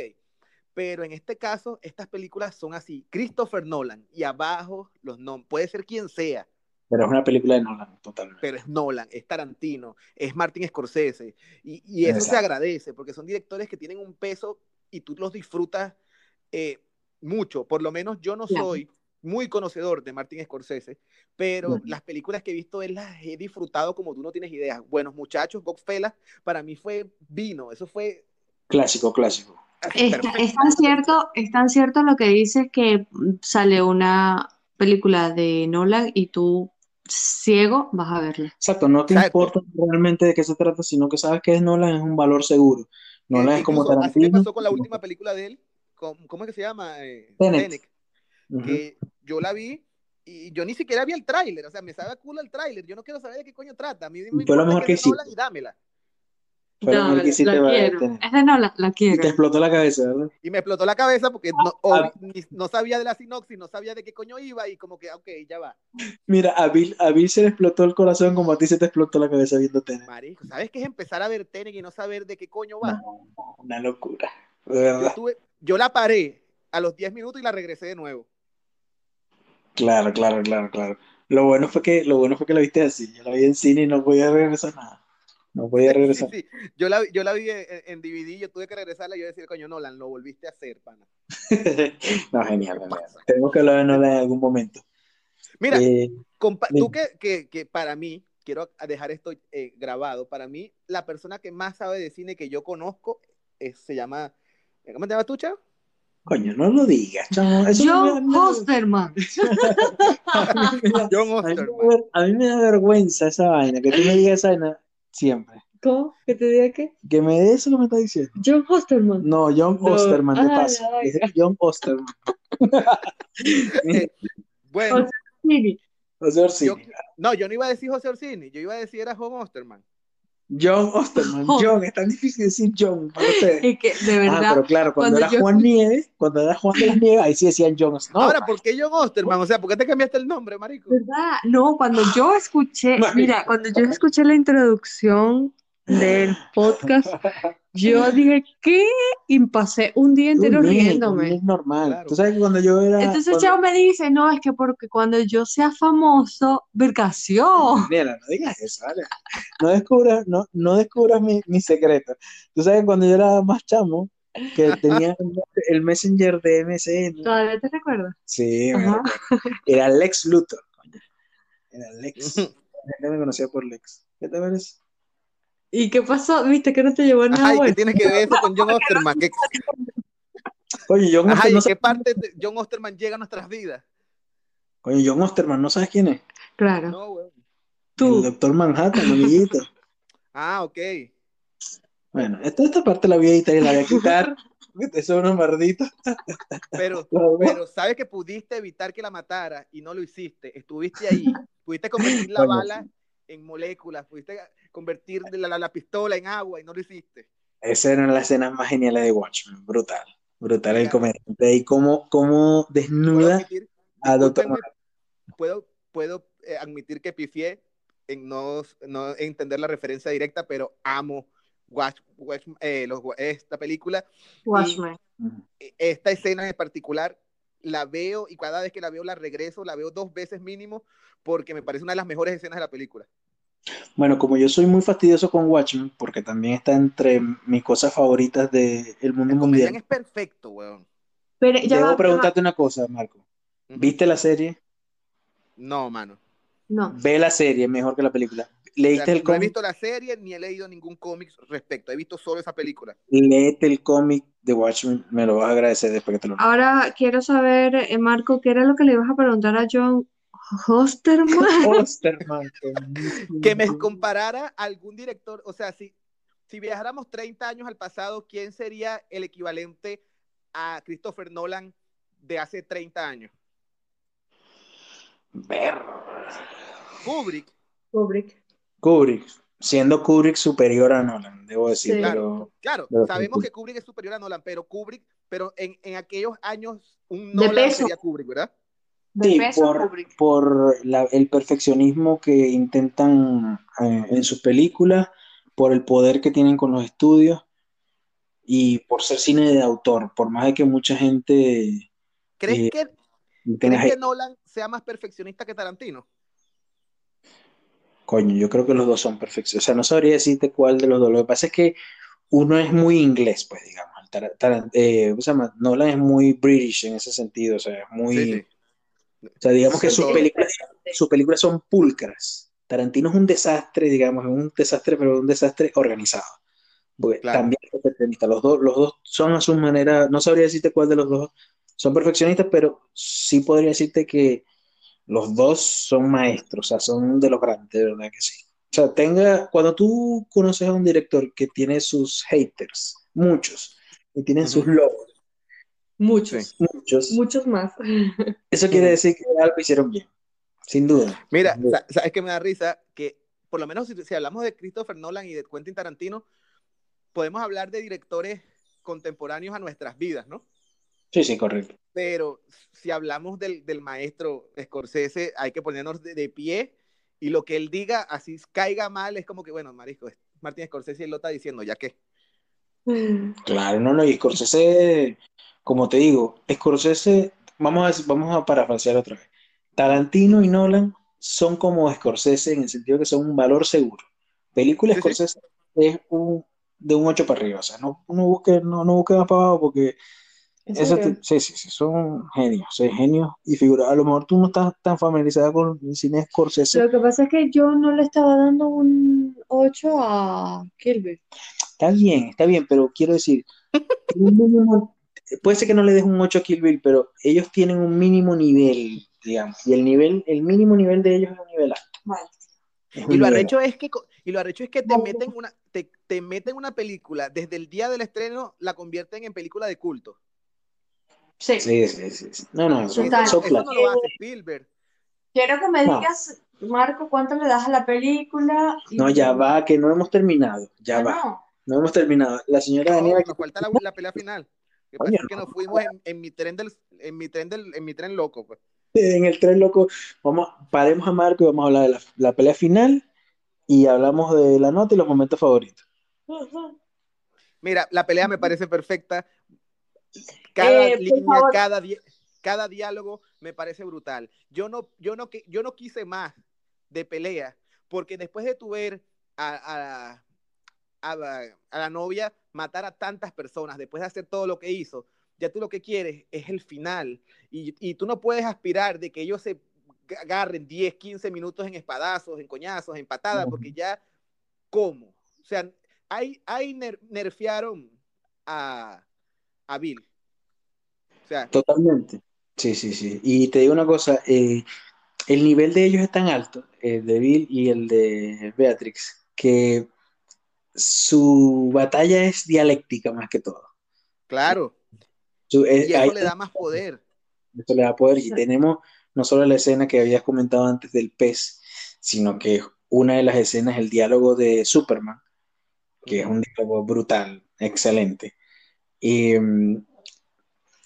Pero en este caso, estas películas son así, Christopher Nolan, y abajo los nombres, puede ser quien sea, Pero es una película de Nolan, totalmente. pero es Nolan, es Tarantino, es Martin Scorsese, y, y eso se agradece, porque son directores que tienen un peso y tú los disfrutas eh, mucho. Por lo menos yo no soy muy conocedor de Martin Scorsese, pero las películas que he visto, él las he disfrutado como tú no tienes idea. Buenos muchachos, Godfellas, para mí fue vino, eso fue Clásico, clásico. es, es tan cierto, es tan cierto lo que dices que sale una película de Nolan y tú, ciego, vas a verla. Exacto, no te Exacto. importa realmente de qué se trata, sino que sabes que es Nolan, es un valor seguro. Nolan Eh, es como Tarantino. pasó con la última película de él, con- ¿cómo es que se llama? Eh, Tenet. Tenet, Que yo la vi y yo ni siquiera vi el tráiler, o sea, me sabe a culo el tráiler, yo no quiero saber de qué coño trata, a mí me Fue lo mejor que hiciste. y dámela. Fue lo mejor que hiciste la para quiero. Es de Nolan, la Y quiero. te explotó la cabeza, ¿verdad? Y me explotó la cabeza porque no, Ah, obvi- ni- no sabía de la sinopsis, no sabía de qué coño iba y como que, ok, ya va. Mira, a Bill, a Bill se le explotó el corazón como a ti se te explotó la cabeza viendo Tenet. Marico, ¿sabes qué es empezar a ver Tenet y no saber de qué coño va? No, una locura, de Yo, verdad. tuve, yo la paré a los 10 minutos y la regresé de nuevo. Claro, claro, claro, claro. Lo bueno fue que, lo bueno fue que la viste así. Yo la vi en cine y no podía regresar nada. No podía regresar. sí. Yo la, yo la vi en, en DVD, yo tuve que regresarla y yo decir, coño, Nolan, lo volviste a hacer, pana. No, genial, genial. Tenemos que hablar de Nolan en algún momento. Mira, Eh, tú que, que, que para mí, quiero dejar esto eh, grabado, para mí, la persona que más sabe de cine que yo conozco es- se llama, ¿cómo te llamas tú, Chao? Coño, no lo digas, chamo. Eso John me da- Hosterman. a mí me da- John Osterman. a mí me da vergüenza esa vaina, que tú me digas esa vaina siempre. ¿Cómo? ¿Que te diga qué? Que me dé eso que me estás diciendo. John Hosterman. No, John No. Osterman, de Ah, paso. Es. John Osterman. Bueno, Miri, José Orsini. yo, no, yo no iba a decir José Orsini, yo iba a decir era John Osterman. John Osterman. John. John, es tan difícil decir John para ustedes. es que de Ah, verdad, pero claro, cuando, cuando era yo Juan Nieves, cuando era Juan de las Nieves, ahí sí decían John. No, Ahora, ¿por qué John Osterman? O sea, ¿por qué te cambiaste el nombre, marico? ¿verdad? No, cuando yo escuché, mira, cuando yo escuché la introducción del podcast, yo dije, ¿qué? Y pasé un día entero Un riéndome. es normal. Claro. Tú sabes que cuando yo era. Entonces cuando- Chao me dice, no, es que porque cuando yo sea famoso, vergación. Mira, no digas eso, ¿vale? No descubras, no, no descubras mi, mi secreto. Tú sabes que cuando yo era más chamo, que tenía el Messenger de MSN. ¿Todavía te recuerdas? Sí, me. Era Lex Luthor, coño. Era Lex. La gente me conocía por Lex. ¿Qué te parece? ¿Y qué pasó? ¿Viste que no te llevó nada Ajá, ¿y qué bueno? tiene que ver eso con John Osterman? ¿Qué, Oye, John Osterman, ¿y no qué parte de John Osterman llega a nuestras vidas? Oye, John Osterman, ¿no sabes quién es? Claro. No, weón. El Tú. Doctor Manhattan, amiguito. Ah, ok. Bueno, esta, esta parte la voy a editar y la voy a quitar. Eso es una mardita. Pero, pero sabes que pudiste evitar que la matara y no lo hiciste. Estuviste ahí. Pudiste convertir la bala en moléculas. Pudiste convertir la, la- la pistola en agua y no lo hiciste. Esa era una de las escenas más geniales de Watchmen. Brutal. Brutal el comediante. Y cómo, cómo desnuda admitir, a Doctor puedo, puedo eh, admitir que pifié en no, no entender la referencia directa, pero amo Watch, Watch- eh, los- esta película. Watchmen. esta escena en particular la veo y cada vez que la veo la regreso, la veo dos veces mínimo porque me parece una de las mejores escenas de la película. Bueno, como yo soy muy fastidioso con Watchmen, porque también está entre mis cosas favoritas del mundo El mundial, es perfecto, weón. Pero ya debo va, ya preguntarte una cosa, Marco. ¿Viste la serie? No, mano. va. No. Ve la serie mejor que la película. ¿Leíste el no he visto la serie ni he leído ningún cómic respecto. He visto solo esa película. Léete el cómic de Watchmen, me lo vas a agradecer después que te lo. Ahora quiero saber, eh, Marco, ¿qué era lo que le ibas a preguntar a John Hosterman? Osterman, Que me comparara a algún director, o sea, si, si viajáramos 30 años al pasado, ¿quién sería el equivalente a Christopher Nolan de hace 30 años? Ver. Kubrick. Kubrick. Kubrick, siendo Kubrick superior a Nolan, debo decir, Sí. pero Claro, pero sabemos que Kubrick es superior a Nolan, pero Kubrick, pero en, en aquellos años un Nolan peso. sería Kubrick, ¿verdad? De Sí, peso por, Kubrick. por la- el perfeccionismo que intentan eh, en sus películas, por el poder que tienen con los estudios y por ser cine de autor, por más de que mucha gente ¿Crees eh, que, ¿crees que. Nolan sea más perfeccionista que Tarantino? Coño, yo creo que los dos son perfectos. O sea, no sabría decirte cuál de los dos. Lo que pasa es que uno es muy inglés, pues, digamos. Tar- Tar- eh, ¿cómo se llama? Nolan es muy British en ese sentido. O sea, es muy. Sí, sí. O sea, digamos que sus películas, sus películas son pulcras. Tarantino es un desastre, digamos, es un desastre, pero un desastre organizado. Porque Claro. también es perfeccionista. Los dos, los dos son a su manera, no sabría decirte cuál de los dos son perfeccionistas, pero sí podría decirte que los dos son maestros, o sea, son de los grandes, de verdad que sí. O sea, tenga, cuando tú conoces a un director que tiene sus haters, muchos, y tienen sus logros, Muchos. muchos, Muchos más. eso quiere decir que algo hicieron bien, sin duda. Mira, Sin duda. sa- ¿sabes que me da risa? Que por lo menos si, si hablamos de Christopher Nolan y de Quentin Tarantino, podemos hablar de directores contemporáneos a nuestras vidas, ¿no? Sí, sí, correcto. Pero si hablamos del, del maestro Scorsese, hay que ponernos de, de pie y lo que él diga, así caiga mal, es como que, bueno, marisco, Martín Scorsese y él lo está diciendo, ya que. Claro, no, no, y Scorsese, como te digo, Scorsese, vamos a, vamos a parafrasear otra vez. Tarantino y Nolan son como Scorsese en el sentido que son un valor seguro. Película Sí, sí. Scorsese es un, de un 8 para arriba, o sea, no, no busque, no, no busque más para abajo porque ¿En eso te- sí, sí, sí, son genios, sí, genios y figuras. A lo mejor tú no estás tan familiarizada con el cine Scorsese, Lo que pasa es que yo no le estaba dando un 8 a Kill Bill. Está bien, está bien, pero quiero decir, mínimo- puede ser que no le des un 8 a Kill Bill, pero ellos tienen un mínimo nivel, digamos, y el nivel, el mínimo nivel de ellos es un nivel alto. Vale. Es un Y lo arrecho es que, y lo arrecho es que te meten una, te, te meten una película, desde el día del estreno la convierten en película de culto. Sí. Sí, sí, sí. No, no, son, Total. son Eso platos. no lo hace Spielberg. Quiero que me No. digas, Marco, cuánto le das a la película. y- No, ya va, que no hemos terminado, ya Ah, va, no. no hemos terminado. La señora No, Daniela, nos falta la, la pelea final. Que pasa nos fuimos en, en mi tren del, en mi tren del, en mi tren loco, pues. en el tren loco, vamos, paremos a Marco y vamos a hablar de la, la pelea final y hablamos de la nota y los momentos favoritos. Mira, la pelea me parece perfecta. Cada Eh, línea, cada, di- cada diálogo me parece brutal. Yo no, yo no, yo no quise más de pelea, porque después de tu ver a, a- a la, a la novia matar a tantas personas, después de hacer todo lo que hizo, ya tú lo que quieres es el final. Y, y tú no puedes aspirar de que ellos se agarren 10, 15 minutos en espadazos, en coñazos, en patadas, porque ya, ¿cómo? O sea, ahí, ahí ner- nerfearon a, a Bill. O sea, Totalmente. Sí, sí, sí. Y te digo una cosa, eh, el nivel de ellos es tan alto, el de Bill y el de Beatrix, que su batalla es dialéctica más que todo. claro. Su- eh, Y eso le da más poder. Esto le da poder. Y tenemos no solo la escena que habías comentado antes del pez, sino que una de las escenas, el diálogo de Superman, que es un diálogo brutal, excelente. Y, mm,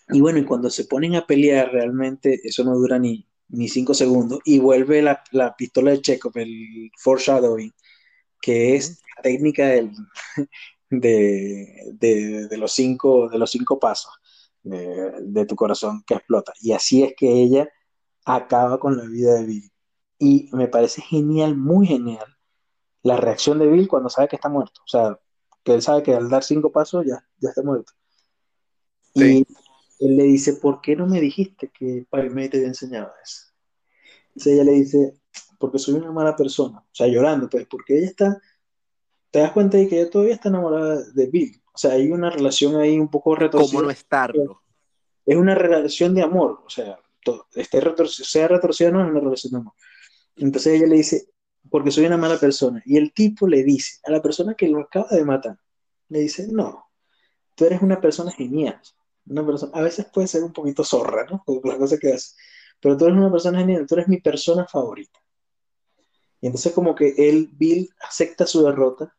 y bueno, y cuando se ponen a pelear, realmente eso no dura ni, ni cinco segundos. Y vuelve la, la pistola de Chekhov, el foreshadowing, que es la técnica del- de, de- de los cinco, de los cinco pasos de, de tu corazón que explota. Y así es que ella acaba con la vida de Bill. Y me parece genial, muy genial, la reacción de Bill cuando sabe que está muerto. O sea, que él sabe que al dar cinco pasos ya, ya está muerto. Sí. Y él le dice, ¿por qué no me dijiste que Pai Mei te había enseñado eso? Entonces ella le dice, porque soy una mala persona. O sea, llorando, pues, porque ella está, te das cuenta de que ella todavía está enamorada de Bill. O sea, hay una relación ahí un poco retorcida. ¿Cómo no estarlo? Es una relación de amor, o sea, todo, esté sea retorcida o no, es una relación de amor. Entonces ella le dice, porque soy una mala persona. Y el tipo le dice a la persona que lo acaba de matar, le dice, no, tú eres una persona genial. Una persona, a veces puede ser un poquito zorra, ¿no? Por las cosas que hace. Pero tú eres una persona genial, tú eres mi persona favorita. Y entonces como que él, Bill, acepta su derrota.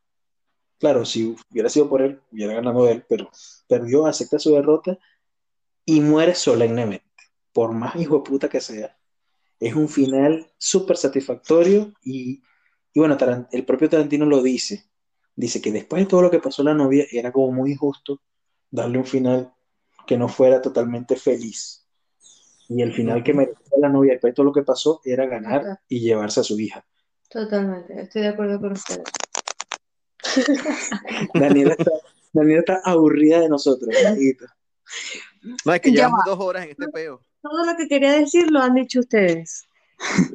Claro, si hubiera sido por él, hubiera ganado él, pero perdió, acepta su derrota y muere solemnemente. Por más hijo de puta que sea. Es un final súper satisfactorio y, y bueno, Taran- el propio Tarantino lo dice. Dice que después de todo lo que pasó la novia, era como muy injusto darle un final que no fuera totalmente feliz. Y el final que merecía la novia después de todo lo que pasó era ganar y llevarse a su hija. Totalmente, estoy de acuerdo con ustedes. Daniela está, Daniela está aburrida de nosotros, amiguito. No, es que Ya llevamos va. dos horas en este peo. Todo lo que quería decir lo han dicho ustedes.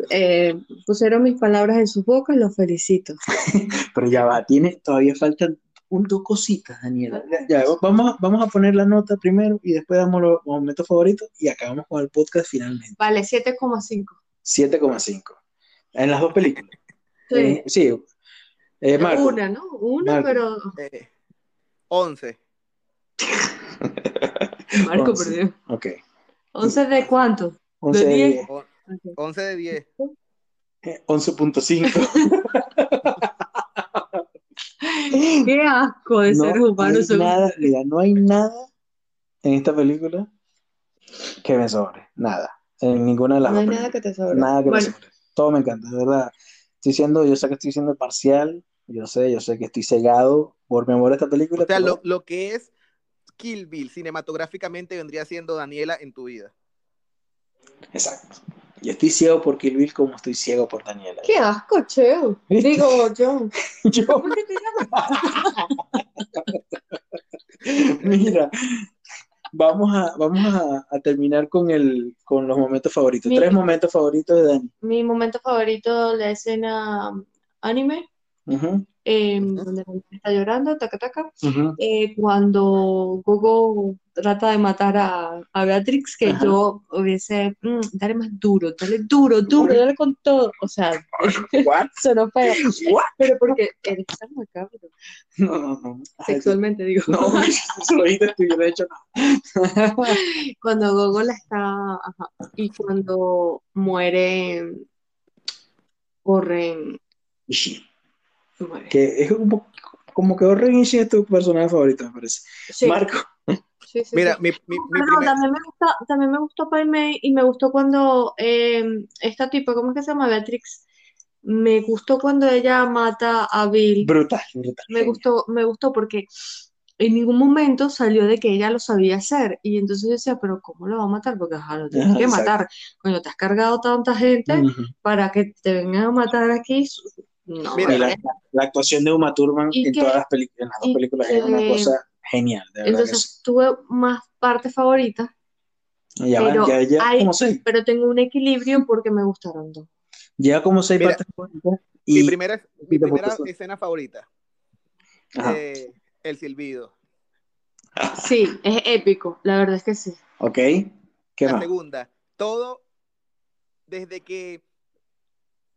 Eh, pusieron mis palabras en sus bocas, los felicito. Pero ya va, tiene, todavía faltan un, dos cositas, Daniela. Ya, ya, vamos, a- vamos a poner la nota primero y después damos los momentos favoritos y acabamos con el podcast finalmente. Vale, 7,5. 7,5. En las dos películas. Sí. Eh, sí. Eh, Marco. Una, ¿no? Una, Marco. pero. Eh, 11. Marco Once. perdió. Ok. ¿11 de cuánto? 11 ¿De de 10? 10. O- 11 de 10. Eh, 11.5. Qué asco de No seres humanos. hay nada, mira, no hay nada en esta película que me sobre. Nada. En ninguna de las No hay nada que te sobre. Nada que me sobre. Todo me encanta, de verdad. Estoy siendo, yo sé que estoy siendo parcial, yo sé, yo sé que estoy cegado por mi amor a esta película, O sea, pero lo, lo que es Kill Bill cinematográficamente vendría siendo Daniela en tu vida. exacto. Yo estoy ciego por Kill Bill como estoy ciego por Daniela. qué asco, Cheo. ¿Viste? Digo, John. Yo, ¿Cómo que te llamas? mira, vamos a, vamos a, a terminar con el, con los momentos favoritos. Mi- Tres momentos favoritos de Dani. Mi momento favorito, la escena anime, Ujú, eh, donde está llorando, taca, taca. Eh, cuando Gogo trata de matar a, a Beatrix, que yo hubiese, mm, dale más duro, dale duro, duro, dale con todo. O sea, sonó feo. What? Pero porque eres tan macabro. No, no, no. Ay, Sexualmente, digo. No, eso lo dijiste tú, yo no he hecho nada. Cuando Gogo la está. ajá, y cuando muere. Corren. Ishii, Que es como, como que Ishii es tu personaje favorito, me parece. Sí, Marco. sí, sí, Mira, sí. mi, mi, mi no, primer- también me gusta, también me gustó Pai Mei y me gustó cuando eh, esta tipa, ¿cómo es que se llama? Beatrix. Me gustó cuando ella mata a Bill. Brutal, brutal. Me gustó, me gustó porque en ningún momento salió de que ella lo sabía hacer. Y entonces yo decía, pero ¿cómo lo va a matar? Porque ajá, lo tienes Ajá, que exacto. matar. Coño, te has cargado tanta gente para que te vengan a matar aquí. No, Mira, Y la, actuación de Uma Thurman en que- todas las películas, en las dos y películas es una cosa genial, de verdad Entonces tuve más partes favoritas. Ya, pero van, ya, ya hay- como seis, pero tengo un equilibrio porque me gustaron dos. ya como seis Mira, partes favoritas mi primera, mi primera escena favorita. Eh, el silbido. Sí, es épico, la verdad es que sí. Ok, ¿qué La más? segunda, todo desde que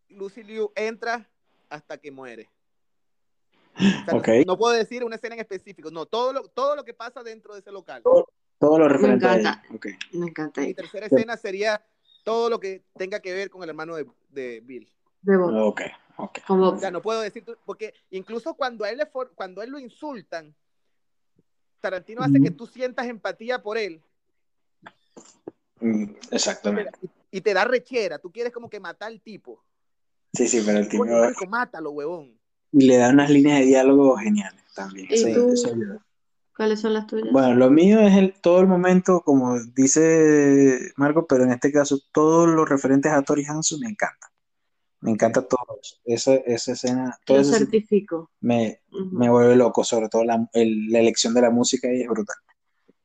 Lucy Liu entra hasta que muere. O sea, no- puedo decir una escena en específico, no, todo lo, todo lo que pasa dentro de ese local. Todo lo referente encanta. Me encanta. Mi tercera escena sería todo lo que tenga que ver con el hermano de, de Bill. De Bob. Ok, ok. Como, O sea, no puedo decir, porque incluso cuando a él, le for- cuando a él lo insultan, Tarantino hace que tú sientas empatía por él Mm, Exactamente. y te da rechera, tú quieres como que matar al tipo. Sí, sí, pero el tipo Coño, marico, mátalo, huevón. le da unas líneas de diálogo geniales también. ¿Y Eso- tú? eso ayuda. ¿cuáles son las tuyas? Bueno, lo mío es el, todo el momento, como dice Marco, pero en este caso, todos los referentes a Tori Hanson me encanta. Me encanta todo eso. Esa, esa escena, todo Lo certifico. me, me vuelve loco, sobre todo la, el- la elección de la música y es brutal.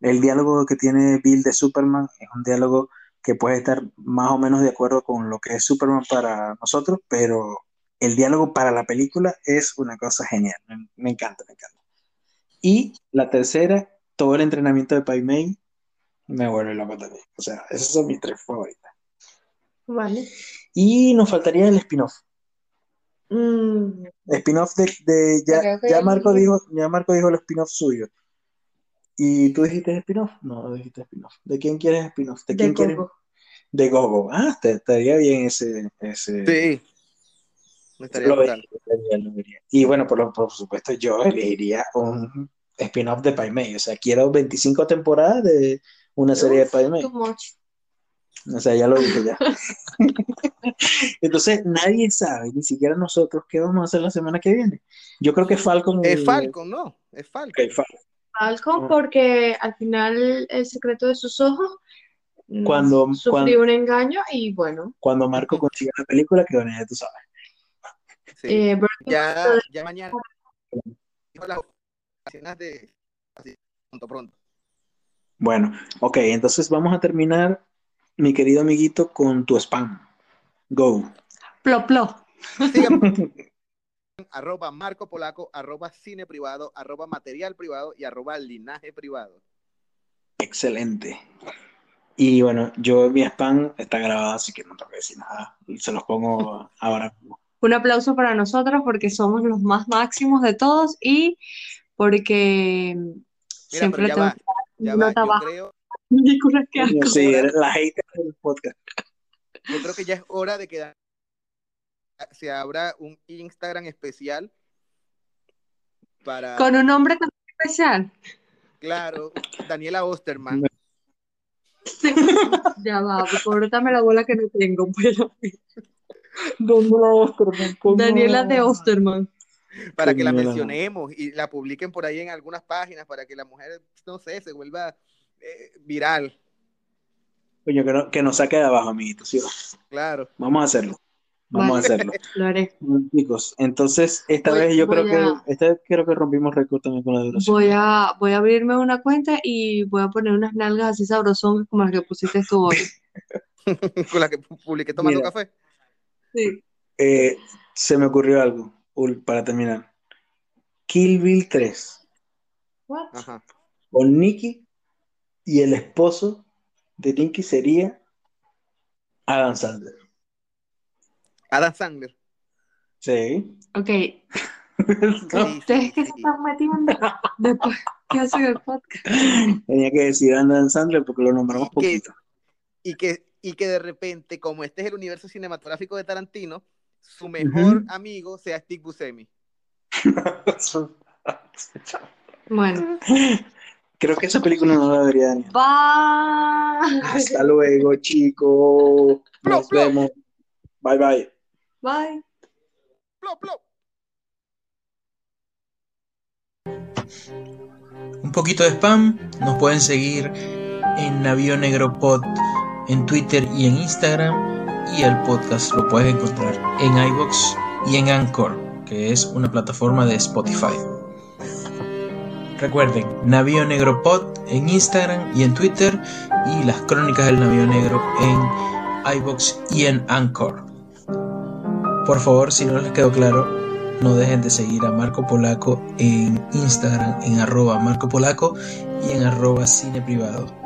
El diálogo que tiene Bill de Superman es un diálogo que puede estar más o menos de acuerdo con lo que es Superman para nosotros, pero el diálogo para la película es una cosa genial. Me, me encanta, me encanta. Y la tercera, todo el entrenamiento de Pai Mei me vuelve loco también. O sea, esas son mis tres favoritas. Vale. Y nos faltaría el spin-off. Mm, Spin-off de, de- ya, ya Marco dijo, ya Marco dijo el spin-off suyo. ¿Y tú dijiste spin-off? No, no dijiste spin-off. ¿De quién quieres spin-off? ¿De de quién quieres? De Gogo. Ah, te- estaría bien ese, ese. Sí. Me estaría Lo vería, vería. Y bueno, por, lo- por supuesto, yo elegiría un spin-off de Pai Mei. O sea, quiero 25 temporadas de una serie de Pai Mei. Too much. O sea, ya lo dije ya. Entonces, nadie sabe, ni siquiera nosotros, qué vamos a hacer la semana que viene. Yo creo que Falcon. Es Falcon, ¿no? Es Falcon. Ok, Falcon. Falcon, Ah. porque al final el secreto de sus ojos mm, Cuando- sufrió cuando- un engaño y bueno, Cuando Marco consiga la película, que bueno, ya tú sabes. Sí. eh, Ya, mañana. dijo las ocasiones de. Así, pronto, pronto. Bueno, ok, entonces vamos a terminar, mi querido amiguito, con tu spam. Go. plop, plop. arroba Marco Polaco, arroba cine privado, arroba material privado y arroba linaje privado. Excelente. Y bueno, yo mi spam está grabado, así que no tengo que decir nada. Se los pongo ahora mismo. Un aplauso para nosotros porque somos los más máximos de todos y porque Mira, siempre ya tengo va, ya Yo creo, que. Sí, la hater del podcast. yo creo que ya es hora de que se abra un Instagram especial para, Con un nombre tan especial. claro, Daniela Osterman. Ya va, cóbrame la bola que no tengo, pero Daniela de Osterman. para que la Daniela. mencionemos y la publiquen por ahí en algunas páginas para que la mujer, no sé, se vuelva eh, viral. Coño, que, no- que nos saque de abajo, amiguitos. ¿sí? Claro. Vamos a hacerlo. Vamos Vale. a hacerlo. Lo haré. Chicos, entonces esta Voy- vez yo creo a- que esta vez creo que rompimos récord también con la duración. Voy a, voy a abrirme una cuenta y voy a poner unas nalgas así sabrosongas como las que pusiste tú hoy. Con la que publiqué tomando Mira. café. Sí. Eh, se me ocurrió algo Ul, para terminar. Kill Bill 3 What? Ajá. con Nicky y el esposo de Nicky sería Adam Sandler. Adam Sandler. Sí. Ok, ¿ustedes qué se están metiendo después que hacen el podcast? Tenía que decir Adam Sandler porque lo nombramos Y que- poquito. Y que, y que de repente, como este es el universo cinematográfico de Tarantino, su mejor amigo sea Steve Buscemi. Bueno, Creo que esa película no la debería Daniel. bye. Hasta luego, chicos. Nos vemos. Bye bye. Bye. Plop, plop. Un poquito de spam, nos pueden seguir en Navío Negro Pod en Twitter y en Instagram y el podcast lo puedes encontrar en iBox y en Anchor, que es una plataforma de Spotify. Recuerden, Navío Negro Pod en Instagram y en Twitter y las crónicas del Navío Negro en iBox y en Anchor. Por favor, si no les quedó claro, no dejen de seguir a Marco Polaco en Instagram en arroba Marco Polaco y en arroba cine privado.